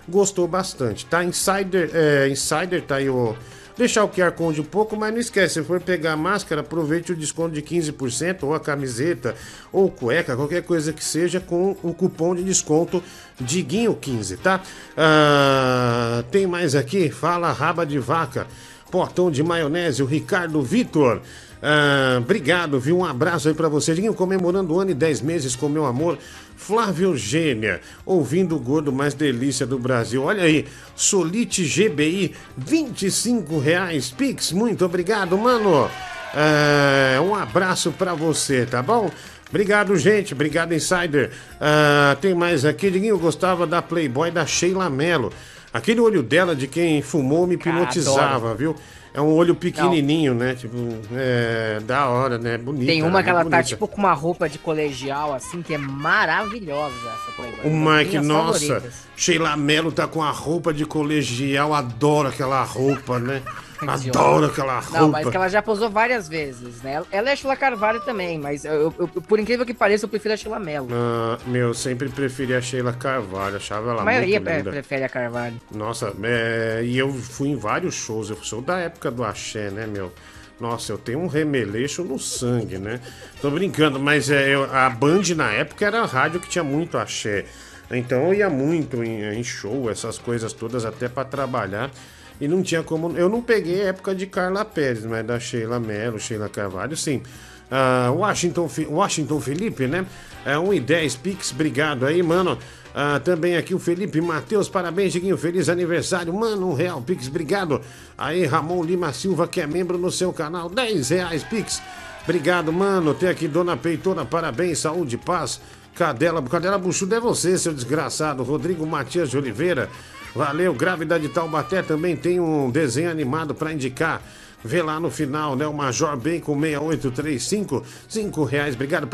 gostou bastante, tá? Insider, é, Insider tá aí o. Deixar o QR Code um pouco, mas não esquece, se for pegar a máscara, aproveite o desconto de 15%, ou a camiseta, ou cueca, qualquer coisa que seja, com o cupom de desconto Diguinho15, tá? Ah, tem mais aqui? Fala raba de vaca, portão de maionese, o Ricardo Vitor. Ah, obrigado, viu? Um abraço aí pra você. Diguinho, comemorando o ano e 10 meses com meu amor. Flávio Eugênia, ouvindo o gordo mais delícia do Brasil. Olha aí, Solite GBI, 25 reais. Pix, muito obrigado, mano. Ah, um abraço pra você, tá bom? Obrigado, gente. Obrigado, Insider. Ah, tem mais aqui. Diguinho, gostava da Playboy da Sheila Mello. Aquele olho dela, de quem fumou, me hipnotizava, viu? É um olho pequenininho, né? Tipo, é da hora, né? Bonita. Tem uma né? que ela tá Bonita. tipo com uma roupa de colegial, assim, que é maravilhosa essa Playboy. O Uma Mike, minhas nossa, favoritas. Sheila Mello tá com a roupa de colegial, adoro aquela roupa, né? Adoro aquela roupa. Não, mas que ela já posou várias vezes, né? Ela é Sheila Carvalho também, mas eu, eu- por incrível que pareça, eu prefiro a Sheila Mello. Ah, meu, sempre preferi a Sheila Carvalho, achava ela a maioria muito linda. prefere a Carvalho. Nossa, é, e eu fui em vários shows, eu sou da época do axé, né, meu? Nossa, eu tenho um remeleixo no sangue, né? Tô brincando, mas é, eu- a Band na época era a rádio que tinha muito axé. Então eu ia muito em, em show, essas coisas todas, até pra trabalhar. E não tinha como. Eu não peguei a época de Carla Pérez, mas da Sheila Mello, Sheila Carvalho, sim. Ah, Washington, Washington Felipe, né? É 1 e 10 Pix, obrigado aí, mano. Ah, também aqui o Felipe Matheus, parabéns, Diguinho, feliz aniversário, mano, um real Pix, obrigado. Aí, Ramon Lima Silva, que é membro no seu canal, 10 reais Pix, obrigado, mano. Tem aqui Dona Peitora, parabéns, saúde, paz. Cadela, Cadela Buchuda é você, seu desgraçado. Rodrigo Matias de Oliveira, valeu. Grávida de Taubaté também tem um desenho animado pra indicar. Vê lá no final, né? O Major Bacon 6835, 5 reais. Obrigado,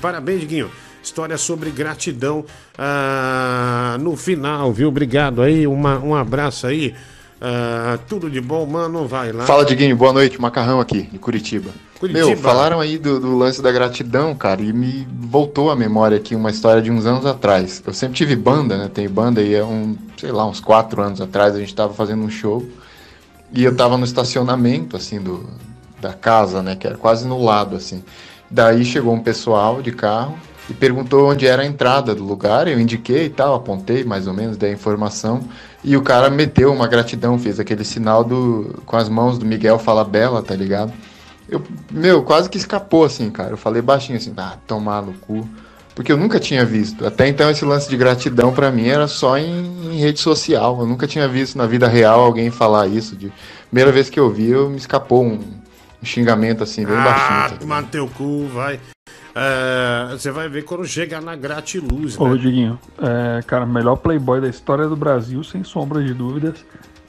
parabéns, Guinho. História sobre gratidão ah, no final, viu? Obrigado aí, uma, um abraço aí. Ah, tudo de bom, mano. Vai lá. Fala, Diguinho, boa noite, Macarrão aqui, de Curitiba. Curitiba. Meu, falaram aí do, do lance da gratidão, cara, e me voltou à memória aqui uma história de uns anos atrás. Eu sempre tive banda, né? Tenho banda e é um, sei lá, uns quatro anos atrás a gente tava fazendo um show e eu tava no estacionamento, assim, do, da casa, né? Que era quase no lado, assim. Daí chegou um pessoal de carro e perguntou onde era a entrada do lugar. Eu indiquei e tal, apontei mais ou menos, dei a informação. E o cara meteu uma gratidão, fez aquele sinal do com as mãos do Miguel Fala Bela, tá ligado? Eu, meu, quase que escapou assim, cara. Eu falei baixinho assim, ah, tomar no cu. Porque eu nunca tinha visto. Até então esse lance de gratidão pra mim era só em, em rede social. Eu nunca tinha visto na vida real alguém falar isso. De... Primeira vez que eu vi, eu me escapou um, um xingamento assim, bem baixinho. Ah, tá tomar no teu cu, vai. É, Você vai ver quando chega na gratiluz, Ô, né? Diguinho, é, cara, o melhor Playboy da história do Brasil, sem sombra de dúvidas,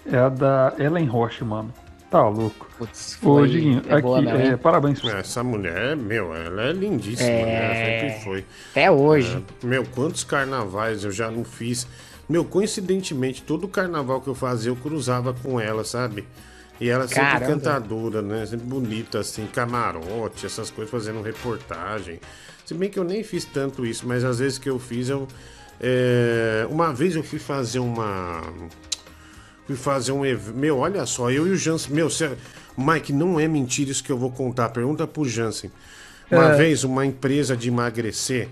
é a da Ellen Roche, mano. Tá louco. Ô, foi- Diguinho, é boa aqui, hein? é, parabéns. Essa mulher, meu, ela é lindíssima, É. né? Sempre foi. Até hoje. É, meu, quantos carnavais eu já não fiz. Meu, coincidentemente, todo carnaval que eu fazia, eu cruzava com ela, sabe? E ela sempre Caramba. cantadora, né? Sempre bonita, assim, camarote, essas coisas, fazendo reportagem. Se bem que eu nem fiz tanto isso, mas às vezes que eu fiz, eu. é, Uma vez eu fui fazer uma. Fui fazer um evento. Meu, olha só, eu e o Jansen. Meu, cê... Mike, não é mentira isso que eu vou contar. Pergunta pro Jansen. Uma É. vez, uma empresa de emagrecer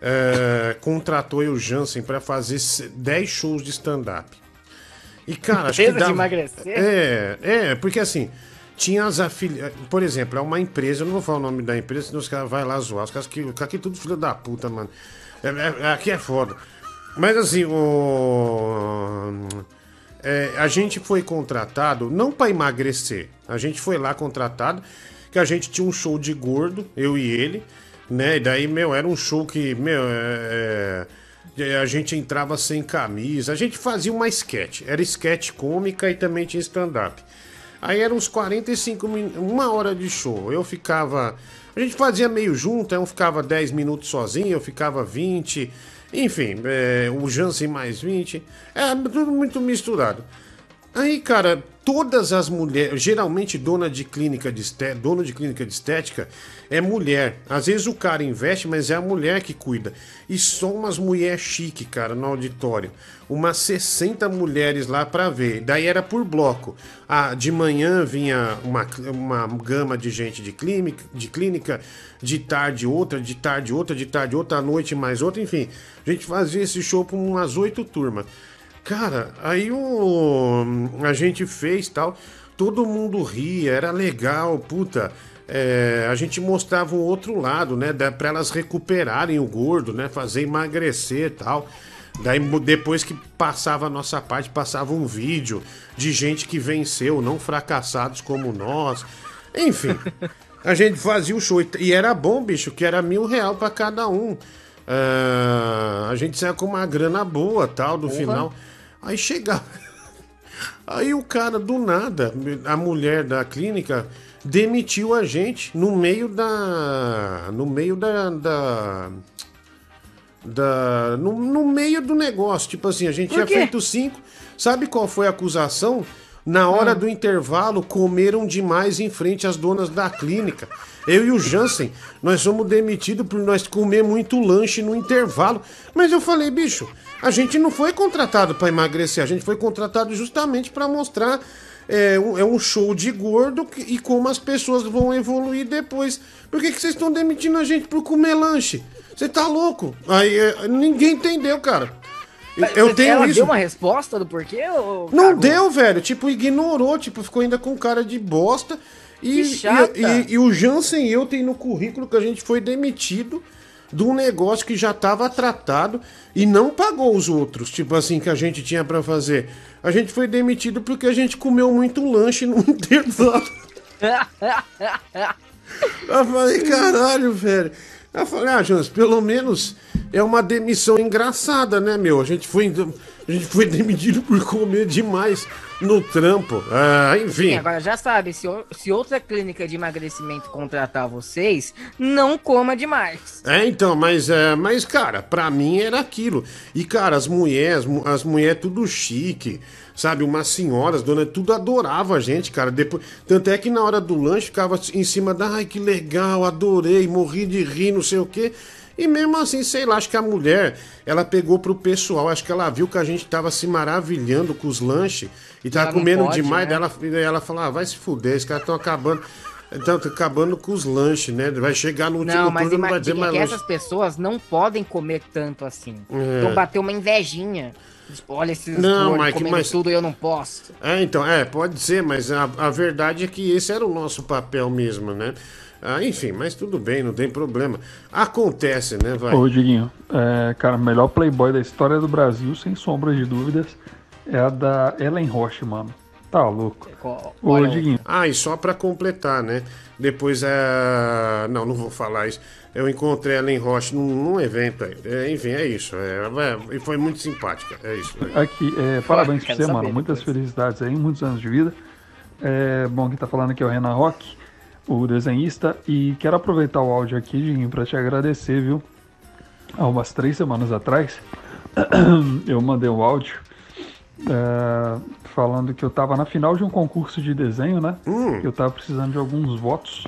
é, contratou eu e o Jansen pra fazer se- 10 shows de stand-up. E, cara, acho que Empresa de emagrecer? É, é, porque assim, tinha as afiliadas. Por exemplo, é uma empresa, eu não vou falar o nome da empresa, senão os caras vão lá zoar. Os caras que, aqui é tudo filho da puta, mano. É, é- aqui é foda. Mas assim, o. é, a gente foi contratado não pra emagrecer. A gente foi lá contratado, que a gente tinha um show de gordo, eu e ele, né? E daí, meu, era um show que, meu, é, é, a gente entrava sem camisa, a gente fazia uma sketch. Era sketch cômica e também tinha stand-up. Aí eram uns 45 minutos, uma hora de show. Eu ficava. A gente fazia meio junto, eu ficava 10 minutos sozinho, eu ficava 20. Enfim, é, o Jansen mais 20. É tudo muito misturado. Aí, cara, todas as mulheres, geralmente dona de clínica de estética, dono de clínica de estética é mulher. Às vezes o cara investe, mas é a mulher que cuida. E só umas mulheres chique, cara, no auditório. Umas 60 mulheres lá pra ver. Daí era por bloco. Ah, de manhã vinha uma, uma gama de gente de clínica, de clínica, de tarde outra, de tarde outra, de tarde outra, à noite mais outra, enfim. A gente fazia esse show por umas oito turmas. Cara, aí o, a gente fez tal, todo mundo ria, era legal, puta. é, a gente mostrava o outro lado, né? Pra elas recuperarem o gordo, né? Fazer emagrecer e tal. Daí depois que passava a nossa parte, passava um vídeo de gente que venceu, não fracassados como nós. Enfim, a gente fazia o show. e- era bom, bicho, que era mil real pra cada um. Ah, a gente saia com uma grana boa tal, do Porra. final. Aí chegava. Aí o cara, do nada, a mulher da clínica demitiu a gente no meio da. No meio da. da, da no, no meio do negócio. Tipo assim, a gente tinha feito cinco. Sabe qual foi a acusação? Na hora do intervalo, comeram demais em frente às donas da clínica. Eu e o Jansen, nós somos demitidos por nós comer muito lanche no intervalo. Mas eu falei, bicho, a gente não foi contratado para emagrecer, a gente foi contratado justamente para mostrar é, um, é um show de gordo que- e como as pessoas vão evoluir depois. Por que, que vocês estão demitindo a gente por comer lanche? Você tá louco? Aí é, ninguém entendeu, cara. Eu, eu tenho Ela isso. deu uma resposta do porquê? Ou Não deu, velho. Tipo, ignorou. Tipo, ficou ainda com cara de bosta. E, Que chata. e, e- e o Jansen e eu tem no currículo que a gente foi demitido de um negócio que já estava tratado e não pagou os outros. Tipo assim, que a gente tinha pra fazer. A gente foi demitido porque a gente comeu muito lanche no intervalo. Eu falei, caralho, velho. Eu falei, ah, Jans, pelo menos é uma demissão engraçada, né, meu? A gente foi, a gente foi demitido por comer demais no trampo. Ah, Sim, enfim. agora já sabe, se, o- se outra clínica de emagrecimento contratar vocês, não coma demais. É, então, mas, é, mas, cara, pra mim era aquilo. E, cara, as mulheres, mu- as mulheres tudo chique, sabe? Umas senhoras, dona, tudo adorava a gente, cara. Depois, tanto é que na hora do lanche ficava em cima da, ai, que legal, adorei, morri de rir, não sei o quê. E mesmo assim, sei lá, acho que a mulher, ela pegou pro pessoal, acho que ela viu que a gente tava se maravilhando com os lanches e tava comendo pode, demais, né? daí ela, ela falou, ah, vai se fuder, esses caras estão acabando. Então, tá acabando com os lanches, né? Vai chegar no último Não, mas turno, não vai dizer imagina mais que lanche. essas pessoas não podem comer tanto assim. É. Então bateu uma invejinha. Olha esses Não, Mike, comendo mas- tudo e eu não posso. É, então, é, pode ser, mas a, a verdade é que esse era o nosso papel mesmo, né? Ah, enfim, mas tudo bem, não tem problema. Acontece, né, vai? Ô, Diguinho, é, cara, melhor Playboy da história do Brasil, sem sombra de dúvidas, é a da Ellen Roche, mano. Tá louco. Ô, Diguinho. Ah, e só pra completar, né? Depois é. Não, não vou falar isso. Eu encontrei ela em Rocha num, num evento aí. É, enfim, é isso. É, é, e foi muito simpática. É isso. né? Aqui, é, parabéns pra você, mano. Muitas felicidades aí, muitos anos de vida. É, bom, quem tá falando aqui é o Renan Rock, o desenhista. E quero aproveitar o áudio aqui, Diguinho, pra te agradecer, viu? Há umas três semanas atrás, eu mandei um áudio é, falando que eu tava na final de um concurso de desenho, né? Que eu tava precisando de alguns votos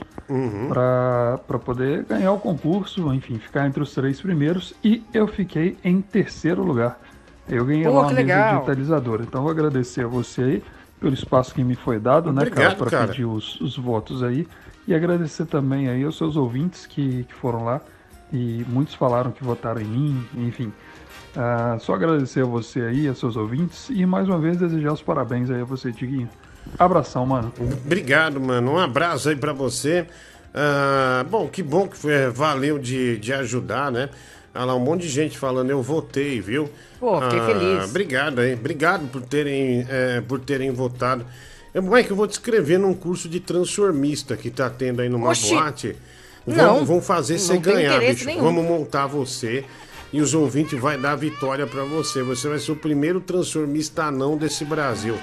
pra para poder ganhar o concurso, enfim, ficar entre os três primeiros. E eu fiquei em terceiro lugar. Eu ganhei Pô, lá uma mesa digitalizadora. Então eu vou agradecer a você aí pelo espaço que me foi dado, né, cara, Obrigado, para cara. pedir os, os votos aí. E agradecer também aí aos seus ouvintes que, que foram lá. E muitos falaram que votaram em mim, enfim. Ah, só agradecer a você aí, a seus ouvintes, e mais uma vez desejar os parabéns aí a você, Diguinho. Abração, mano. Obrigado, mano. Um abraço aí pra você. Ah, bom, que bom que foi, valeu de, de ajudar, né? Olha lá, um monte de gente falando, eu votei, viu? Pô, fiquei Ah, feliz. Obrigado aí, obrigado por terem, é, por terem votado. É, Mike, eu vou te escrever num curso de transformista que tá tendo aí numa Oxi. boate. Não, Vão, vão fazer você ganhar, bicho. nenhum. Vamos montar você e os ouvintes vai dar vitória pra você. Você vai ser o primeiro transformista anão desse Brasil.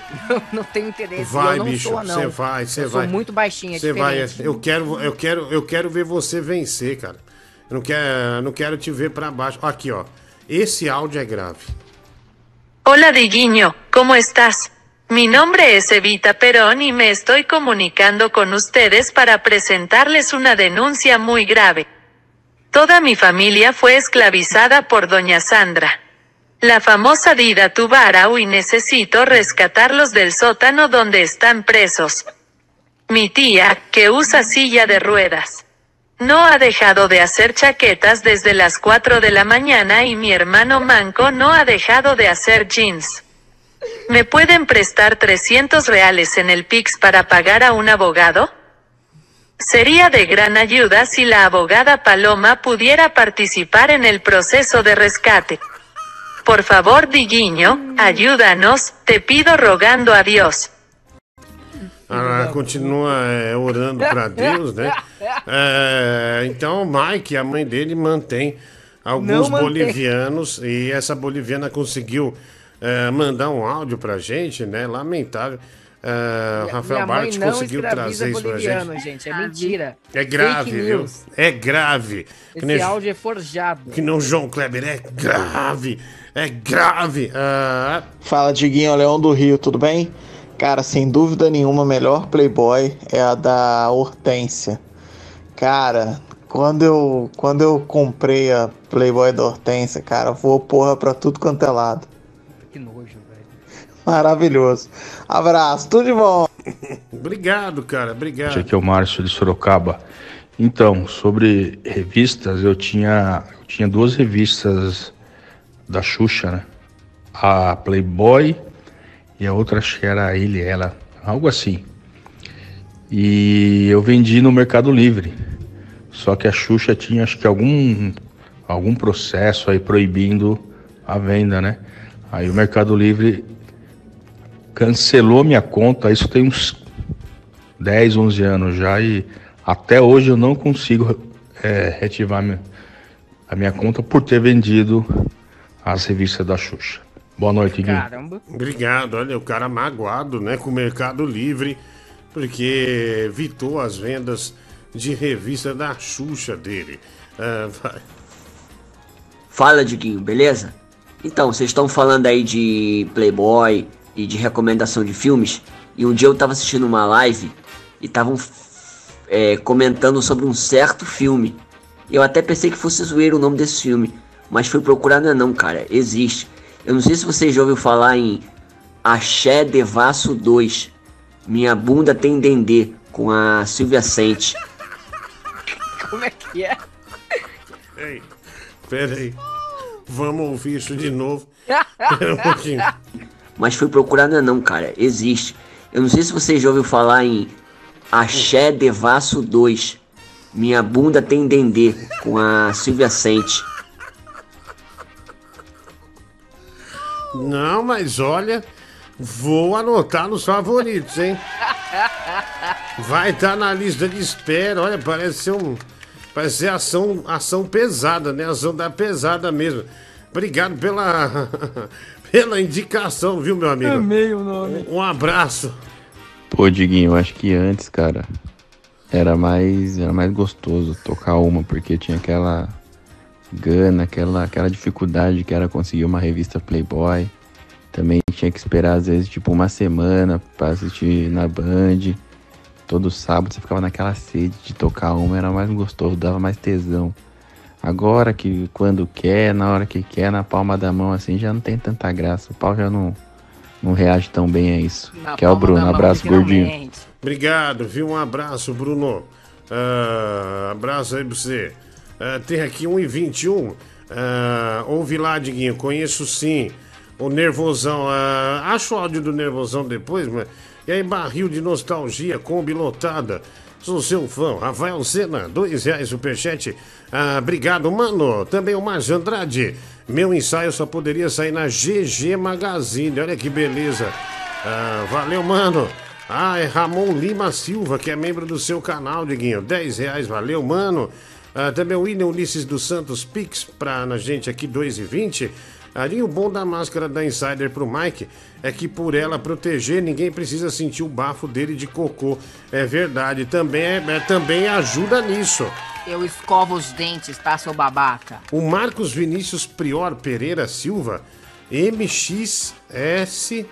não tenho interesse. Vai, eu não bicho, você vai, você eu vai. sou muito baixinha, Você vai, eu quero, eu quero, eu quero ver você vencer, cara. Eu não quero, te ver pra baixo. Aqui, ó. Esse áudio é grave. Hola Diguiño, ¿cómo estás? Mi nombre es Evita Perón y me estoy comunicando con ustedes para presentarles una denuncia muy grave. Toda mi familia fue esclavizada por Doña Sandra. La famosa Dida Tubarau y necesito rescatarlos del sótano donde están presos. Mi tía, que usa silla de ruedas. No ha dejado de hacer chaquetas desde las 4 de la mañana y mi hermano Manco no ha dejado de hacer jeans. ¿Me pueden prestar 300 reales en el Pix para pagar a un abogado? Sería de gran ayuda si la abogada Paloma pudiera participar en el proceso de rescate. Por favor, Diguiño, ayúdanos, te pido rogando a Dios. Ela continua é, orando pra Deus, né? É, então, o Mike, a mãe dele, mantém alguns bolivianos e essa boliviana conseguiu eh, mandar um áudio pra gente, né? Lamentável. O Rafael Bart conseguiu trazer isso pra gente. gente. É mentira. É grave, Fake viu? news. É grave. Que Esse nem- áudio é forjado. Que não João Kleber, é grave. É grave. Ah, Fala, Diguinho Leão do Rio, tudo bem? Cara, sem dúvida nenhuma, a melhor Playboy é a da Hortência. Cara, quando eu, quando eu comprei a Playboy da Hortência, cara, voou porra pra tudo quanto é lado. Que nojo, velho. Maravilhoso. Abraço, tudo de bom. obrigado, cara. Obrigado. Aqui é o Márcio de Sorocaba. Então, sobre revistas, eu tinha, eu tinha duas revistas da Xuxa, né? A Playboy e a outra acho que era ele, ela, algo assim. E eu vendi no Mercado Livre. Só que a Xuxa tinha acho que algum algum processo aí proibindo a venda, né? Aí o Mercado Livre cancelou minha conta, isso tem uns 10, 11 anos já e até hoje eu não consigo é, retivar minha- a minha conta por ter vendido as revistas da Xuxa. Boa noite, Gui. Caramba. Obrigado. Olha, o cara magoado, né, com o Mercado Livre, porque evitou as vendas de revista da Xuxa dele. Ah, vai. Fala, Diguinho, beleza? Então, vocês estão falando aí de Playboy e de recomendação de filmes. E um dia eu tava assistindo uma live e estavam é, comentando sobre um certo filme. Eu até pensei que fosse zoeiro o nome desse filme. Mas fui procurar, não é não, cara. Existe. Eu não sei se vocês já ouviram falar em Axé Devasso 2. Minha bunda tem dendê, com a Silvia Sente. Como é que é? Ei, pera aí. Vamos ouvir isso de novo. Pera um pouquinho. Mas fui procurar, não é não, cara. Existe. Eu não sei se vocês já ouviram falar em Axé Devasso 2. Minha bunda tem dendê, com a Silvia Sente. Não, mas olha, vou anotar nos favoritos, hein? Vai estar na lista de espera. Olha, parece ser um. Parece ser ação, ação pesada, né? Ação da pesada mesmo. Obrigado pela, pela indicação, viu, meu amigo? Amei o nome. Um abraço. Pô, Diguinho, eu acho que antes, cara, era mais, era mais gostoso tocar uma, porque tinha aquela gana, aquela, aquela dificuldade que era conseguir uma revista Playboy. Também tinha que esperar, às vezes, tipo, uma semana pra assistir na Band. Todo sábado você ficava naquela sede de tocar uma, era mais gostoso, dava mais tesão. Agora que quando quer, na hora que quer, na palma da mão, assim, já não tem tanta graça. O pau já não, não reage tão bem a isso. Na que é o Bruno, mão, abraço, gordinho. Obrigado, viu? Um abraço, Bruno. Ah, abraço aí pra você. Ah, tem aqui 1,21. Ah, ouve lá, Diguinho. Conheço sim. O Nervosão. ah, acho o áudio do Nervosão depois, mas. E aí, barril de nostalgia, Kombi lotada. Sou seu fã. Rafael Sena, dois reais superchat. Ah, obrigado, mano. Também o Márcio Andrade. Meu ensaio só poderia sair na GG Magazine. Olha que beleza. Valeu, mano. Ah, é Ramon Lima Silva, que é membro do seu canal, Diguinho. 10 reais, valeu, mano. Ah, também o William Ulisses dos Santos Pix pra na gente aqui, 2,20. Ali o bom da máscara da Insider pro Mike é que por ela proteger, ninguém precisa sentir o bafo dele de cocô. É verdade, também, é, é- também ajuda nisso. Eu escovo os dentes, tá, seu babaca? O Marcos Vinícius Prior Pereira Silva, MXS.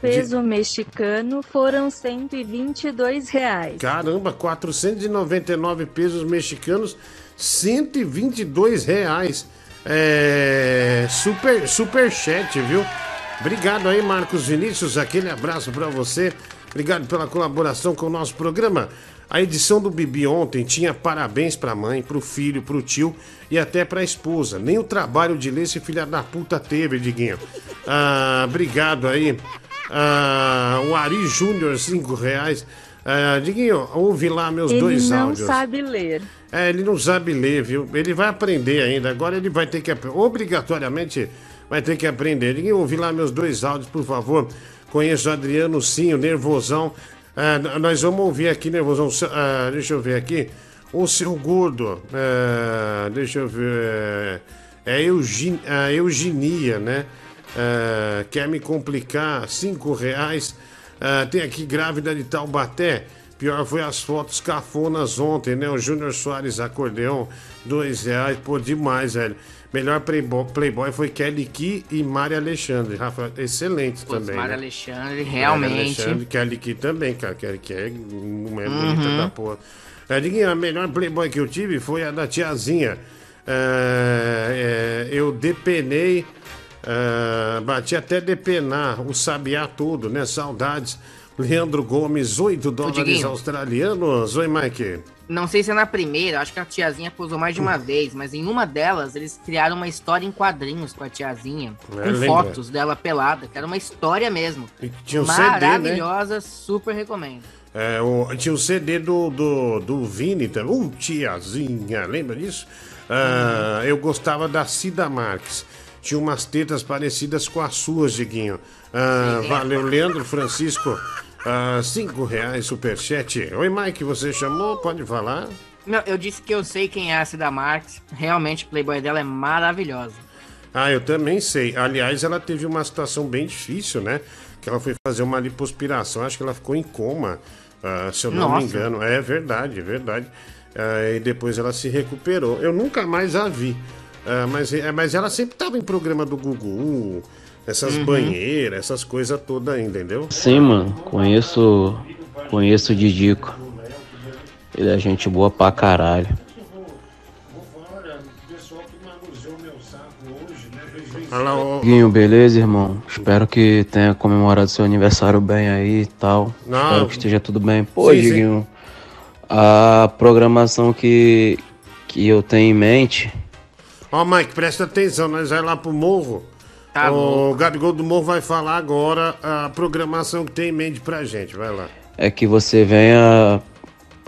Peso mexicano foram 122 reais. Caramba, 499 pesos mexicanos, 122 reais. É. Super, super chat, viu? Obrigado aí, Marcos Vinícius. Aquele abraço pra você. Obrigado pela colaboração com o nosso programa. A edição do Bibi ontem tinha parabéns pra mãe, pro filho, pro tio e até pra esposa. Nem o trabalho de ler esse filho da puta teve, Diguinho. Ah, obrigado aí. Ah, o Ari Júnior, 5 reais. Ah, Diguinho, ouve lá meus Ele dois não áudios. sabe ler. É, ele não sabe ler, viu? Ele vai aprender ainda. Agora ele vai ter que, obrigatoriamente, vai ter que aprender. Ninguém ouve lá meus dois áudios, por favor. Conheço o Adriano, sim, o Nervosão. Ah, nós vamos ouvir aqui, Nervosão. ah, deixa eu ver aqui. O seu gordo. ah, deixa eu ver. É Eugen, a Eugenia, né? Ah, quer me complicar? Cinco reais. Ah, tem aqui grávida de Taubaté. Pior foi as fotos cafonas ontem, né? O Júnior Soares acordeão, dois reais. Pô, demais, velho. Melhor playboy, playboy foi Kelly Key e Mari Alexandre. Rafa, excelente Putz, também. Mari né? Alexandre, Mari realmente. Alexandre, Kelly Key também, cara. Kelly Key é uma é Uhum. bonita da porra. É, Diguinho, a melhor playboy que eu tive foi a da tiazinha. É, é, eu depenei, é, bati até depenar o sabiá todo, né? Saudades. Leandro Gomes, 8 dólares australianos. Oi, Mike. Não sei se é na primeira, acho que a tiazinha posou mais de uma vez, mas em uma delas eles criaram uma história em quadrinhos com a tiazinha, É, com lembra? fotos dela pelada, que era uma história mesmo. tinha um CD, né? Maravilhosa, super recomendo. É, o- tinha o CD do, do, do Vini também. Uh, tiazinha, lembra disso? Ah, Eu gostava da Cida Marques. Tinha umas tetas parecidas com as suas, Diguinho. Ah, valeu, Leandro Francisco. Ah, cinco reais, superchat. Oi, Mike, você chamou? Pode falar? Não, eu disse que eu sei quem é a Cida Marques. Realmente, o Playboy dela é maravilhosa. Ah, eu também sei. Aliás, ela teve uma situação bem difícil, né? Que ela foi fazer uma lipoaspiração. Acho que ela ficou em coma, ah, se eu não me Nossa. engano. É verdade, é verdade. Ah, e depois ela se recuperou. Eu nunca mais a vi. Ah, mas, é, mas ela sempre estava em programa do Gugu, essas Uhum. banheiras, essas coisas todas aí, entendeu? Sim, mano, conheço. Conheço o Didico. Ele é gente boa pra caralho. Olha lá, ó. Guinho, beleza, irmão? Espero que tenha comemorado seu aniversário bem aí e tal. Não. Espero que esteja tudo bem. Pô, Sim, sim. Diguinho, a programação que, que eu tenho em mente Ó, Mike, presta atenção, nós vamos lá pro morro. Tá o Gabigol do Morro vai falar agora a programação que tem em mente pra gente. Vai lá. é que você venha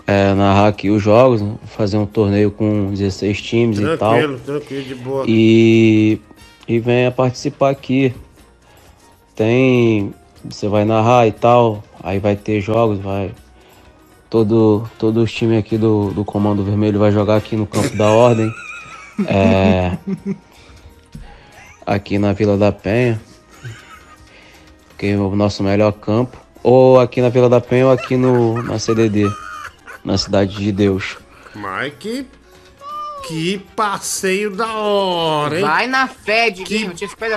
é, narrar aqui os jogos, fazer um torneio com 16 times e tal. Tranquilo, tranquilo, de boa. E, e venha participar aqui. Tem. Você vai narrar e tal. Aí vai ter jogos, vai. Todo, todos os times aqui do, do Comando Vermelho vai jogar aqui no campo da Ordem. É, aqui na Vila da Penha. Que é o nosso melhor campo. Ou aqui na Vila da Penha ou aqui no, na CDD. Na Cidade de Deus. Mike, que passeio da hora, hein? Vai na fé, Diguinho.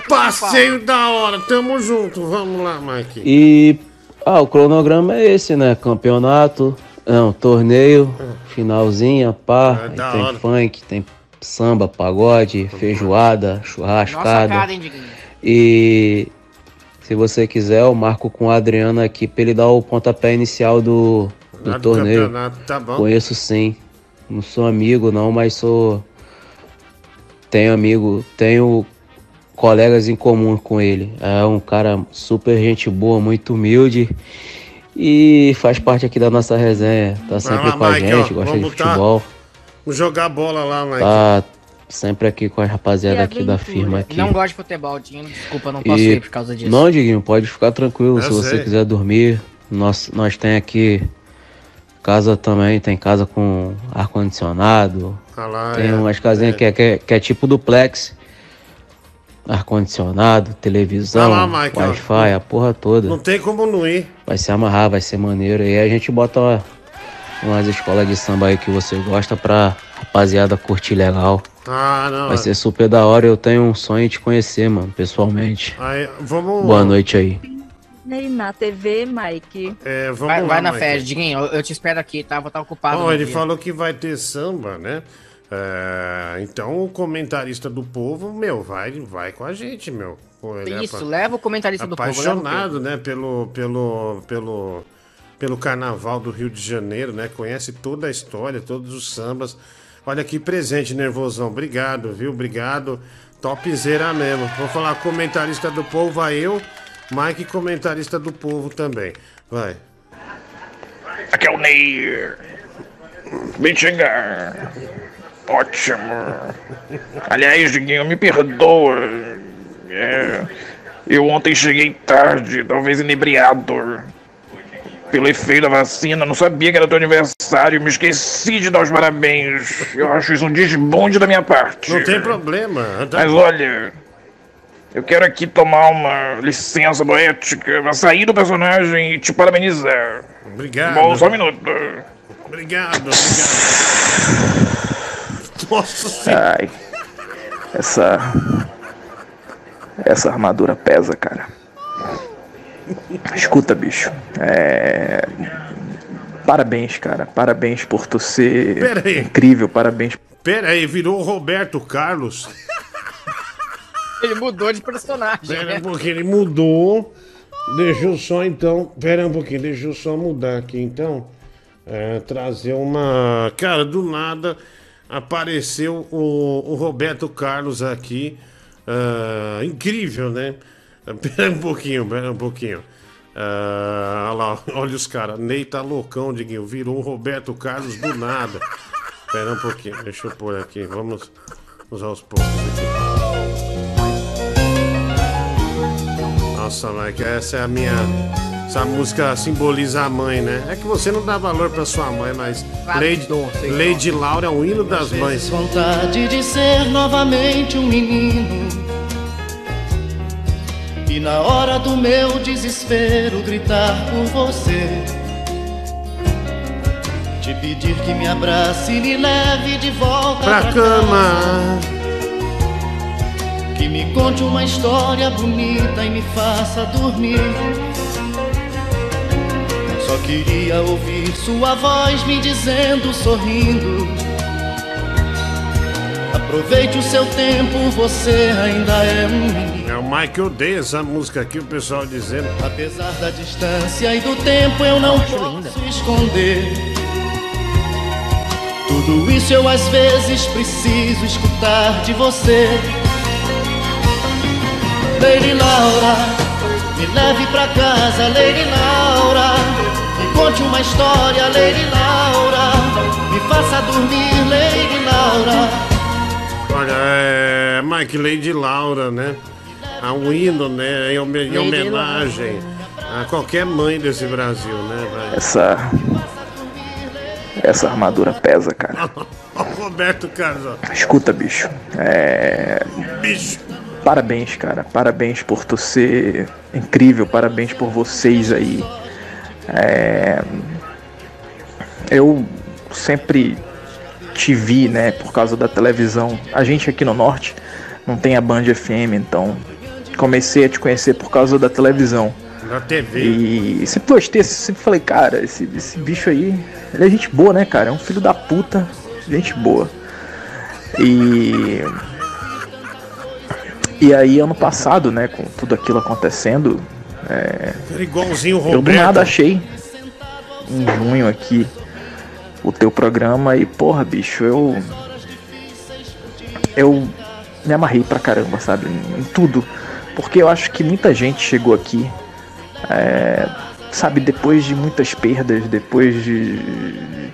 Passeio da hora, tamo junto. Vamos lá, Mike. E ah, o cronograma é esse, né? Campeonato, não, torneio, finalzinha, pá. É tem hora. funk, tem samba, pagode, feijoada, Nossa churrascada. cara, hein, Diguinho? E se você quiser, eu marco com o Adriano aqui pra ele dar o pontapé inicial do, do torneio. tá bom. Conheço sim. Não sou amigo não, mas sou. Tenho amigo, tenho colegas em comum com ele. É um cara super gente boa, muito humilde. E faz parte aqui da nossa resenha. Tá sempre lá, com a Mike, gente, ó, gosta de futebol. Jogar bola lá, Mike. Tá sempre aqui com a rapaziada aqui da firma aqui. Não gosto de futebol, Dinho. Desculpa, não posso E- ir por causa disso. Não, Diguinho, pode ficar tranquilo. Eu se você sei. quiser dormir, nós, nós tem aqui casa também, tem casa com ar-condicionado. Ah lá, tem é, umas casinhas é. que, é, que, é, que é tipo duplex. Ar-condicionado, televisão, Ah. Wi-Fi, a porra toda. Não tem como não ir. Vai se amarrar, vai ser maneiro. E aí a gente bota uma- umas escolas de samba aí que você gosta pra rapaziada curtir legal. Ah, não. Vai ser super da hora. Eu tenho um sonho de conhecer, mano, pessoalmente. Aí, vamos. Boa noite aí. Nem na TV, Mike. É, vamos Vai, lá, vai na fé, Diguinho. Eu, eu te espero aqui, tá? Vou estar ocupado. Ó, no ele dia. falou que vai ter samba, né? É, então o comentarista do povo, meu, vai, vai com a gente, meu. Pô, é Isso, apa- leva o comentarista do povo. apaixonado, né, pelo, pelo, pelo, pelo carnaval do Rio de Janeiro, né? Conhece toda a história, todos os sambas. Olha que presente, nervosão. Obrigado, viu? Obrigado. Topzera mesmo. Vou falar comentarista do povo, vai eu, Mike, comentarista do povo também. Vai. Aqui é o Neir. Vem chegar. Ótimo. Aliás, Diguinho, me perdoa. É, eu ontem cheguei tarde, talvez inebriado. Pelo efeito da vacina, não sabia que era teu aniversário, me esqueci de dar os parabéns. Eu acho isso um desbonde da minha parte. Não tem problema. Mas olha, Eu quero aqui tomar uma licença poética pra sair do personagem e te parabenizar. Obrigado. Bom, só um minuto. Obrigado, obrigado. Nossa senhora. Ai, essa. Essa armadura pesa, cara. Escuta, bicho. É. Parabéns, cara. Parabéns por tu ser Pera aí. incrível. Parabéns. Pera aí, virou o Roberto Carlos. Ele mudou de personagem. Pera né? um pouquinho, ele mudou. Deixa eu só então. Pera um pouquinho, deixa eu só mudar aqui então. É, trazer uma. Cara, do nada apareceu o, o Roberto Carlos aqui. Ah, incrível, né? Pera um pouquinho, pera um pouquinho. Ah, olha lá, olha os caras. Ney tá loucão, Diguinho. Virou o Roberto Carlos do nada. Pera um pouquinho, deixa eu pôr aqui. Vamos usar aos poucos aqui. Nossa, Mike, essa é a minha. Essa música simboliza a mãe, né? É que você não dá valor pra sua mãe, mas Lady, Lady Laura é o hino das mães. Vontade de ser novamente um menino. Na hora do meu desespero gritar por você. Te pedir que me abrace e me leve de volta Pra pra cama. Que me conte uma história bonita e me faça dormir. Só queria ouvir sua voz me dizendo, sorrindo. Aproveite o seu tempo, você ainda é um menino. É o Mike odeia essa música aqui, o pessoal dizendo. Apesar da distância e do tempo, eu não posso esconder. Tudo isso eu às vezes preciso escutar de você. Lady Laura, me leve pra casa, Lady Laura. Me conte uma história, Lady Laura. Me faça dormir, Lady Laura. Olha, é Mike Lady Laura, né? A um hino, né? Em, home- em Lady homenagem a qualquer mãe desse Brasil, né? vai? Essa. Essa armadura pesa, cara. Roberto Carlos. Escuta, bicho. É. Bicho. Parabéns, cara. Parabéns por tu ser incrível. Parabéns por vocês aí. É... Eu sempre te vi, né, por causa da televisão. A gente aqui no norte não tem a Band FM, então comecei a te conhecer por causa da televisão. Na TV. E sempre gostei, sempre falei, cara, esse, esse bicho aí, ele é gente boa, né, cara? É um filho da puta, gente boa. E. E aí, ano passado, né, com tudo aquilo acontecendo, é, igualzinho o eu do Roberto. nada achei em junho aqui o teu programa e, porra, bicho, eu. Eu me amarrei pra caramba, sabe? Em, tudo. Porque eu acho que muita gente chegou aqui, é, sabe, depois de muitas perdas, depois de,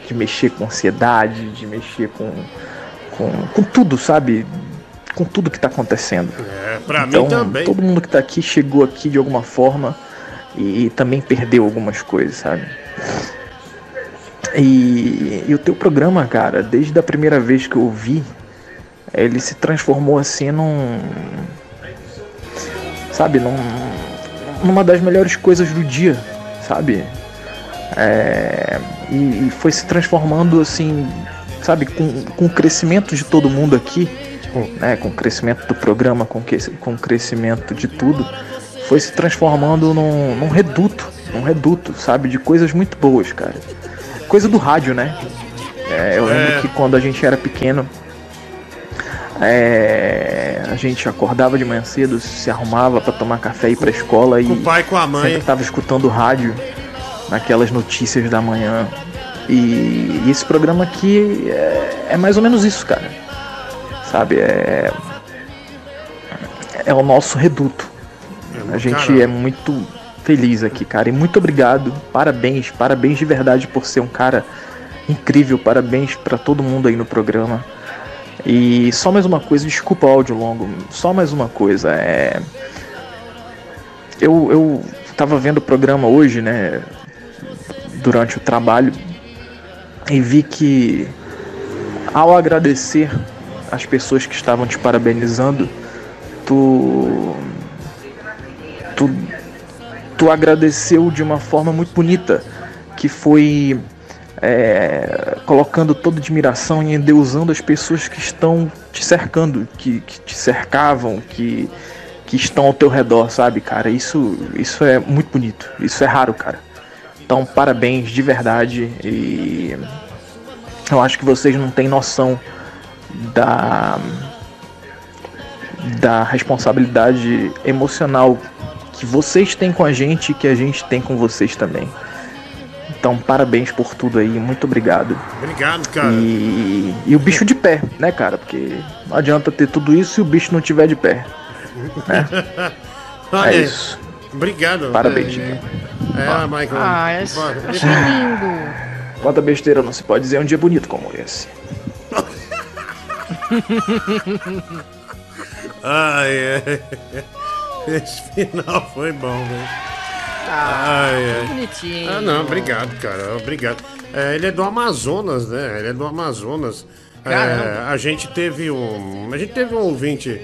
de mexer com ansiedade, de mexer com, com, com tudo, sabe? Com tudo que tá acontecendo. É, pra então, mim também. todo mundo que tá aqui chegou aqui de alguma forma e, e também perdeu algumas coisas, sabe? E, e o teu programa, cara, desde a primeira vez que eu vi, ele se transformou assim num. Sabe, num, numa das melhores coisas do dia, sabe? É, e, e foi se transformando assim, sabe, com, com o crescimento de todo mundo aqui, né, com o crescimento do programa, com, que, com o crescimento de tudo, foi se transformando num, num reduto, num reduto, sabe, de coisas muito boas, cara. Coisa do rádio, né? É, eu lembro É. que quando a gente era pequeno, é, a gente acordava de manhã cedo, se arrumava pra tomar café e ir pra escola e Com o pai, com a mãe. sempre tava escutando o rádio naquelas notícias da manhã. E, e esse programa aqui é, é mais ou menos isso, cara. Sabe? É, é o nosso reduto. A gente é muito feliz aqui, cara. E muito obrigado. Parabéns, parabéns de verdade por ser um cara incrível. Parabéns pra todo mundo aí no programa. E só mais uma coisa, desculpa o áudio longo. Só mais uma coisa. É. Eu, eu tava vendo o programa hoje, né? Durante o trabalho. E vi que ao agradecer as pessoas que estavam te parabenizando, tu, tu, tu agradeceu de uma forma muito bonita, que foi é, colocando toda admiração e endeusando as pessoas que estão te cercando, que, que te cercavam, que, que estão ao teu redor, sabe, cara? Isso, isso é muito bonito, isso é raro, cara. Então, parabéns de verdade e eu acho que vocês não têm noção da da responsabilidade emocional que vocês têm com a gente e que a gente tem com vocês também. Então, parabéns por tudo aí, muito obrigado. Obrigado, cara. E, e o bicho de pé, né, cara? Porque não adianta ter tudo isso se o bicho não tiver de pé. Né? Olha, É isso. Obrigado. Parabéns, É, Chiquinho. É, Michael. Ah, é lindo. Quanta besteira não se pode dizer um dia bonito como esse. Ai, ai. Esse final foi bom, velho. Ah, Ai, ai. bonitinho. Ah, não, obrigado, cara. Obrigado. É, ele é do Amazonas, né? Ele é do Amazonas. É, a gente teve um. A gente teve um ouvinte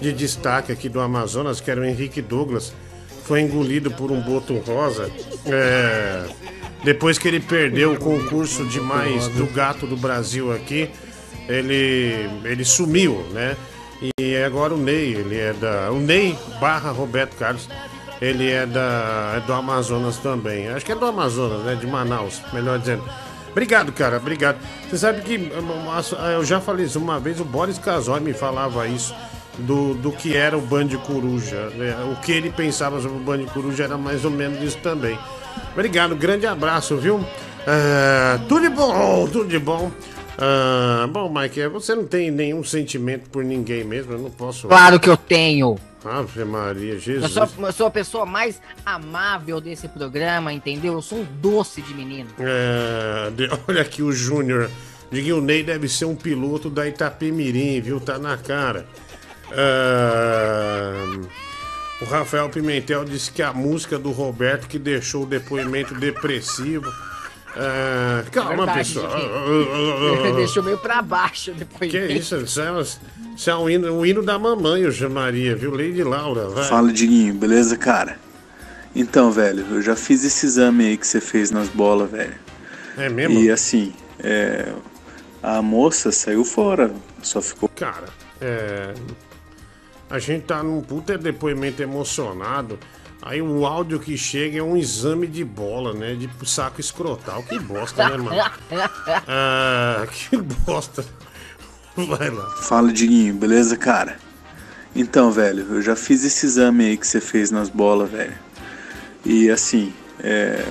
de destaque aqui do Amazonas, que era o Henrique Douglas. Foi engolido por um boto rosa. É, depois que ele perdeu o concurso de mais do gato do Brasil aqui, ele, ele sumiu, né? E agora o Ney, ele é da. O Ney barra Roberto Carlos, ele é da. é do Amazonas também. Acho que é do Amazonas, né? De Manaus, melhor dizendo. Obrigado, cara, obrigado. Você sabe que eu já falei isso uma vez, o Boris Casoy me falava isso. Do, do que era o Band Coruja. né? O que ele pensava sobre o Band Coruja era mais ou menos isso também. Obrigado, grande abraço, viu? Ah, tudo de bom, tudo de bom. Ah, bom, Mike, você não tem nenhum sentimento por ninguém mesmo, eu não posso. Claro que eu tenho. Ave Maria, Eu Jesus. sou, eu sou a pessoa mais amável desse programa, entendeu? Eu sou um doce de menino. É, olha aqui o Júnior. Diguinho Ney deve ser um piloto da Itapemirim, viu? Tá na cara. Ah, o Rafael Pimentel disse que a música do Roberto que deixou o depoimento depressivo. Ah, calma, Verdade, pessoal. Chiquinho. Deixou meio pra baixo depois. Que isso? Isso é, isso é um, hino, um hino da mamãe, o Maria, viu? Lady Laura, vai. Fala, Diguinho, beleza, cara? Então, velho, eu já fiz esse exame aí que você fez nas bolas, velho. É mesmo? E assim, é, a moça saiu fora, só ficou. Cara, é. A gente tá num puta depoimento emocionado. Aí o áudio que chega é um exame de bola, né? De saco escrotal. Que bosta, né, mano? Ah, que bosta. Vai lá. Fala, Diguinho, beleza, cara? Então, velho, eu já fiz esse exame aí que você fez nas bolas, velho. E assim, é,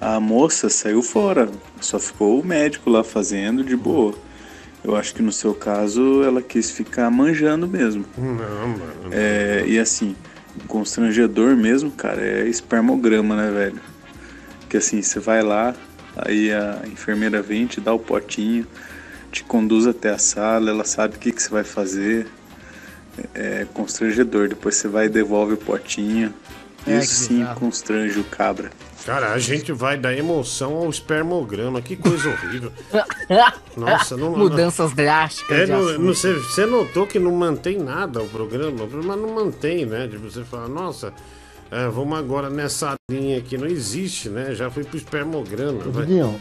a moça saiu fora, só ficou o médico lá fazendo de boa. Eu acho que no seu caso ela quis ficar manjando mesmo. Não, mano. É, e assim, constrangedor mesmo, cara, é espermograma, né, velho? Que assim, você vai lá, aí a enfermeira vem, te dá o potinho, te conduz até a sala, ela sabe o que, que você vai fazer. É constrangedor. Depois você vai e devolve o potinho. É, Isso sim bizarro. constrange o cabra. Cara, a gente vai da emoção ao espermograma. Que coisa horrível. Nossa, não. Mudanças drásticas. É, de não, não- você, você notou que não mantém nada o programa? O programa não mantém, né? Tipo, você fala, nossa, é, vamos agora nessa linha aqui. Não existe, né? Já foi pro espermograma. Diguinho,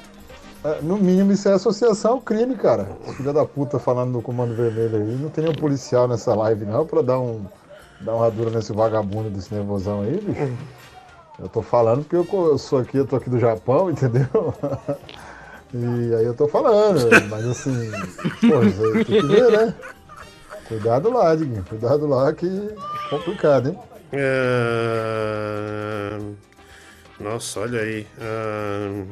é, no mínimo isso é associação ao crime, cara. Filha da puta falando do comando vermelho aí. Não tem nenhum policial nessa live não pra dar um. dar uma dura nesse vagabundo desse nervosão aí, bicho. Eu tô falando porque eu, sou aqui, eu tô aqui do Japão, entendeu? E aí eu tô falando, mas assim, pô, tem que ver, né? Cuidado lá, Diguinho, cuidado lá que é complicado, hein? Ah, Nossa, olha aí. Ah,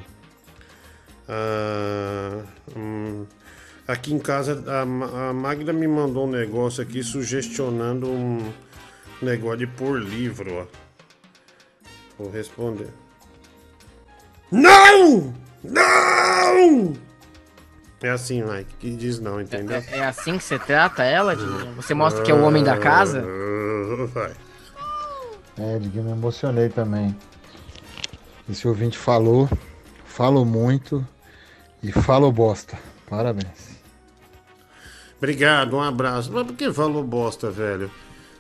ah, hum, Aqui em casa, a a Magda me mandou um negócio aqui sugestionando um negócio de pôr livro, ó. Vou responder. Não! Não! É assim, Mike, que diz não, entendeu? É, é assim que você trata ela? de- Você mostra que é o homem da casa? Vai. É, Diguinho, me emocionei também. Esse ouvinte falou, falou muito e falou bosta. Parabéns. Obrigado, um abraço. Mas por que falou bosta, velho?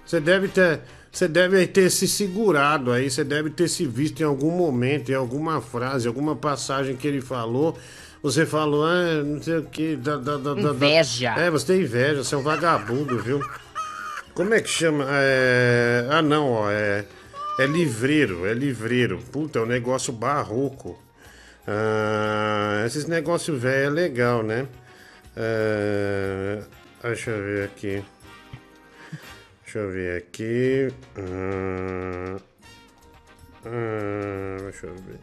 Você deve ter. Você deve ter se segurado aí, você deve ter se visto em algum momento, em alguma frase, alguma passagem que ele falou. Você falou, ah, não sei o que. Da, da, da, Inveja. É, você tem inveja, você é um vagabundo, viu? Como é que chama? É... Ah, não, ó, é. É livreiro, é livreiro. Puta, é um negócio barroco. Ah, esses negócios velho é legal, né? É... Deixa eu ver aqui. Deixa eu ver aqui. Ah, ah, deixa eu ver.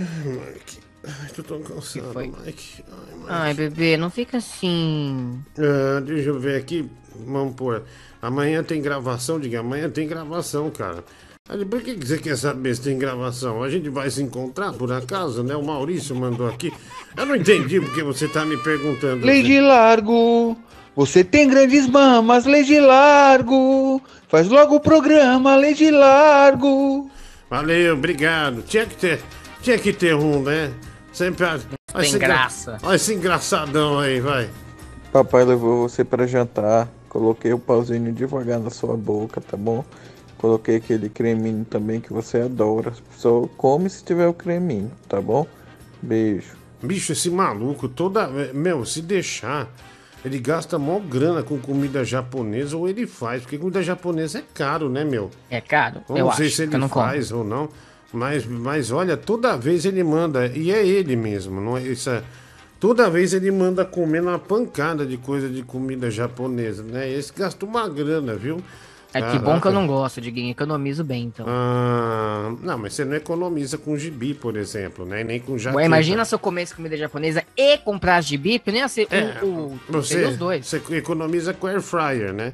Ai, Mike. Ai, tô tão cansado? Mike. Ai, Mike. Ai, bebê, não fica assim. Ah, deixa eu ver aqui. Vamos pôr. Amanhã tem gravação, diga. Amanhã tem gravação, cara. Aí, Por que que você quer saber se tem gravação? A gente vai se encontrar por acaso, né? O Maurício mandou aqui. Eu não entendi porque você tá me perguntando. Lei de largo, você tem grandes mamas, lei de largo. Faz logo o programa, lei de largo. Valeu, obrigado. Tinha que ter, tinha que ter um, né? Sempre. Olha Tem esse graça. Olha esse engraçadão aí, vai. Papai levou você para jantar. Coloquei o pauzinho devagar na sua boca, tá bom? Coloquei aquele creminho também que você adora. Só come se tiver o creminho, tá bom? Beijo. Bicho, esse maluco, toda. Meu, se deixar, ele gasta mó grana com comida japonesa ou ele faz, porque comida japonesa é caro, né, meu? É caro? Eu eu não sei acho, se ele não como. faz ou não. Mas, mas olha, toda vez ele manda, e é ele mesmo, não é isso? é- Toda vez ele manda comer uma pancada de coisa de comida japonesa, né? Esse gasta uma grana, viu? É que bom que eu Caraca. não gosto, Diguinho. Economizo bem, então. Ah, não, mas você não economiza com gibi, por exemplo, né? Nem com jaqueta. Ué, imagina se eu comesse comida japonesa e comprasse gibi, que nem ia ser É, o, o, Você, os dois. você economiza com air fryer, né?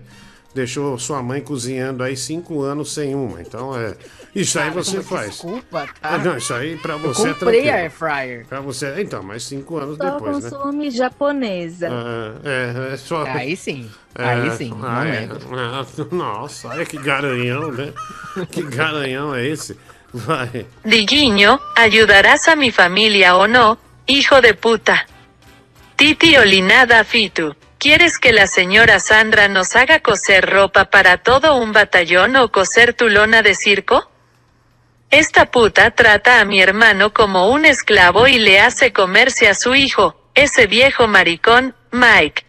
Deixou sua mãe cozinhando aí cinco anos sem uma. Então é. Isso aí você faz. Desculpa, tá? Ah, não, isso aí pra Eu você é comprei a air fryer. Pra você. Então, mas cinco anos Só depois, né? consome japonesa. Ah, é, é só. Aí sim. É, Aí sim, não ah, é. Ah, Nossa, olha que garanhão, né? Que garanhão é esse? Vai. Diguinho, ¿ayudarás a mi familia o no, hijo de puta? Titi Olinada Fitu, ¿quieres que la señora Sandra nos haga coser ropa para todo un batallón o coser tu lona de circo? Esta puta trata a mi hermano como un esclavo y le hace comerse a su hijo, ese viejo maricón, Mike.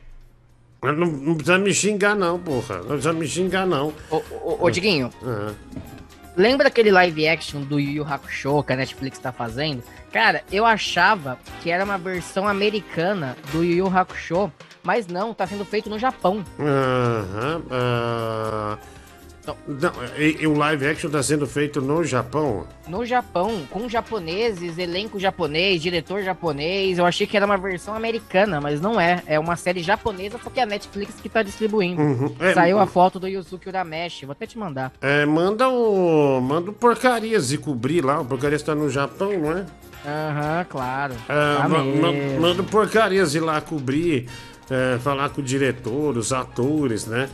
Não, não precisa me xingar, não, porra. Não precisa me xingar, não. Ô, ô, ô, Diguinho, Ah. lembra daquele live action do Yu Yu Hakusho que a Netflix tá fazendo? Cara, eu achava que era uma versão americana do Yu Yu Hakusho, mas não, tá sendo feito no Japão. Aham. ah. Não, e, e o live action tá sendo feito no Japão? No Japão, com japoneses, elenco japonês, diretor japonês. Eu achei que era uma versão americana, mas não é. É uma série japonesa, só que é a Netflix que tá distribuindo. Uhum. É, Saiu a foto do Yusuke Urameshi. Vou até te mandar. É, manda o. Manda o porcarias e cobrir lá. O porcarias tá no Japão, não é? Aham, claro. É, Tá ma- ma- mesmo. manda o porcarias ir lá cobrir, é, falar com o diretor, os atores, né?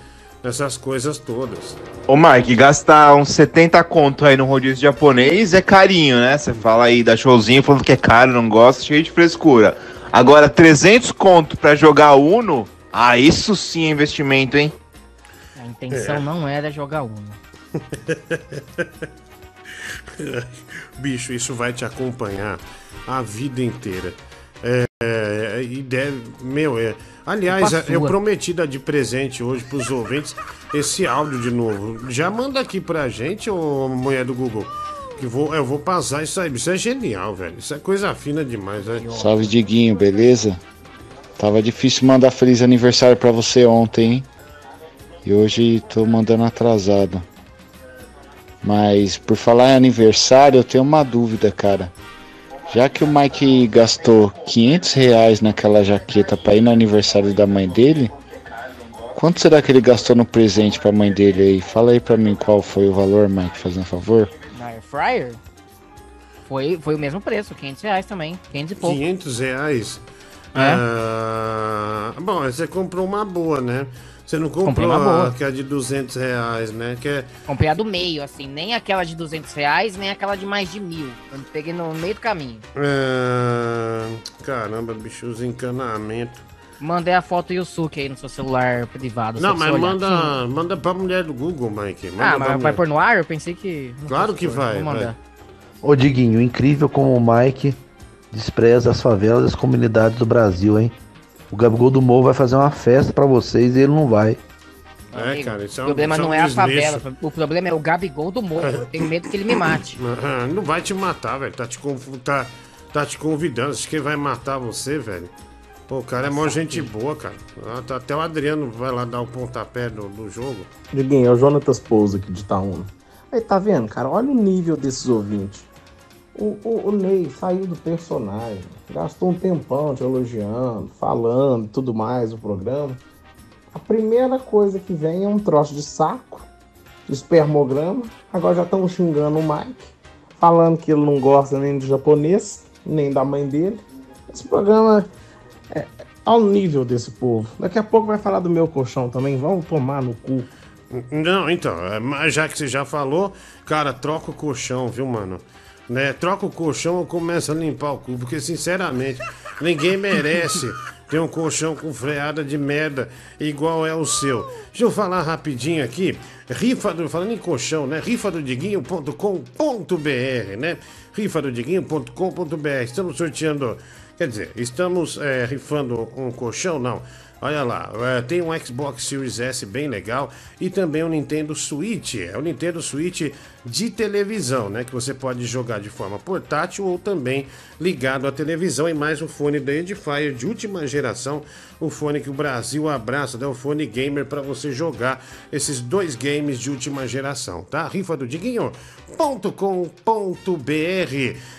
Essas coisas todas. Ô Mike, gastar uns 70 conto aí no rodízio japonês é carinho, né? Você fala aí da showzinho falando que é caro, não gosta, cheio de frescura. Agora, 300 conto pra jogar Uno, ah, isso sim é investimento, hein? A intenção É. não era jogar Uno. Bicho, isso vai te acompanhar a vida inteira. É, é, e deve. Meu, é. Aliás, Culpa eu prometi dar de presente hoje pros ouvintes esse áudio de novo. Já manda aqui pra gente, ô mulher do Google. Que vou, eu vou passar isso aí. Isso é genial, velho. Isso é coisa fina demais, né? Salve, Diguinho, beleza? Tava difícil mandar feliz aniversário pra você ontem, hein? E hoje tô mandando atrasado. Mas por falar em aniversário, eu tenho uma dúvida, cara. Já que o Mike gastou 500 reais naquela jaqueta pra ir no aniversário da mãe dele, quanto será que ele gastou no presente pra mãe dele aí? Fala aí pra mim qual foi o valor, Mike, fazendo um favor. Na Air Fryer? Foi, foi o mesmo preço, 500 reais também. 500 e pouco. 500 reais. É. Ah, bom, você comprou uma boa, né? Você não comprou Comprei uma boa. a que é de 200 reais, né? Que é, Comprei a do meio, assim. Nem aquela de 200 reais, nem aquela de mais de mil. Eu peguei no meio do caminho. Ah, caramba, bicho, os encanamentos. Mandei a foto Yusuke aí no seu celular privado. Não, mas manda, manda pra mulher do Google, Mike. Manda Ah, mas vai pôr no ar? Eu pensei que. Claro que vai, Vou mandar. vai. Ô Diguinho, incrível como o Mike despreza as favelas e as comunidades do Brasil, hein? O Gabigol do Morro vai fazer uma festa pra vocês e ele não vai. É, Amigo, cara, isso é o um- problema isso é um não é a desleixo. favela, o problema é o Gabigol do morro. Eu tenho medo que ele me mate. Ah, Não vai te matar, velho. Tá te, tá, tá te convidando. Acho que ele vai matar você, velho. Pô, o cara é mó gente boa, cara. Ah, tá- Até o Adriano vai lá dar o pontapé do, do jogo. Diguinho, é o Jonatas Pouso aqui de Itaúna. Aí, tá vendo, cara? Olha o nível desses ouvintes. O, o, o Ney saiu do personagem, gastou um tempão te elogiando, falando tudo mais o programa. A primeira coisa que vem é um troço de saco, de espermograma. Agora já estão xingando o Mike, falando que ele não gosta nem do japonês, nem da mãe dele. Esse programa é ao nível desse povo. Daqui a pouco vai falar do meu colchão também. Vão tomar no cu. Não, então, é, mas já que você já falou, cara, troca o colchão, viu, mano? Né? Troca o colchão ou começa a limpar o cu, porque sinceramente, ninguém merece ter um colchão com freada de merda igual é o seu. Deixa eu falar rapidinho aqui. Rifa do. Falando em colchão, né? Rifa do Diguinho.com.br, né? Rifa do Diguinho.com.br. Estamos sorteando. Quer dizer, estamos é, rifando um colchão? Não. Olha lá, é, tem um Xbox Series S bem legal e também um Nintendo Switch. É o Nintendo Switch de televisão, né? Que você pode jogar de forma portátil ou também ligado à televisão. E mais um fone da Edifier de última geração. O fone que o Brasil abraça, né? O fone gamer para você jogar esses dois games de última geração, tá? Rifa do Diguinho.com.br.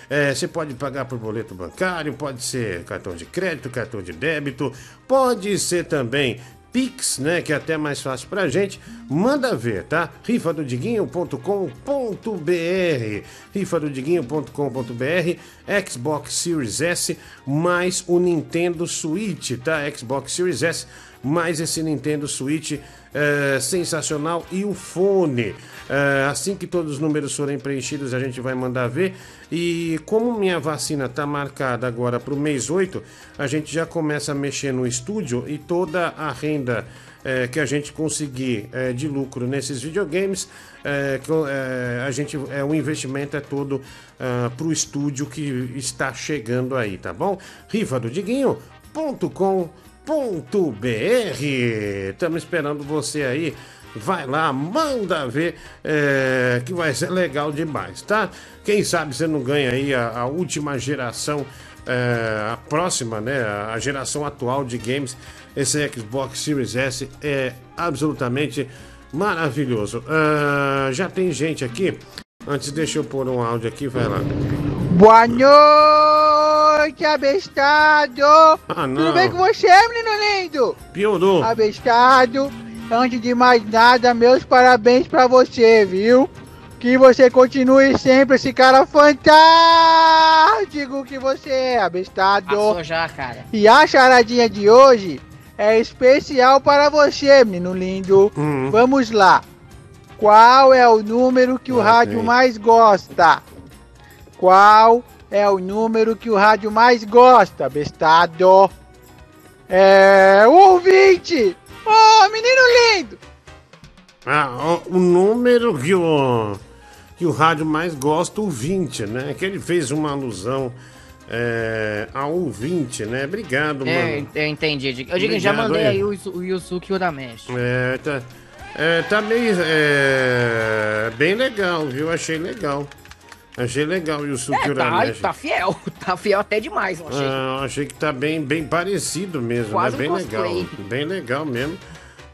É, você pode pagar por boleto bancário, pode ser cartão de crédito, cartão de débito, pode ser também Pix, né? Que é até mais fácil pra gente. Manda ver, tá? Rifa do Diguinho.com.br Rifa do Diguinho.com.br Xbox Series S mais o Nintendo Switch, tá? Xbox Series S mais esse Nintendo Switch é, sensacional e o fone. É, assim que todos os números forem preenchidos, a gente vai mandar ver. E como minha vacina tá marcada agora para o mês 8, a gente já começa a mexer no estúdio e toda a renda é, que a gente conseguir é, de lucro nesses videogames, é, que, é, a gente, é, o investimento é todo para o estúdio que está chegando aí, tá bom? Rifa br Estamos esperando você aí. Vai lá, manda ver é, que vai ser legal demais, tá? Quem sabe você não ganha aí a, a última geração, é, a próxima, né? A geração atual de games. Esse Xbox Series S é absolutamente maravilhoso. Ah, já tem gente aqui. Antes, deixa eu pôr um áudio aqui, vai lá. Boa noite, abestado! Ah, não. Tudo bem com você, menino lindo? Piorou. Abestado, antes de mais nada, meus parabéns pra você, viu? Que você continue sempre esse cara fantástico que você é, abestado. Passou já, cara. E a charadinha de hoje é especial para você, menino lindo. Hum. Vamos lá. Qual é o número que o rádio mais gosta? Qual é o número que o rádio mais gosta, bestado? É o ouvinte! Oh, menino lindo! Ah, o, o número que o, que o rádio mais gosta, o 20, né? Que ele fez uma alusão é, ao ouvinte, né? Obrigado, É, mano. eu entendi. Eu digo, já Obrigado mandei aí. aí o, o Yusuke Urameshi. É, tá, é, tá meio. É, bem legal, viu? Achei legal. Achei legal o Yusuke É, tá, tá fiel. Tá fiel até demais, eu achei. Ah, achei que tá bem, bem parecido mesmo, Quase né? Bem um legal. Bem legal mesmo.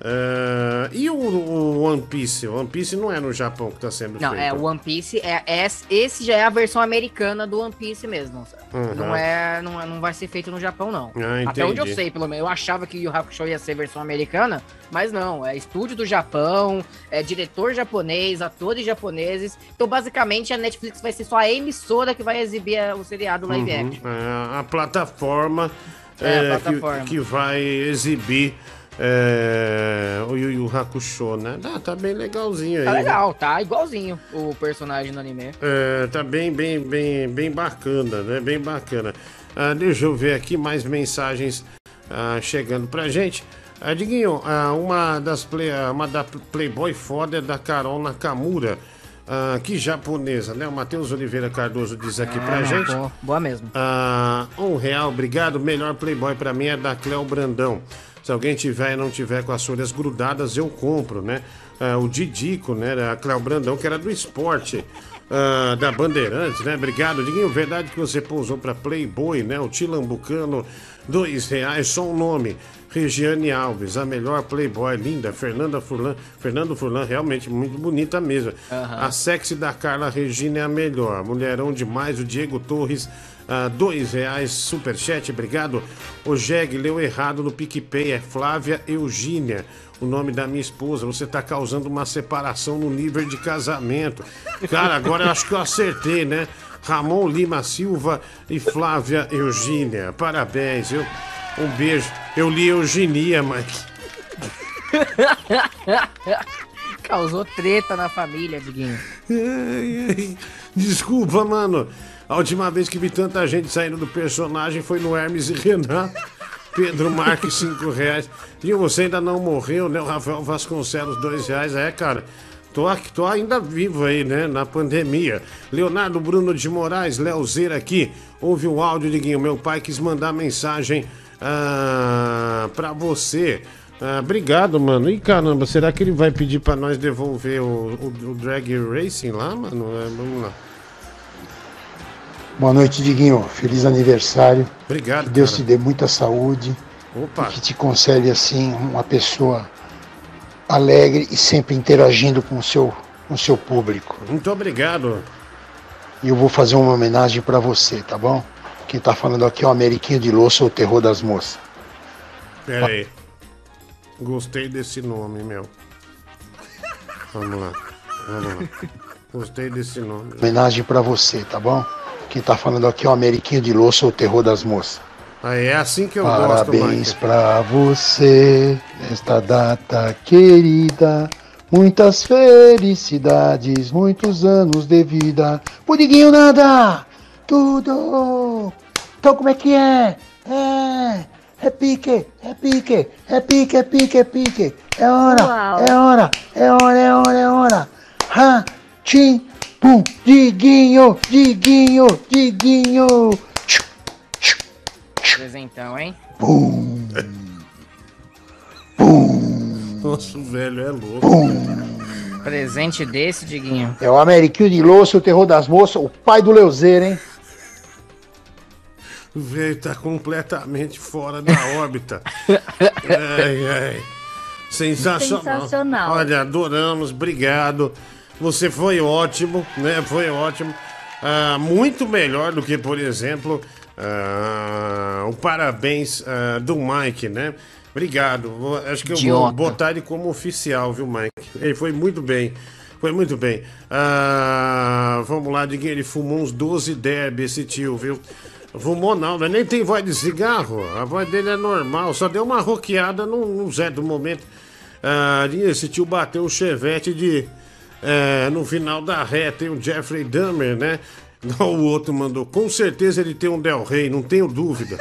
Ah, e o, o One Piece? O One Piece não é no Japão que tá sendo Não, feito. é o One Piece. É, é- esse já é a versão americana do One Piece mesmo. Uhum. Não, é, não, é- não vai ser feito no Japão, não. Ah, Até onde eu sei, pelo menos. Eu achava que o Hakusho ia ser versão americana, mas não. É estúdio do Japão, é diretor japonês, atores japoneses. Então, basicamente, a Netflix vai ser só a emissora que vai exibir a- o seriado live Uhum. action. É, a plataforma, É, a é, plataforma. Que, que vai exibir é, o Yu Yu Hakusho, né? Ah, tá bem legalzinho aí. Tá né? legal, tá igualzinho o personagem no anime. É, tá bem, bem, bem, bem bacana, né? Bem bacana. Ah, deixa eu ver aqui mais mensagens ah, chegando pra gente. Ah, Diguinho, ah, uma das play, ah, uma da Playboy foda é da Carol Nakamura. Ah, que japonesa, né? O Matheus Oliveira Cardoso diz aqui pra Ah, gente. boa, boa mesmo. Ah, um real, obrigado. Melhor Playboy pra mim é da Cleo Brandão. Se alguém tiver e não tiver com as folhas grudadas, eu compro, né? Ah, o Didico, né? Da Cleo Brandão, que era do esporte. ah, da Bandeirantes, né? Obrigado, Diguinho. Verdade que você pousou pra Playboy, né? O Tilambucano, dois reais, só um nome. Regiane Alves, a melhor Playboy, linda. Fernanda Furlan, Fernando Furlan, realmente muito bonita mesmo. A sexy da Carla Regina é a melhor. Mulherão demais, o Diego Torres, ah, dois reais, superchat, obrigado. O Jeg leu errado no PicPay, é Flávia Eugênia, o nome da minha esposa. Você tá causando uma separação no nível de casamento. Cara, agora eu acho que eu acertei, né? Ramon Lima Silva e Flávia Eugênia. Parabéns, viu? Um beijo. Eu li Eugenia, Mike. Causou treta na família, Diguinho. Ai, ai. Desculpa, mano. A última vez que vi tanta gente saindo do personagem foi no Hermes e Renato. Pedro Marques, 5 reais. E você ainda não morreu, né? O Rafael Vasconcelos, 2 reais. É, cara. Tô, aqui, tô ainda vivo aí, né? Na pandemia. Leonardo Bruno de Moraes, Leozeira aqui. Ouve o áudio, Diguinho. Meu pai quis mandar mensagem ah, pra você. Ah, obrigado, mano. E caramba, será que ele vai pedir pra nós devolver o, o- o Drag Racing lá, mano? É, vamos lá. Boa noite, Diguinho. Feliz aniversário. Obrigado, Que Deus cara. te dê muita saúde. Opa. E que te conserve, assim, uma pessoa alegre e sempre interagindo com o seu, com o seu público. Muito obrigado. E eu vou fazer uma homenagem pra você, tá bom? Quem tá falando aqui é o Ameriquinho de Louça, o terror das moças. Pera aí. Gostei desse nome, meu. Vamos lá. Vamos lá. Gostei desse nome. Homenagem pra você, tá bom? Quem tá falando aqui é o Ameriquinho de Louça, o terror das moças. Aí é assim que eu gosto, Parabéns pra você nesta data querida. Muitas felicidades, muitos anos de vida. Pudiguinho nada! Tudo! Então como é que é? É! É pique, é pique, é pique, é pique, é pique. É hora, Uau. é hora, é hora, é hora, é hora. Ha, tchim, pum, diguinho, diguinho, diguinho. Presentão, hein? Pum, Nossa, o velho é louco. Presente desse, Diguinho. É o Ameriquinho de Louça, o terror das moças, o pai do Leuzeiro, hein? O velho tá completamente fora da órbita. ai, ai. Sensacional. Sensacional. Olha, adoramos, obrigado. Você foi ótimo, né? Foi ótimo. Ah, muito melhor do que, por exemplo, ah, o parabéns ah, do Mike, né? Obrigado. Vou- acho que eu vou Idiota. botar ele como oficial, viu, Mike? Ele foi muito bem. Foi muito bem. Vamos lá, Diguinho. Ele fumou uns 12 derby, esse tio, viu? Fumou não, né? nem tem voz de cigarro. A voz dele é normal. Só deu uma roqueada no, no Zé do momento. Ah, esse tio bateu o chevette de. É, no final da ré tem o Jeffrey Dahmer, né? O outro mandou. Com certeza ele tem um Del Rey, não tenho dúvida.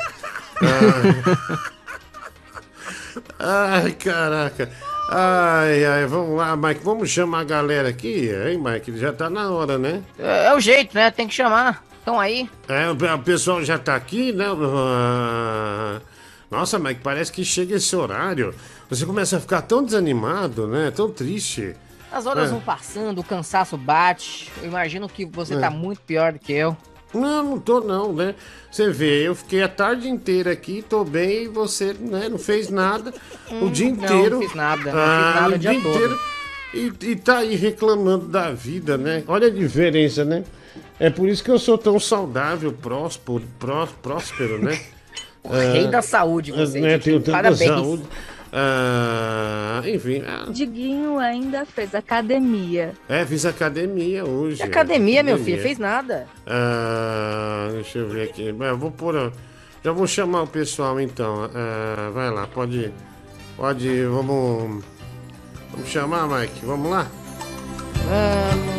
Ah, Ai, caraca. Ai, ai, vamos lá, Mike. Vamos chamar a galera aqui, hein, Mike? Já tá na hora, né? É, é o jeito, né? Tem que chamar. Estão aí. É, o o pessoal já tá aqui, né? Ah, Nossa, Mike, parece que chega esse horário. Você começa a ficar tão desanimado, né? Tão triste. As horas É. vão passando, o cansaço bate. Eu imagino que você É. tá muito pior do que eu. Não, não tô não, né? Você vê, eu fiquei a tarde inteira aqui, tô bem, e você, né, não fez nada o Hum, dia não, inteiro. não fiz nada, não Ah, fiz nada o o dia todo. E, e tá aí reclamando da vida, né? Olha a diferença, né? É por isso que eu sou tão saudável, próspero, pró, próspero, né? O rei da saúde, você, né? Tenho tanta Parabéns. saúde. Ah, enfim, ah, Diguinho ainda fez academia. é, fiz academia hoje. Que academia, meu filho, Academia. fez nada. Ah, deixa eu ver aqui. Eu vou pôr. a- Já vou chamar o pessoal então. Ah, vai lá, pode. Pode. Vamos. Vamos chamar, Mike. Vamos lá? Você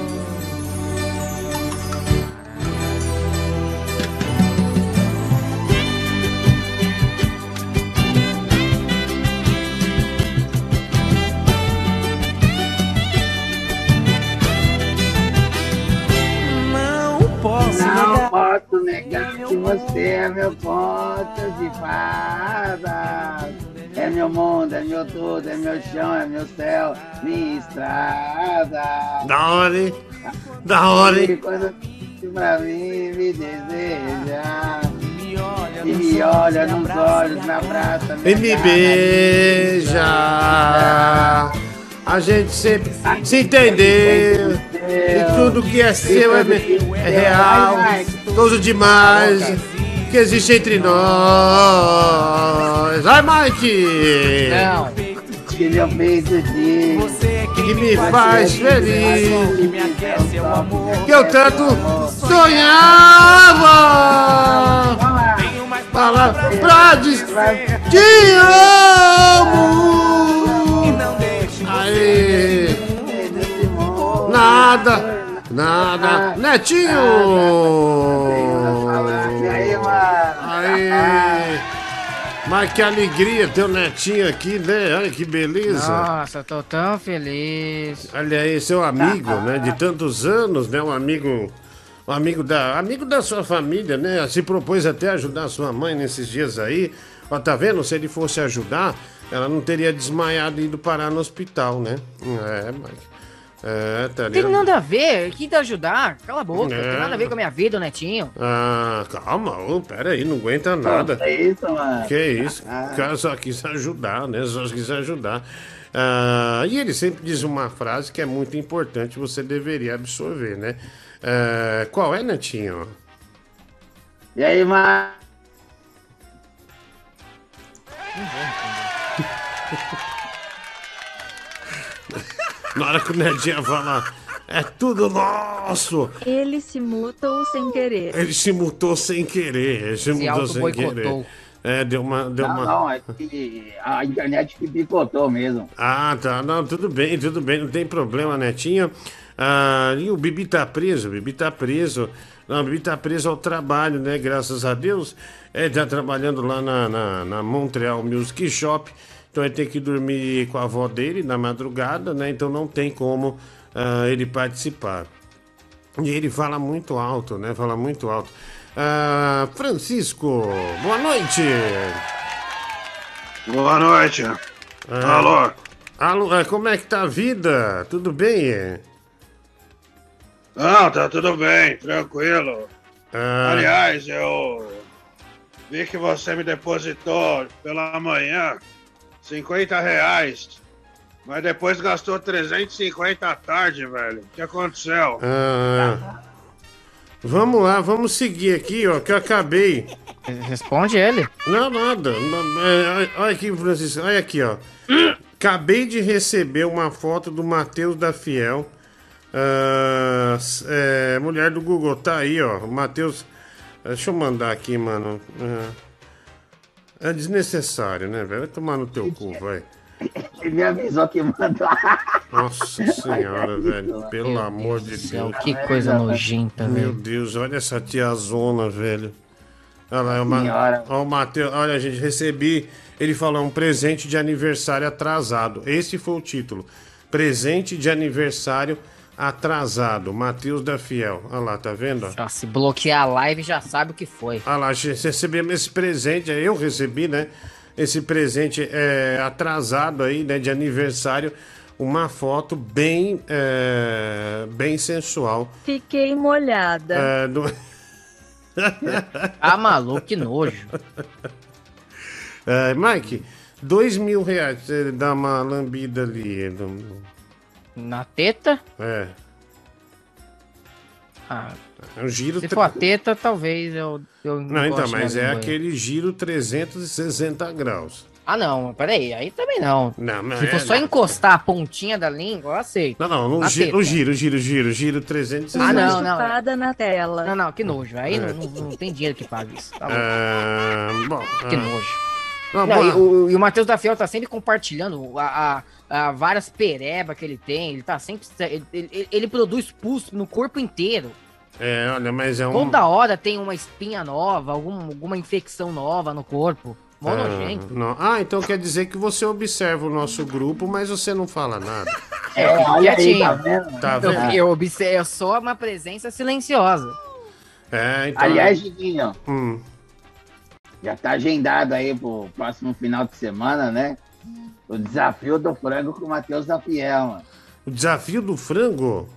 fadas. É meu mundo, é meu tudo, é meu chão, é meu céu, minha estrada. Da hora, hein? Da hora, E hein? quando pra mim me deseja. E me olha nos olhos, me abraça, E me beija. A gente sempre se entendeu. E tudo que é seu é, é real. Gostoso demais. Que existe entre nós. Ai, Mike! Não. Que meu peito diz. Que me faz feliz. Que eu tanto sonhava. Falar pra dizer Te amo. Aí. Nada. Nada. Netinho. E aí, mano? Aí. Mas que alegria ter o netinho aqui, né? Olha que beleza. Nossa, tô tão feliz. Olha aí, seu amigo, né? De tantos anos, né? Um amigo. Um amigo da, amigo da sua família, né? Se propôs até ajudar sua mãe nesses dias aí. Ó, tá vendo? Se ele fosse ajudar, ela não teria desmaiado e ido parar no hospital, né? É, Mike. É, tá Não tem nada a ver, que te ajudar. Cala a boca, não É. tem nada a ver com a minha vida, o Netinho. Ah, calma, ô, pera aí, não aguenta nada. que isso, mano? Que isso, o cara só quis ajudar, né? Só quis ajudar. Ah, e ele sempre diz uma frase que é muito importante, você deveria absorver, né? Ah, qual é, Netinho? E aí, mano? Na hora que o Netinho fala, é tudo nosso! Ele se mutou sem querer. Ele se mutou sem querer, ele se, Se mutou sem querer. É, deu uma. Deu Não, uma... não, é que a internet que picotou mesmo. Ah, tá. Não, tudo bem, tudo bem, não tem problema, Netinho. Ah, e o Bibi tá preso, o Bibi tá preso. Não, o Bibi tá preso ao trabalho, né? Graças a Deus. Ele tá trabalhando lá na, na, na Montreal Music Shop. Então ele tem que dormir com a avó dele na madrugada, né? Então não tem como ah, ele participar. E ele fala muito alto, né? Fala muito alto. Ah, Francisco, boa noite. Boa noite. Ah, Alô? Alô, como é que tá a vida? Tudo bem? Não, tá tudo bem, tranquilo. Ah, Aliás, eu vi que você me depositou pela manhã 50 reais, mas depois gastou 350 à tarde, velho. O que aconteceu? ah, vamos lá, vamos seguir aqui, ó, que eu acabei. Responde ele. Não, nada. Olha- aqui, Francisco, olha aqui, ó. Acabei de receber uma foto do Matheus da Fiel. S- é, mulher do Google, tá aí, ó. Matheus. Deixa eu mandar aqui, mano. Ah, é desnecessário, né, velho? Vai tomar no teu cu, vai. Ele me avisou que mandou. Nossa senhora, velho. Pelo amor de Deus. que coisa nojenta, Meu velho. Deus, olha essa tiazona, velho. Olha lá, é uma, ó, o Matheus, olha, gente, recebi. Ele falou um presente de aniversário atrasado. Esse foi o título. Presente de aniversário atrasado. Matheus da Fiel. Olha lá, tá vendo? se bloquear a live, já sabe o que foi. Olha lá, recebemos esse presente, eu recebi, né? Esse presente é, atrasado aí, né? De aniversário. Uma foto bem, é, bem sensual. Fiquei molhada. É, do... Ah, maluco, que nojo. É, Mike, dois mil reais dar uma lambida ali. no- Na teta? É. Ah, É um giro. se tre- for a teta, talvez eu. eu Não, então, encoste mas é aquele giro 360 graus. Ah, não, peraí, aí também não. Não, mas Se for é- só encostar a pontinha da língua, eu aceito. Não, não, no Na giro, o giro, giro, giro, giro 360. Ah, não, não. Na tela. Não, não, que nojo. Aí É. não, não, não tem dinheiro que pague isso. Tá louco. Ah, bom. Que ah. nojo. Não, e o, e o Matheus da Fiel tá sempre compartilhando a, a- a várias pereba que ele tem. Ele tá sempre. Ele, ele- ele produz pus no corpo inteiro. É, olha, mas é um. Toda hora tem uma espinha nova, algum, alguma infecção nova no corpo. Mó Ah, nojento. não. Ah, então quer dizer que você observa o nosso grupo, mas você não fala nada. É, eu olha aí, tá vendo? Tá Eu, vendo? eu observo, eu sou uma presença silenciosa. É, então. Aliás, Diguinho, Hum. Já tá agendado aí pro próximo final de semana, né? O desafio do frango com o Matheus da Fiel, mano. O desafio do frango?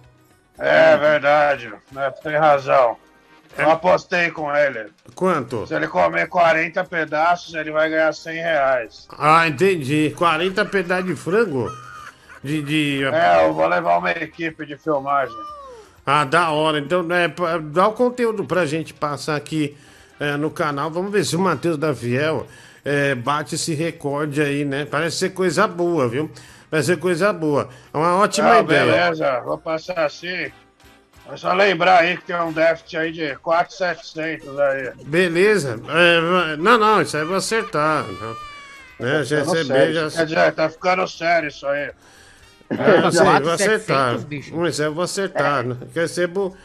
É verdade, né? Tem razão. Eu apostei com ele. Quanto? Se ele comer 40 pedaços, ele vai ganhar 100 reais. Ah, entendi. 40 pedaços de frango? De. de... É, eu vou levar uma equipe de filmagem. Ah, da hora. Então, é, dá o conteúdo pra gente passar aqui é, no canal. Vamos ver se o Matheus da Fiel é, bate esse recorde aí, né? Parece ser coisa boa, viu? Vai ser coisa boa. É uma ótima Ah, ideia. beleza, vou passar assim. É só lembrar aí que tem um déficit aí de 4,700 aí. Beleza. É, não, não, isso aí eu vou acertar. Não. Né, já receber, sério. já. Quer dizer, tá ficando sério isso aí. É, eu sei, vou 4,700, acertar. bicho. Isso aí eu vou acertar. né? Recebo,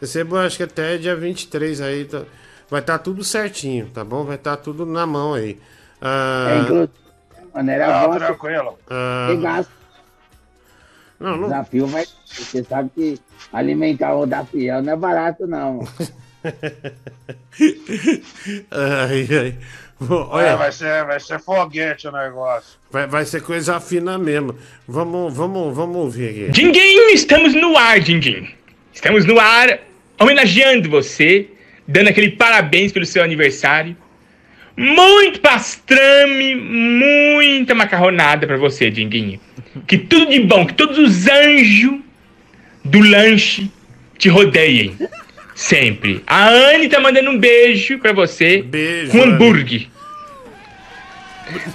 recebo acho que até dia 23 aí. tá- vai estar tudo certinho, tá bom? Vai estar tudo na mão aí. Ah, É, inclusive, mano, era Não, bom tranquilo. ah, gasto. Não, O não. desafio vai. Você sabe que alimentar o da Fiel não é barato, não. ai, ai. É, Olha, vai, ser, vai ser foguete o negócio. vai, vai ser coisa fina mesmo. Vamos, vamos, vamos ouvir aqui. Dinguinho, estamos no ar, Dinguinho. Estamos no ar homenageando você, dando aquele parabéns pelo seu aniversário. Muito pastrame, muita macarronada pra você, Dinguinho. Que tudo de bom, que todos os anjos do lanche te rodeiem. Sempre. A Anne tá mandando um beijo pra você. Beijo. Com hambúrguer.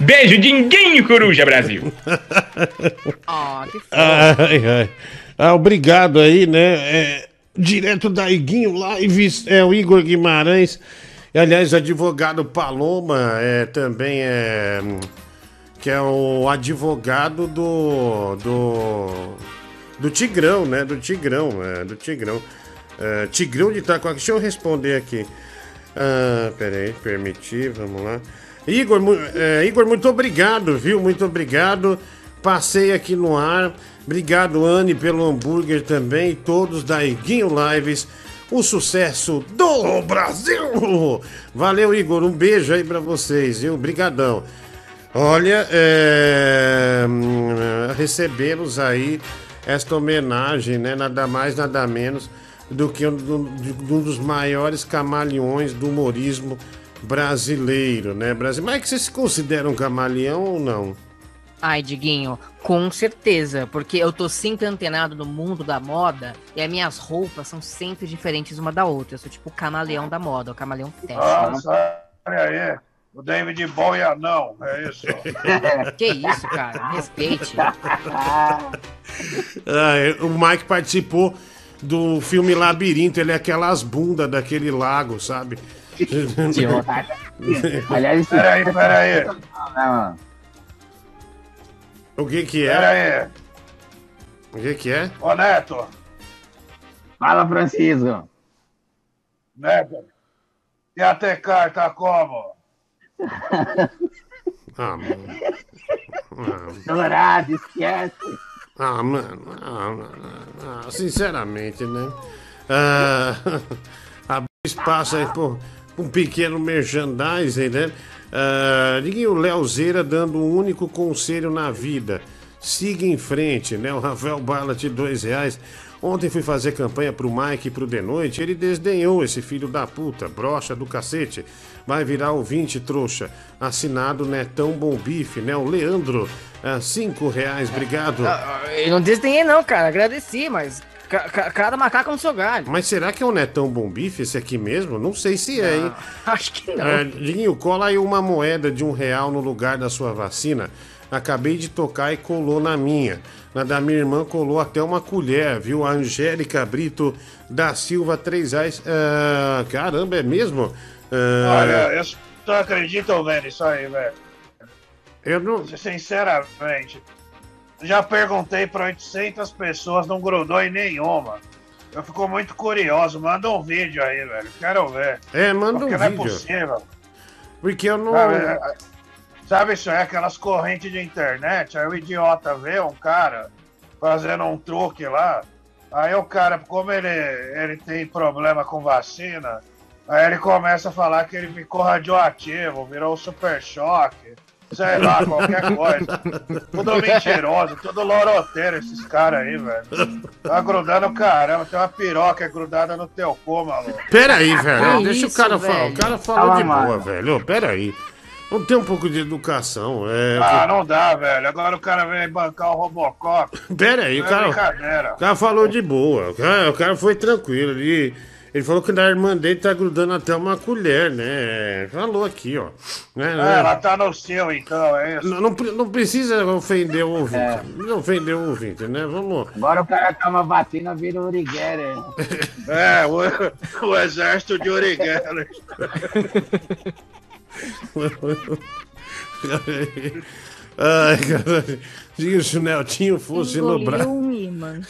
Beijo, Dinguinho Coruja Brasil. Ah, que Ai, ai. Ah, obrigado aí, né? É, direto da Iguinho Lives, é o Igor Guimarães. E, aliás, advogado Paloma é, também é. Que é o advogado do. do. do Tigrão, né? Do Tigrão, é, do Tigrão. É, Tigrão de Itacoa. Deixa eu responder aqui. Ah, peraí, permitir, vamos lá. Igor, é, Igor, muito obrigado, viu? Muito obrigado. Passei aqui no ar. Obrigado, Anne, pelo hambúrguer também. Todos da Iguinho Lives. O sucesso do Brasil! Valeu, Igor. Um beijo aí pra vocês, viu? Brigadão. Olha, é, hum, recebemos aí esta homenagem, né? Nada mais, nada menos do que um, um dos maiores camaleões do humorismo brasileiro, né? Brasil. Mas é que você se considera um camaleão ou não? Ai, Diguinho, com certeza, porque eu tô sempre antenado no mundo da moda e as minhas roupas são sempre diferentes uma da outra. Eu sou tipo o camaleão da moda, o camaleão fashion. Nossa, olha aí. O David Bowie não, é isso. que isso, cara? Respeite. Ah, é, o Mike participou do filme Labirinto, ele é aquelas bundas daquele lago, sabe? Aliás, esse- Peraí, peraí. Não, não. O que que é? Pera aí. O que que é? Ô, Neto. Fala, Francisco. Neto. E a Tecar tá como? Ah, mano. Ah, Dourado, esquece. Ah, mano, ah, ah, ah, sinceramente, né? Ah, abrir espaço aí por um pequeno merchandising, né? Ah, e o Leozeira dando um único conselho na vida. Siga em frente, né? O Rafael Ballat, dois reais. Ontem fui fazer campanha pro Mike e pro De Noite. Ele desdenhou esse filho da puta, brocha do cacete. Vai virar ouvinte, trouxa. Assinado Netão Bom Bife, né? O Leandro, ah, cinco reais, obrigado. Eu não desdenhei, não, cara. Agradeci, mas ca- ca- cada macaco no seu galho. Mas será que é o Netão Bom Bife esse aqui mesmo? Não sei se é, hein? Acho que não. É, Diguinho, cola aí uma moeda de um real no lugar da sua vacina. Acabei de tocar e colou na minha. Na da minha irmã colou até uma colher, viu? A Angélica Brito da Silva, três reais. Ah, caramba, é mesmo? Ah, Olha, eu só acredito vendo isso aí, velho. Eu não. Sinceramente, já perguntei pra 800 pessoas, não grudou em nenhuma. Eu fico muito curioso. Manda um vídeo aí, velho. Quero ver. É, manda Porque um não é vídeo. possível. Porque eu não. Sabe, é- sabe isso é aquelas correntes de internet, aí o idiota vê um cara fazendo um truque lá, Aí o cara, como ele, ele tem problema com vacina, aí ele começa a falar que ele ficou radioativo, virou super choque, sei lá, qualquer coisa. Tudo mentiroso, tudo loroteiro esses caras aí, velho. Tá grudando caramba, tem uma piroca grudada no teu cu, maluco. Pera aí, velho. Que Deixa isso, o cara falar. velho? O cara falou de boa, mano. velho. Ô, Pera aí. Vamos ter um pouco de educação. É, Ah, não dá, velho. Agora o cara vem bancar o Robocop. Pera aí, o Não é cara, brincadeira. o cara falou de boa. O cara, o cara foi tranquilo. Ele, ele falou que na irmã dele tá grudando até uma colher, né? Falou aqui, ó. Né, É, né? ela tá no seu, então, é isso. Não, não, não precisa ofender o ouvinte. Não ofender o ouvinte, né? Vamos. Agora o cara toma vacina, vira o Uriguera. É, o, o exército de Origueira. Ai, cara. Diga se o Netinho fosse no Engoliu braço. um imã.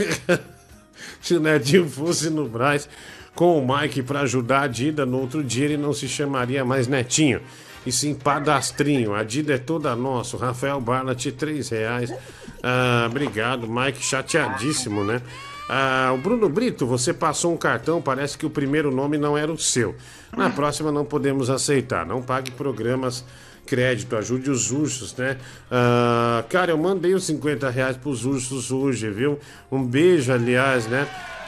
se o Netinho fosse no Braz com o Mike pra ajudar a Dida, no outro dia ele não se chamaria mais Netinho. E sim Padastrinho. A Dida é toda nossa. Rafael Barnett, 3 reais. Ah, obrigado, Mike. Chateadíssimo, né? Ah, o Bruno Brito, você passou um cartão, parece que o primeiro nome não era o seu. Na próxima não podemos aceitar. Não pague programas crédito, ajude os ursos, né? Ah, cara, eu mandei os 50 reais pros ursos hoje, viu? Um beijo, aliás, né?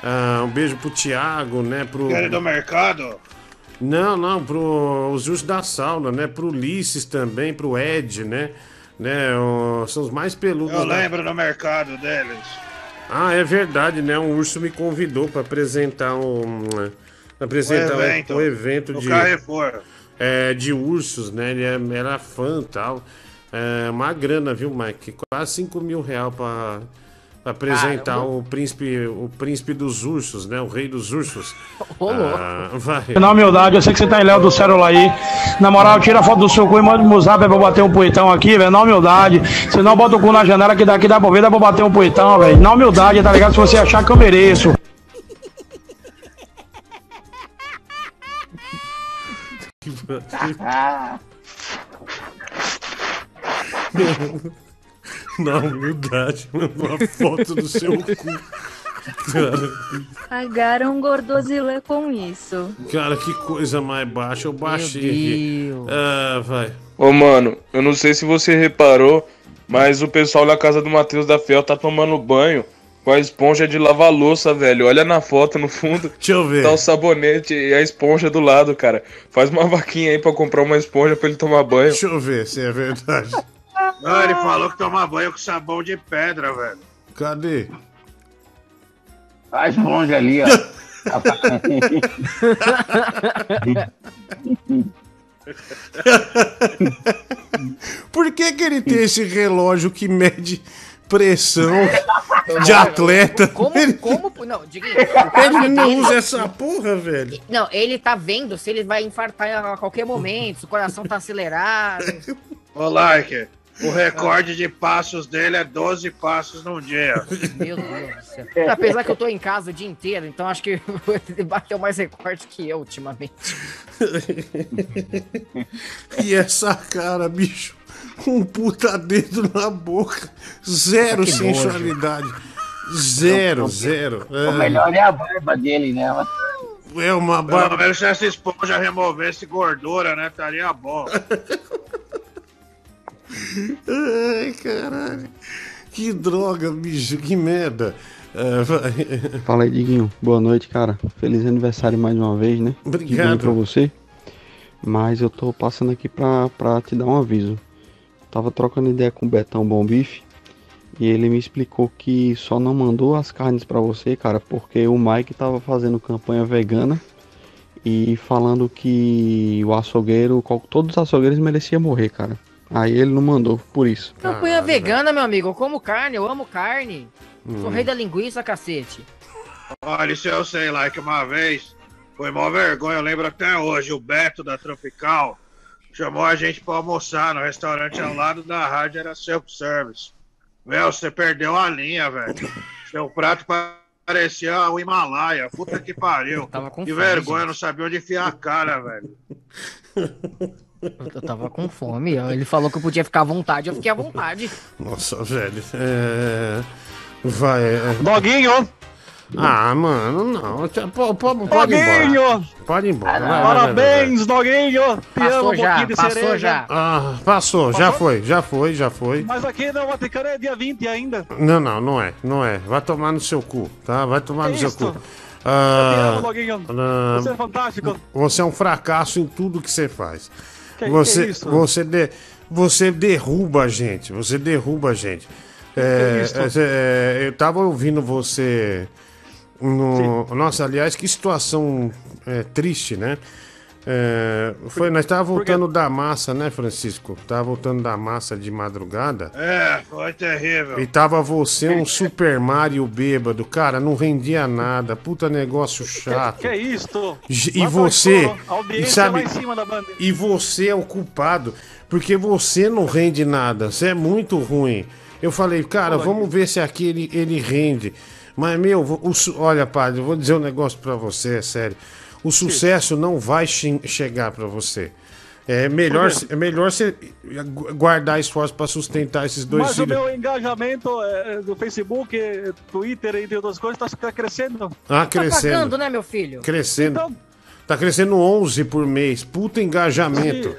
Ah, um beijo pro Thiago, né? Pro... Aquele do mercado? Não, não, pro os ursos da sauna, né? Pro Ulisses também, pro Ed, né? né? o- São os mais peludos. Eu da- lembro no mercado deles. Ah, é verdade, né? Um urso me convidou para apresentar um apresentar O um evento. um evento de Carrefour. é, de ursos, né? Ele é- era fã e tal. É, uma grana, viu, Mike? Quase 5 mil reais pra apresentar Caramba. o príncipe, o príncipe dos ursos, né? O rei dos ursos. Ô, louco. Ah, vai. Na humildade, eu sei que você tá em Léo do celular aí. Na moral, tira a foto do seu cu e manda no zap pra eu bater um poetão aqui, velho. Na humildade. Se não, bota o cu na janela que daqui dá pra ver, dá pra bater um poetão, velho. Na humildade, tá ligado? Se você achar que eu mereço. Na humildade, uma foto do seu cu. Cara, Pagaram Gordozilla com isso. cara, que coisa mais baixa. Eu baixei aqui. Ah, vai. Ô, mano, eu não sei se você reparou, mas o pessoal na casa do Matheus da Fiel tá tomando banho com a esponja de lavar louça, velho. Olha na foto no fundo. Deixa eu ver. Tá o sabonete e a esponja do lado, cara. Faz uma vaquinha aí pra comprar uma esponja pra ele tomar banho. Deixa eu ver se é verdade. Não, ele falou que tomar banho com sabão de pedra, velho. Cadê? A esponja ali, ó. Por que, que ele tem esse relógio que mede pressão de atleta? Como, como, não, diga ele não usa essa porra, velho. Não, ele tá vendo se ele vai infartar a qualquer momento, se o coração tá acelerado. Ô, Like, o recorde de passos dele é 12 passos num dia. Meu Deus do céu. Apesar que eu tô em casa o dia inteiro, então acho que ele bateu mais recorde que eu ultimamente. E essa cara, bicho, com um puta dedo na boca. Zero Que nojo. sensualidade. Zero, O- zero. O melhor é a barba dele, né? É uma Pelo barba. menos se essa esponja removesse gordura, né? Estaria bom. Ai, caralho. Que droga, bicho, que merda. Ah, vai. Fala aí, Diguinho. Boa noite, cara. Feliz aniversário mais uma vez, né? Obrigado. Diguinho pra você. Mas eu tô passando aqui pra, pra te dar um aviso. Tava trocando ideia com o Betão Bom Bife. E ele me explicou que só não mandou as carnes pra você, cara, porque o Mike tava fazendo campanha vegana e falando que o açougueiro, todos os açougueiros mereciam morrer, cara. Aí ele não mandou por isso. Campanha vegana, meu amigo. Eu como carne, eu amo carne. Sou Hum. rei da linguiça, cacete. Olha, isso eu sei, Like, uma vez. Foi mó vergonha, eu lembro até hoje. O Beto da Tropical chamou a gente pra almoçar no restaurante ao lado da rádio, era self-service. Meu, você perdeu a linha, velho. Seu prato parecia o Himalaia. Puta que pariu. Tava com que vergonha, gente. eu não sabia onde enfiar a cara, velho. Eu tava com fome. Ele falou que eu podia ficar à vontade, eu fiquei à vontade. Nossa, velho. É... Vai. É... Doguinho! Ah, mano, não. Tá- po- po- Pode, ir embora. Doguinho! Pode ir embora. vai, vai, vai, vai. Parabéns, Doguinho! Te Passou amo, já, passou cereja. já. Ah, passou, já foi, já foi, já foi. Mas aqui no Vaticano é dia 20 ainda. Não, não, não é, não é. Vai tomar no seu cu, tá? Vai tomar Que no seu cu. Ah, amo, Doguinho. ah, Você é fantástico. Você é um fracasso em tudo que você faz. Que- você, que isso? você, de- você derruba a gente. Você derruba a gente. É, isso? é, é, eu tava ouvindo você. No, nossa, aliás, que situação é, triste, né? É, foi, nós tava voltando da massa, né, Francisco? Tava voltando da massa de madrugada. É, foi terrível. E tava você um Super Mario bêbado, cara, não rendia nada, puta negócio chato. Que é isto? E Lá você, e sabe, lá em cima da banda. e você é o culpado, porque você não rende nada, você é muito ruim. Eu falei, cara, vamos ver se aqui ele, ele rende. Mas, meu, o olha, padre, eu vou dizer um negócio pra você, é sério. O sucesso não vai che- chegar pra você. É melhor, é melhor você guardar esforço pra sustentar esses dois Mas o filhos. meu engajamento é, do Facebook, é, Twitter, entre outras coisas, tá crescendo. Ah, Tá crescendo. pagando, né, meu filho? Crescendo. Então- Tá crescendo 11 por mês. Puta engajamento.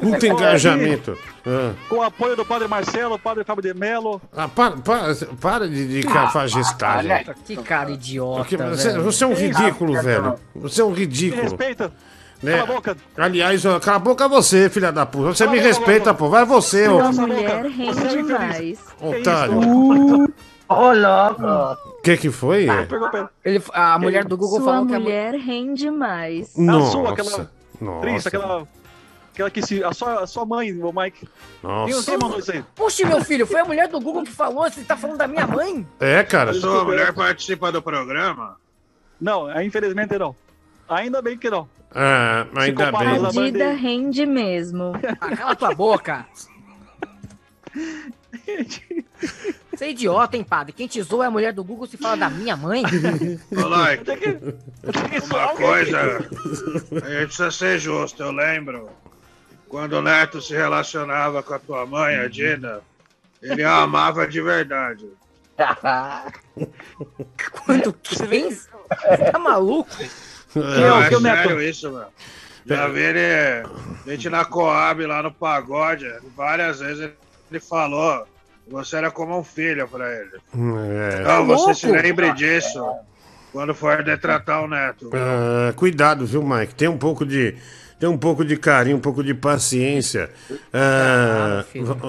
Puta engajamento. Ah. Com o apoio do Padre Marcelo, Padre Fábio de Mello. Ah, para, para, para de, de cafajestagem. Olha, que cara idiota, Porque você, você é um ridículo, velho. Você é um Me ridículo. respeita. Né? Cala a boca. Aliás, ó, cala a boca você, filha da puta. Você Cala me a boca, respeita, pô. Vai você, ô mulher é rende infeliz. mais. otário. Ô, louco! O que que foi? Pé. Ele, a mulher do Google Sua falou que a mulher rende mais. Nossa. sua, aquela- Nossa. Triste, aquela. Aquela que se. A sua, a sua mãe, o Mike. Nossa. Quem mandou isso aí? Puxa, meu filho, foi a mulher do Google que falou, você tá falando da minha mãe? É, cara. A sua mulher participa do programa? Não, é, infelizmente não. Ainda bem que não. Ah, ainda bem. Vendida rende mesmo. Ah, cala tua boca. Você é idiota, hein, padre? Quem te zoa é a mulher do Google se fala da minha mãe? Ô, Like, uma coisa, a gente precisa ser justo. Eu lembro quando o Neto se relacionava com a tua mãe, a Dina, ele a amava de verdade. Quando quem? Você tá maluco? Não, é o que é o Neto? sério isso, mano. Já vi ele, a gente na Coab lá no pagode, várias vezes ele falou que você era como um filho pra ele. É. Então você se lembre disso quando for detratar o Neto. Ah, cuidado, viu, Mike? Tem um pouco de. Tem um pouco de carinho, um pouco de paciência. Ah,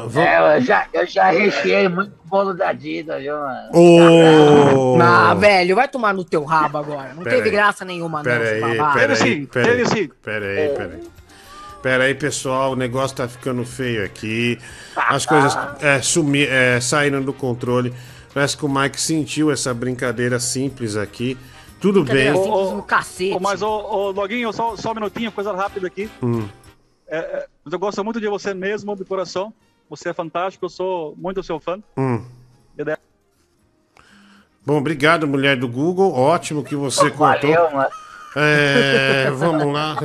v- É, eu já, eu já recheei muito bolo da Dida, viu, mano? Ô! Ah, velho, vai tomar no teu rabo agora. Não Pera teve aí. graça nenhuma, não, Pera seu aí, pera aí, pera aí, pera aí, pera aí. Pera aí, pessoal, o negócio tá ficando feio aqui. As coisas é, sumi, é, saíram do controle. Parece que o Mike sentiu essa brincadeira simples aqui. Tudo bem. Ô, ô, cacete. Ô, mas, ô, ô, Loguinho, só, só um minutinho, coisa rápida aqui. Hum. É, é, eu gosto muito de você mesmo, de coração. Você é fantástico, eu sou muito seu fã. Hum. Bom, obrigado, mulher do Google. Ótimo que você contou. Valeu, mano. É, vamos lá.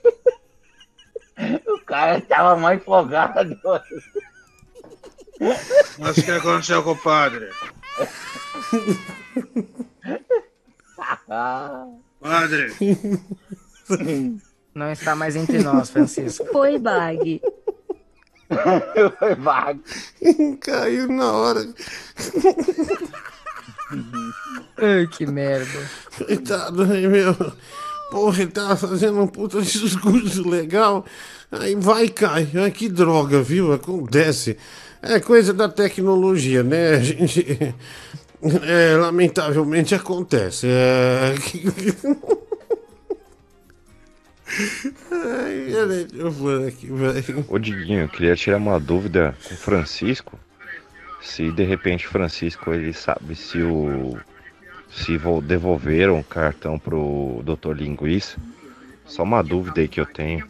o cara tava mais empolgado. Mas o que aconteceu com o padre? Padre, Não está mais entre nós, Francisco. Foi bag. Foi vago. Caiu na hora. Ai, que merda. Coitado, aí, meu. Porra, ele tava fazendo um puta discurso legal. Aí vai e cai. Ai, que droga, viu? Acontece. É coisa da tecnologia, né? A gente. É, lamentavelmente acontece. É... Eu pôr aqui, vai. Ô Diguinho, eu queria tirar uma dúvida com o Francisco. Se de repente Francisco ele sabe se o. Se vo- devolveram o cartão pro Dr. Linguiça. Só uma dúvida aí que eu tenho.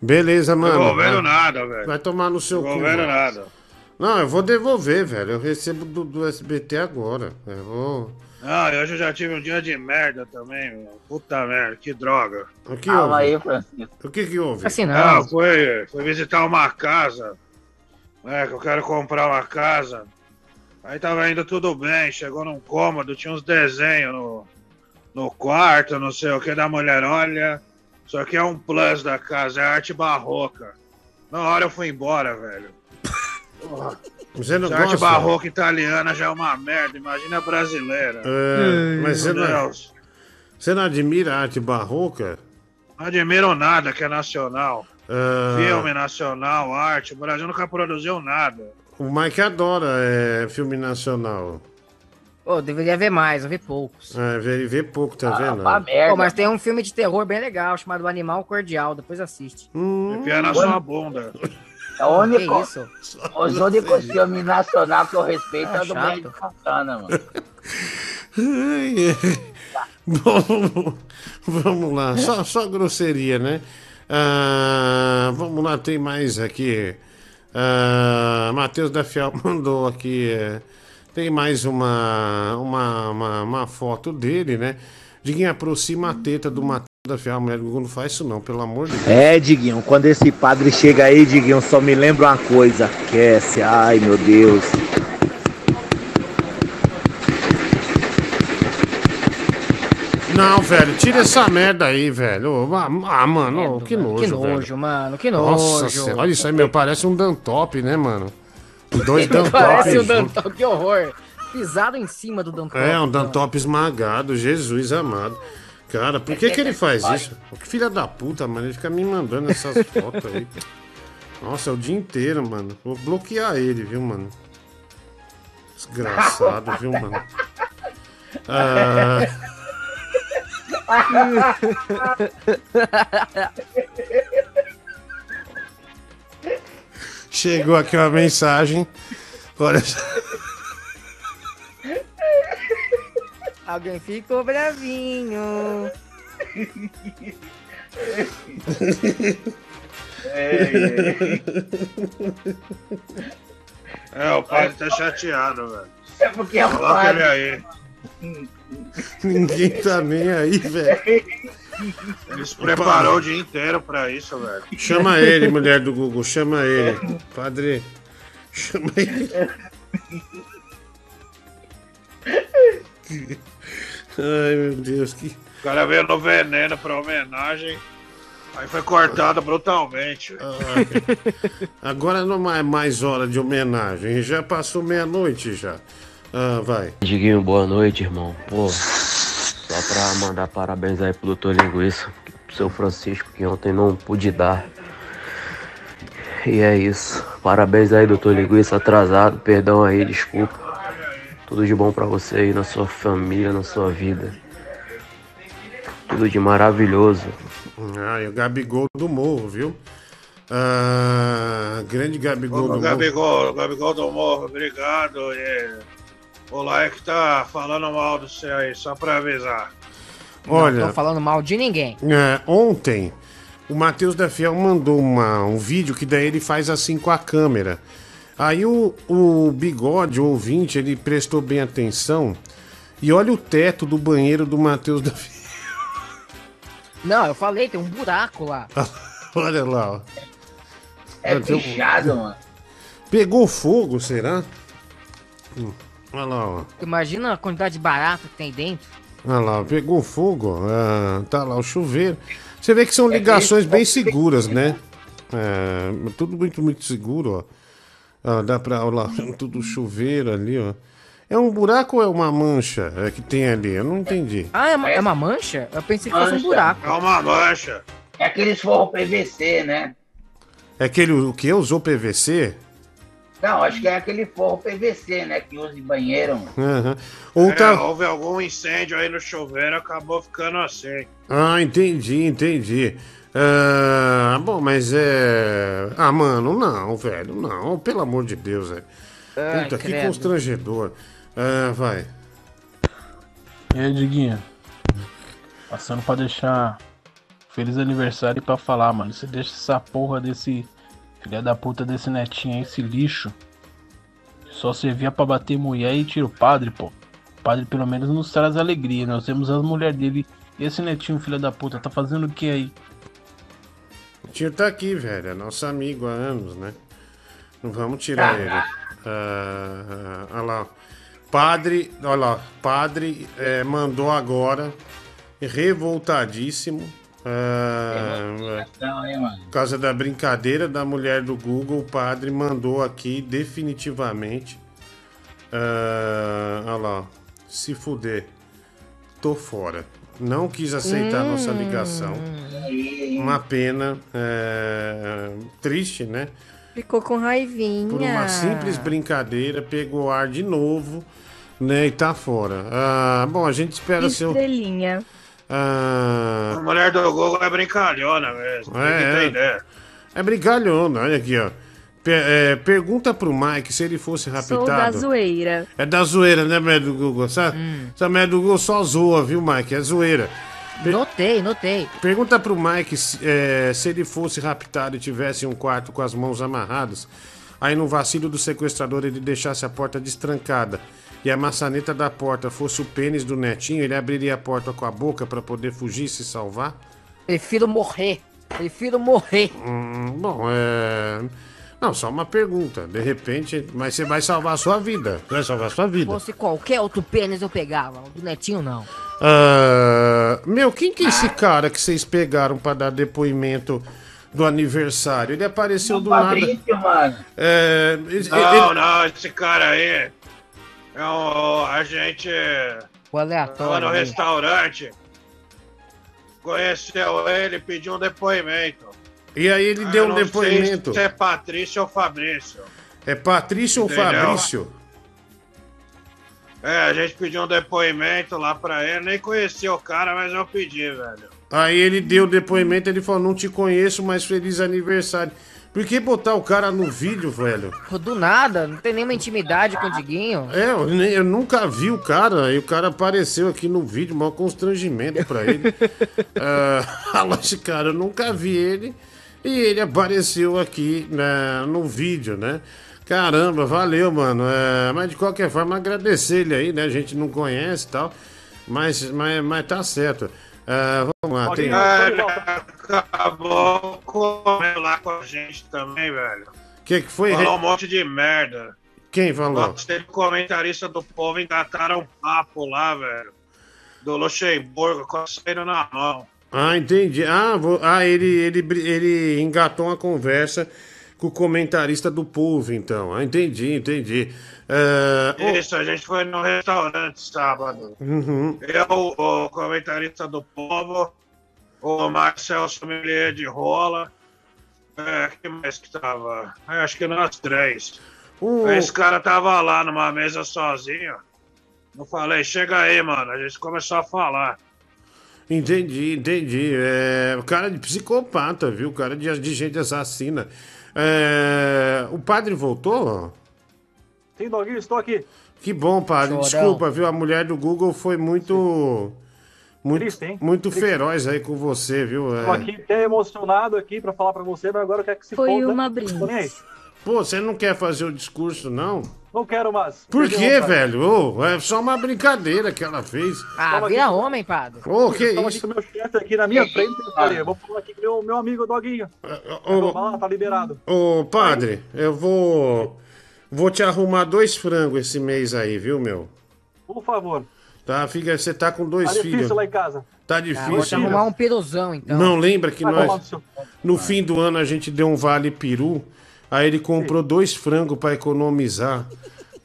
Beleza, mano. devolvendo vai, nada, velho. vai tomar no seu cu. Devolvendo mano. nada. Não, eu vou devolver, velho. Eu recebo do, do SBT agora. Eu vou. Ah, hoje eu já tive um dia de merda também, meu. Puta merda, que droga. O que Calma houve? aí, Francisco. O que que houve? Assim não. Ah, foi, foi visitar uma casa. É, que eu quero comprar uma casa. Aí tava indo tudo bem, chegou num cômodo, tinha uns desenhos no, no quarto, não sei o que da mulher. Olha, isso aqui é um plus da casa, é arte barroca. Na hora eu fui embora, velho. Porra. Você não Se a arte gosta? barroca italiana já é uma merda, imagina a brasileira. É, mas você não, Deus. você não admira a arte barroca? Não admiro nada que é nacional. Ah, Filme nacional, arte. O Brasil nunca produziu nada. O Mike adora é, filme nacional. Pô, deveria ver mais, eu vi poucos. É, vê, vê pouco, tá vendo? Pô, mas tem um filme de terror bem legal, chamado Animal Cordial, depois assiste. Enfia na sua bunda. É o único, Que isso? os únicos filmes nacional que eu respeito é, Ah, o do de Santana, mano. Bom, vamos lá, só, só grosseria, né? Ah, vamos lá, tem mais aqui. Ah, Matheus da Fiel mandou aqui. é, tem mais uma, uma, uma, uma foto dele, né? Diguinho, aproxima a teta do Matheus da Fiel. A mulher não faz isso, não, pelo amor de Deus. É, Diguinho, quando esse padre chega aí, Diguinho, só me lembra uma coisa. Aquece, ai meu Deus. Não, velho, tira essa merda aí, velho. Ah, mano, que nojo. Que velho. nojo, mano, que nojo. Nossa senhora, olha isso aí, meu, parece um Dantop, né, mano? Dois Dantop. Parece juntos. Dantop, que horror. Pisado em cima do Dantop. É, um Dantop esmagado, Jesus amado. Cara, por que que ele faz isso? Que filha da puta, mano, ele fica me mandando essas fotos aí. Nossa, é o dia inteiro, mano. Vou bloquear ele, viu, mano? Desgraçado, viu, mano? Ah... Chegou aqui uma mensagem. Olha só. Alguém ficou bravinho. É, o padre tá chateado, velho. É porque é o Coloca padre. ele aí. Ninguém tá nem aí, velho. Ele se preparou o dia inteiro pra isso, velho. Chama ele, mulher do Google, chama ele. Padre, chama ele. Ai, meu Deus, que. O cara veio no veneno pra homenagem. Aí foi cortado brutalmente. Agora não é mais hora de homenagem, já passou meia-noite já. Ah, vai. Diguinho, boa noite, irmão. Pô, só pra mandar parabéns aí pro doutor Linguiça, pro seu Francisco, que ontem não pude dar. E é isso. Parabéns aí, doutor Linguiça, atrasado. Perdão aí, desculpa. Tudo de bom pra você aí, na sua família, na sua vida. Tudo de maravilhoso. Ah, e o Gabigol do Morro, viu? Ah, grande Gabigol Ô, do Morro. Gabigol, Gabigol do Morro, obrigado. E... O like tá falando mal do você aí, só pra avisar. Olha. Não tô falando mal de ninguém. É, ontem, o Matheus da Fiel mandou uma, um vídeo que daí ele faz assim com a câmera. Aí o, o bigode, o ouvinte, ele prestou bem atenção. E olha o teto do banheiro do Matheus da Fiel. Não, eu falei, tem um buraco lá. olha lá, ó. É um- fechado, mano. Pegou fogo, será? Hum, Olha lá, ó. Imagina a quantidade de barato que tem dentro. Olha lá, pegou fogo. ah, tá lá o chuveiro. Você vê que são ligações bem seguras, né? É, tudo muito, muito seguro, ó. Ah, dá pra. Olha lá, tudo chuveiro ali, ó. É um buraco ou é uma mancha é, que tem ali? Eu não entendi. Ah, é uma, é uma mancha? Eu pensei que fosse um buraco. É uma mancha. É aqueles forros PVC, né? É aquele o que usou PVC? Não, acho que é aquele forro PVC, né? Que usa em banheiro, mano. Aham. Ou É, tá. houve algum incêndio aí no chuveiro, acabou ficando assim. Ah, entendi, entendi. Ah, bom, mas é. Ah, mano, não, velho, não, pelo amor de Deus, velho. Ai, Puta, que credo. constrangedor. Ah, vai. E aí, Diguinho? Passando pra deixar feliz aniversário e pra falar, mano. Você deixa essa porra desse filha da puta desse netinho aí, esse lixo. Só servia pra bater mulher e tira o padre, pô. padre pelo menos nos traz alegria. Nós temos a mulher dele. E esse netinho, filho da puta, tá fazendo o que aí? O tio tá aqui, velho. É nosso amigo há anos, né? Não vamos tirar Ah. ele. Ah, olha lá. Padre, olha lá. Padre eh, mandou agora, revoltadíssimo. Ah, por causa da brincadeira da mulher do Google, o padre mandou aqui definitivamente. ah, olha lá. Se fuder. Tô fora. Não quis aceitar a nossa ligação. Uma pena. é, triste, né? Ficou com raivinha. Por uma simples brincadeira, pegou ar de novo, né? E tá fora. Ah, bom, a gente espera seu. Ah, A mulher do Google é brincalhona mesmo. É, é, é brincalhona, olha aqui, ó. Per- é, pergunta pro Mike se ele fosse Sou da raptado. zoeira. É da zoeira, né, merda do Google? Essa, essa merda do Google só zoa, viu, Mike? É zoeira. Notei, notei. Pergunta pro Mike se, é, se ele fosse raptado e tivesse um quarto com as mãos amarradas, aí no vacilo do sequestrador ele deixasse a porta destrancada e a maçaneta da porta fosse o pênis do netinho, ele abriria a porta com a boca pra poder fugir e se salvar? Prefiro morrer. Prefiro morrer. Hum, bom, é. Não, só uma pergunta. De repente, mas você vai salvar a sua vida. Vai salvar a sua Se vida. fosse qualquer outro pênis eu pegava. O do netinho não. Ah, meu, quem que é esse cara que vocês pegaram pra dar depoimento do aniversário? Ele apareceu do nada. mano. É, ele- Não, ele- não, esse cara aí é um. A gente. O aleatório. Lá no aí. restaurante. Conheceu ele, pediu um depoimento. E aí ele Ah, deu eu um não sei depoimento. Se é Patrício ou Fabrício. É Patrício ou? Fabrício? É, a gente pediu um depoimento lá pra ele. Nem conhecia o cara, mas eu pedi, velho. Aí ele deu o depoimento, ele falou, não te conheço, mas feliz aniversário. Por que botar o cara no vídeo, velho? Do nada, não tem nenhuma intimidade com o Diguinho. É, eu, eu nunca vi o cara, e o cara apareceu aqui no vídeo, maior constrangimento pra ele. ah, lógico, cara, eu nunca vi ele, e ele apareceu aqui né, no vídeo, né? Caramba, valeu, mano. É, mas de qualquer forma, agradecer ele aí, né? A gente não conhece e tal, mas, mas, mas tá certo. Ah, vamos lá, tem... É, acabou comendo lá com a gente também, velho. O que, que foi? Falou um monte de merda. Quem falou? Teve comentarista do povo engataram um papo lá, velho. Do Luxemburgo, com a saída na mão. Ah, entendi. Ah, vou- ah ele, ele, ele engatou uma conversa com o comentarista do povo, então. Ah, entendi, entendi. Ô- Isso, a gente foi no restaurante sábado. Uhum. Eu, o comentarista do povo, o Marcel Sommelier de Rola. É, quem mais que tava? É, acho que nós três. O- Esse cara tava lá numa mesa sozinho. Eu falei, chega aí, mano. A gente começou a falar. Entendi, entendi. É, o cara de psicopata, viu? O cara de, de gente assassina. É, o padre voltou? Sim, Doguinho, estou aqui. Que bom, padre. Chorão. Desculpa, viu? A mulher do Google foi muito. Muito, Triste, hein? muito Triste. feroz aí com você, viu? Estou É. aqui até emocionado aqui pra falar pra você, mas agora eu quero que se Foi foda. uma aí. Pô, você não quer fazer o discurso, não? Não quero mais. Por quê, velho? Ô, é só uma brincadeira que ela fez. Ah, Toma vira aqui. homem, padre. Ô, que Estava isso? aqui com o meu chefe aqui na minha frente. Eu falei, eu vou falar aqui com meu, meu amigo Doguinho. ô, lá, tá liberado. Ô, padre, eu vou. Vou te arrumar dois frangos esse mês aí, viu, meu? Por favor. Tá, fica, você tá com dois Tá filhos. difícil lá em casa. Tá Ah, vou te difícil. arrumar um piruzão, então. Não lembra que Vai nós. No fim do ano a gente deu um vale peru. Aí ele comprou dois frangos pra economizar.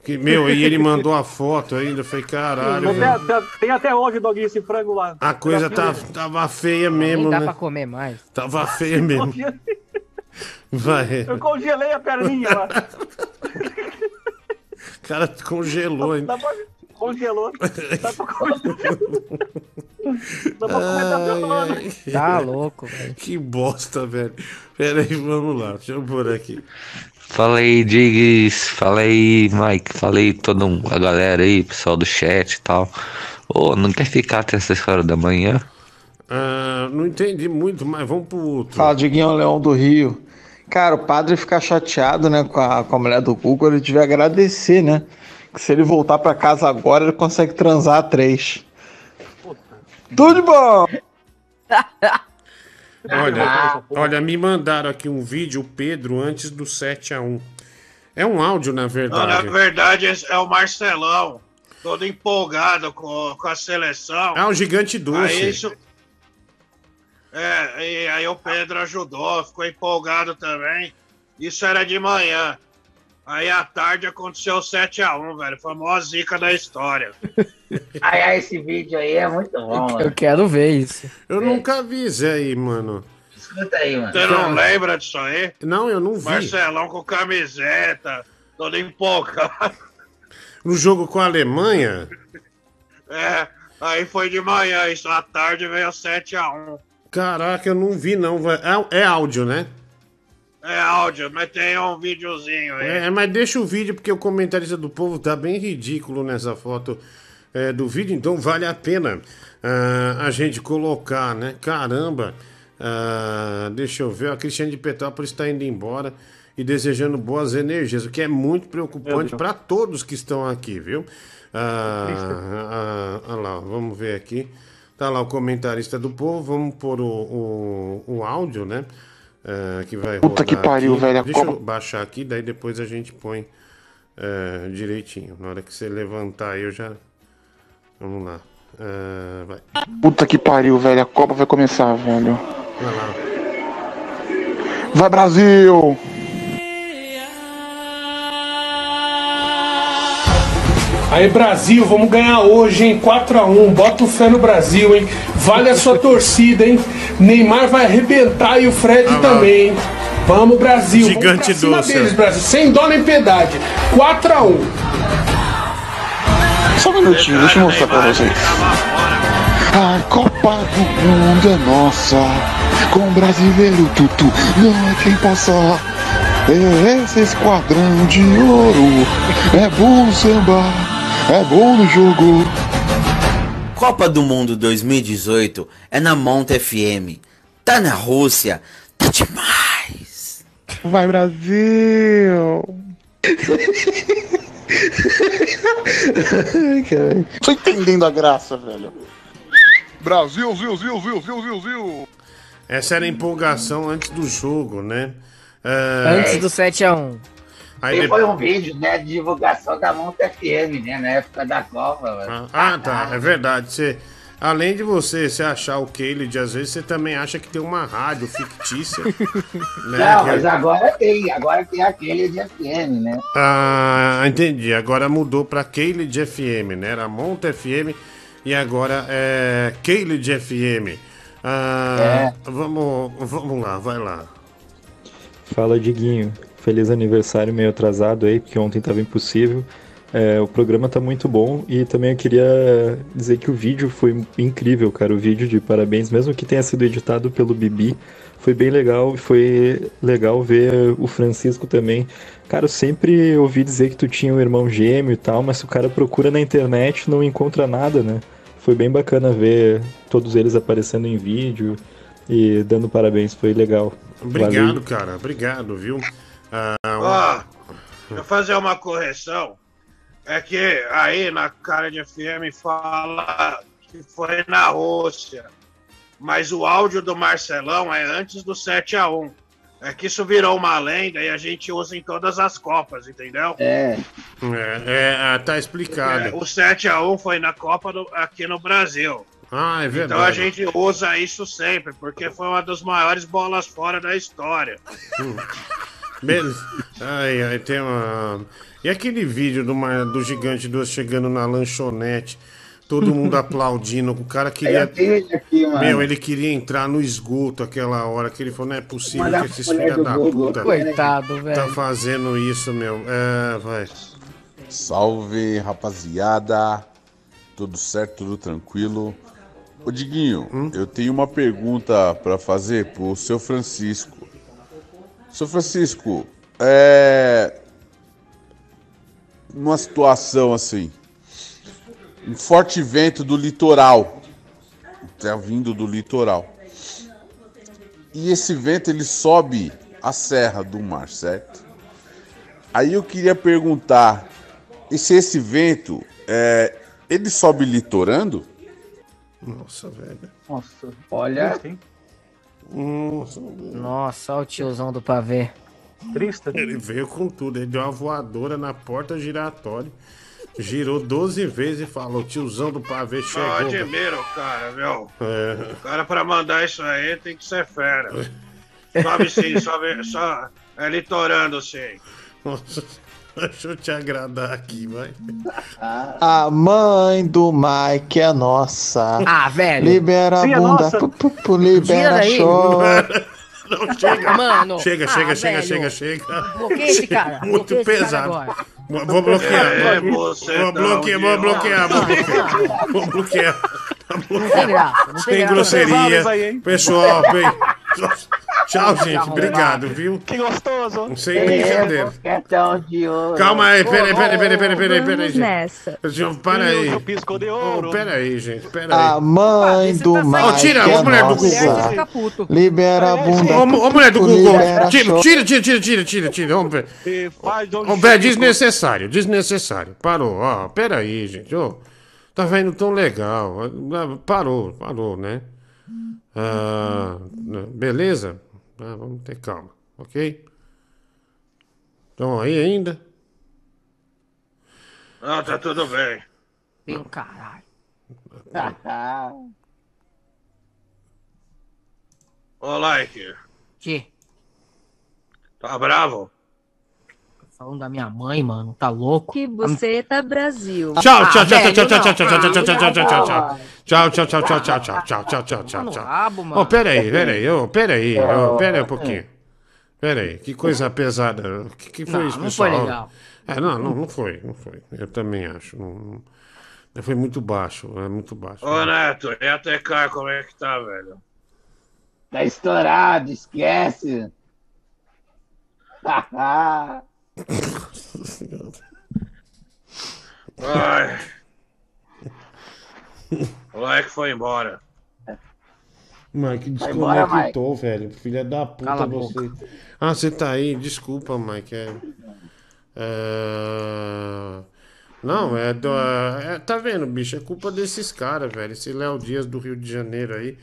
Que, meu, e ele mandou a foto ainda. Eu falei, caralho. Tem até, tem até hoje, Doguinho, esse frango lá. A coisa tá, tava feia mesmo, Nem dá né? pra comer mais. Tava feia mesmo. Vai. Eu congelei a perninha lá. O cara congelou, hein? Congelou. Até pelo ano. Tá louco, velho. Que bosta, velho. Pera aí, vamos lá. Deixa eu pôr aqui. Fala aí, Diggs. Fala aí, Mike. Fala aí, toda um- a galera aí, pessoal do chat e tal. Ô, não quer ficar até essas horas da manhã? Ah, não entendi muito, mas vamos pro outro. Fala, Diguinho Leão do Rio. Cara, o padre ficar chateado, né, com a, com a mulher do Google, ele devia agradecer, né? Que se ele voltar pra casa agora, ele consegue transar a três. Tudo de bom! Olha, olha, me mandaram aqui um vídeo, o Pedro, antes do 7x1. É um áudio, na Não, na verdade. verdade, esse é o Marcelão, todo empolgado com, com a seleção. Ah, o gigante doce. Aí isso. É, e aí o Pedro ajudou, ficou empolgado também. Isso era de manhã. Aí à tarde aconteceu o 7x1, velho. Foi a maior zica da história. Ai, ai, esse vídeo aí é muito bom, Eu mano. quero ver isso. Eu nunca vi isso aí, mano. Escuta aí, mano. Você não lembra disso aí? Não, eu não vi. Marcelão com camiseta, todo empolgado. No jogo com a Alemanha, É, aí foi de manhã, isso à tarde veio o 7x1. caraca, eu não vi, não. É, é áudio, né? É áudio, mas tem um videozinho aí. É, mas deixa o vídeo, porque o comentarista do povo tá bem ridículo nessa foto é, do vídeo, então vale a pena ah, a gente colocar, né? Caramba! Ah, deixa eu ver, a Cristiane de Petrópolis está indo embora e desejando boas energias, o que é muito preocupante para todos que estão aqui, viu? Ah, ah, ah lá, vamos ver aqui. Tá lá o comentarista do povo, vamos pôr o, o, o áudio, né? Ah, que vai Puta que pariu, aqui. velho, Deixa eu Copa- baixar aqui, daí depois a gente põe é, direitinho. Na hora que você levantar aí, eu já. Vamos lá. É, vai. Puta que pariu, velho. A Copa vai começar, velho. Vai lá. Vai, Brasil! Aí, Brasil, vamos ganhar hoje, hein? 4x1. Bota o fé no Brasil, hein? Vale a sua torcida, hein? Neymar vai arrebentar e o Fred também, hein? Vamos, Brasil. Gigante vamos pra cima doce. deles, Brasil. Sem dó nem piedade. 4x1. Só um minutinho, deixa eu mostrar pra vocês. A Copa do Mundo é nossa. Com o brasileiro tudo, não é quem possa. É esse esquadrão de ouro. É bom samba, é bom no jogo. Copa do Mundo 2018 é na Monte FM. Tá na Rússia. Tá demais. Vai, Brasil! Ai. Tô entendendo a graça, velho. Brasil, Zil, Zil, Zil, Zil, Zil, Zil. Essa era a empolgação antes do jogo, né? É, Antes do 7x1. Aí E depois- foi um vídeo, né, de divulgação da Monta FM, né, na época da Copa, mano. Ah, tá, é verdade. Você, além de você se achar o Caled, às vezes você também acha que tem uma rádio fictícia. né? Não, Que- mas agora tem, agora tem aquele de FM, né? Ah, entendi. Agora mudou pra Caled FM, né? Era Monta FM e agora é Caled FM. Ah, vamos, vamos lá, vai lá. Fala, Diguinho. Feliz aniversário meio atrasado aí, porque ontem tava impossível. É, o programa tá muito bom e também eu queria dizer que o vídeo foi incrível, cara. O vídeo de parabéns, mesmo que tenha sido editado pelo Bibi, foi bem legal e foi legal ver o Francisco também. Cara, eu sempre ouvi dizer que tu tinha um irmão gêmeo e tal, mas se o cara procura na internet não encontra nada, né? Foi bem bacana ver todos eles aparecendo em vídeo e dando parabéns, foi legal. Obrigado, Valeu. cara. Obrigado, viu? Ah, Ó, deixa eu fazer uma correção. É que aí na cara de FM fala que foi na Rússia. Mas o áudio do Marcelão é antes do 7x1. É que isso virou uma lenda e a gente usa em todas as Copas, entendeu? É. É, é, ah, tá explicado. É, o 7x1 foi na Copa do- aqui no Brasil. Ah, é verdade. Então a gente usa isso sempre, porque foi uma das maiores bolas fora da história. Hum. Beleza. Ai, ai, tem uma. E aquele vídeo do, Mar- do Gigante 2 chegando na lanchonete, todo mundo aplaudindo, o cara queria. Aqui, mano. Meu, ele queria entrar no esgoto aquela hora que ele falou: não é possível que esses filha da Google. puta Coitado, tá velho. fazendo isso, meu. É, vai. Salve, rapaziada. Tudo certo, tudo tranquilo. Ô Diguinho, eu tenho uma pergunta pra fazer pro seu Francisco. Seu Francisco, é. Numa situação assim. Um forte vento do litoral. Tá vindo do litoral. E esse vento ele sobe a serra do mar, certo? Aí eu queria perguntar E se esse vento, é, ele sobe litorando? Nossa, velho. Nossa. Olha. Nossa, Nossa, olha o tiozão do pavê. Triste. Ele veio com tudo. Ele deu uma voadora na porta giratória. Girou 12 vezes e falou: tiozão do pavê chegou. Eu admiro o cara, viu? É. O cara pra mandar isso aí tem que ser fera. Sobe sim, sobe, só é litorando sim. Nossa, deixa eu te agradar aqui, vai. A mãe do Mike é nossa. Ah, velho. Libera a é bunda, pu, pu, pu, libera chora. Não, chega. Mano. Chega, Ah, chega, chega, chega, chega. Bloqueia esse cara. Muito pesado. Vou vou bloquear. É, vou, você vou tá bloquear, vou bloquear, vou bloquear. Vou bloquear. Não tem graça, não tem Sem graça. grosseria. Aí? Pessoal, bem. Tchau, gente. Obrigado, viu? Que gostoso. Brincadeira. Questão de ouro. Calma aí, peraí, peraí, peraí, peraí, peraí, peraí, Vamos gente. Para aí. Usa o pisco de ouro. Oh, pera aí, gente, pera aí. A mãe do Ô, Mike tira, ô, mulher do. Google. Libera a bunda. Ô, mu- ô, mulher do Google, libera tira, tira, tira, tira, tira, tira, tira. Vamos ver. Velho, desnecessário, desnecessário. Parou, ó, pera aí, gente. Ô, tá vendo tão legal. Ah, Parou, parou, né? Ah, beleza? Ah, vamos ter calma, ok? Estão aí ainda? Não, tá tudo bem. Meu caralho. Ô, Like, Que? tá bravo? Falando da minha mãe, mano. Tá louco? Que buceta Brasil. Tchau, Ah, tchau, tchau, tchau, tchau, tchau, tchau, tchau, tchau, tchau, tchau, tchau, tchau, tchau. Ah, Tchau, tchau, tchau, tchau, tchau, tchau, tchau, tchau, tchau, tchau, tchau. rabo, mano. Ô, pera aí, pera aí, ô, pera aí, ô, pera aí um pouquinho. Pera aí, que coisa pesada. O que, que foi Não, isso, não pessoal? foi legal. É, não, não, não foi, não foi. Eu também acho. Não, não- foi muito baixo, é muito baixo. Ô, Neto, e a TK, como é que tá, velho? Tá estourado, esquece. Ai. O Like foi embora. Mike, desconectou, velho. Filha da puta Cala você. Ah, você tá aí. Desculpa, Mike. É... é, Não, é, do... é- Tá vendo, bicho? É culpa desses caras, velho. Esse Léo Dias do Rio de Janeiro aí.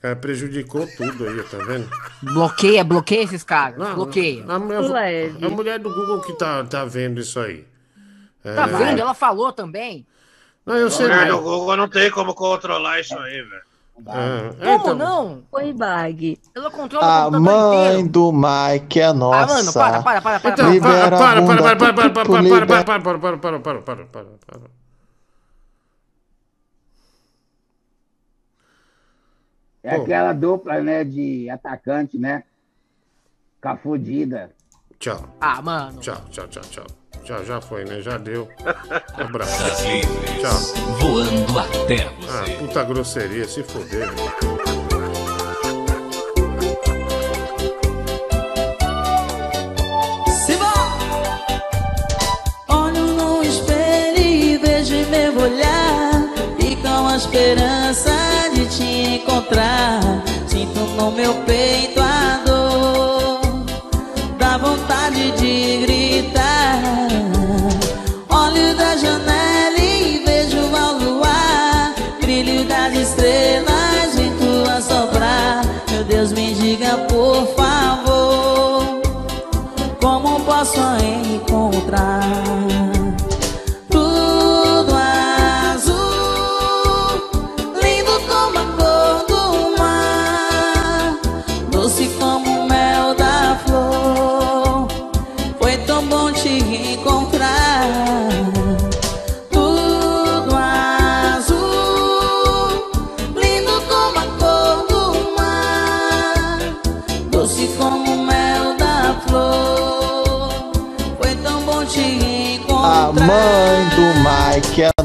Cara, prejudicou tudo aí, tá vendo? Bloqueia, bloqueia esses caras. Não, bloqueia. A, mulher- a mulher do Google que tá, tá vendo isso aí. Tá É, vendo? Ela falou também. Não, eu sei. Mulher do Google não tem como controlar isso aí, velho. É, Como não? Foi bag. Ela controla A mãe inteiro. do Mike é nossa. Ah, mano, para, para, para, para. Então, Libera a para, para, bunda, para, para, para, pu, para, pu, para, libera- para, para, para, para, para, para, para, para, para. É Pô. aquela dupla, né, de atacante, né? Ficar fudida. Tchau. Ah, mano. Tchau, tchau, tchau, tchau. Já, já foi, né? Já deu. Um abraço. Tchau. voando até Ah, puta grosseria, se foder. Olho no espelho e vejo meu olhar E com a esperança te encontrar. Sinto no meu peito a dor. Dá vontade de gritar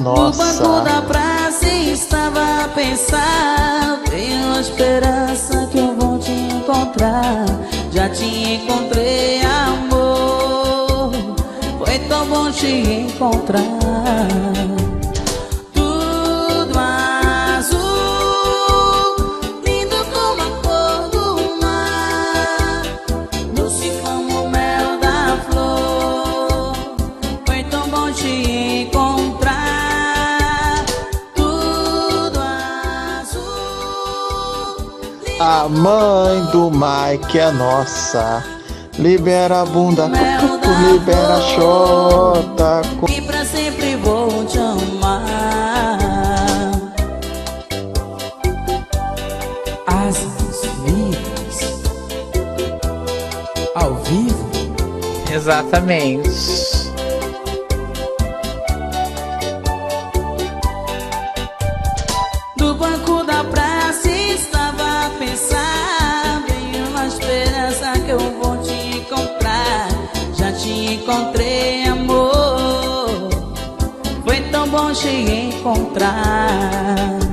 É No banco nossa. da praça estava a pensar. Tenho esperança que eu vou te encontrar. Já te encontrei, amor. Foi tão bom te encontrar A mãe do Mike é nossa. Libera a bunda, libera a chota. E pra sempre vou te amar. Asas livres. Ao vivo? Exatamente. longe encontrar.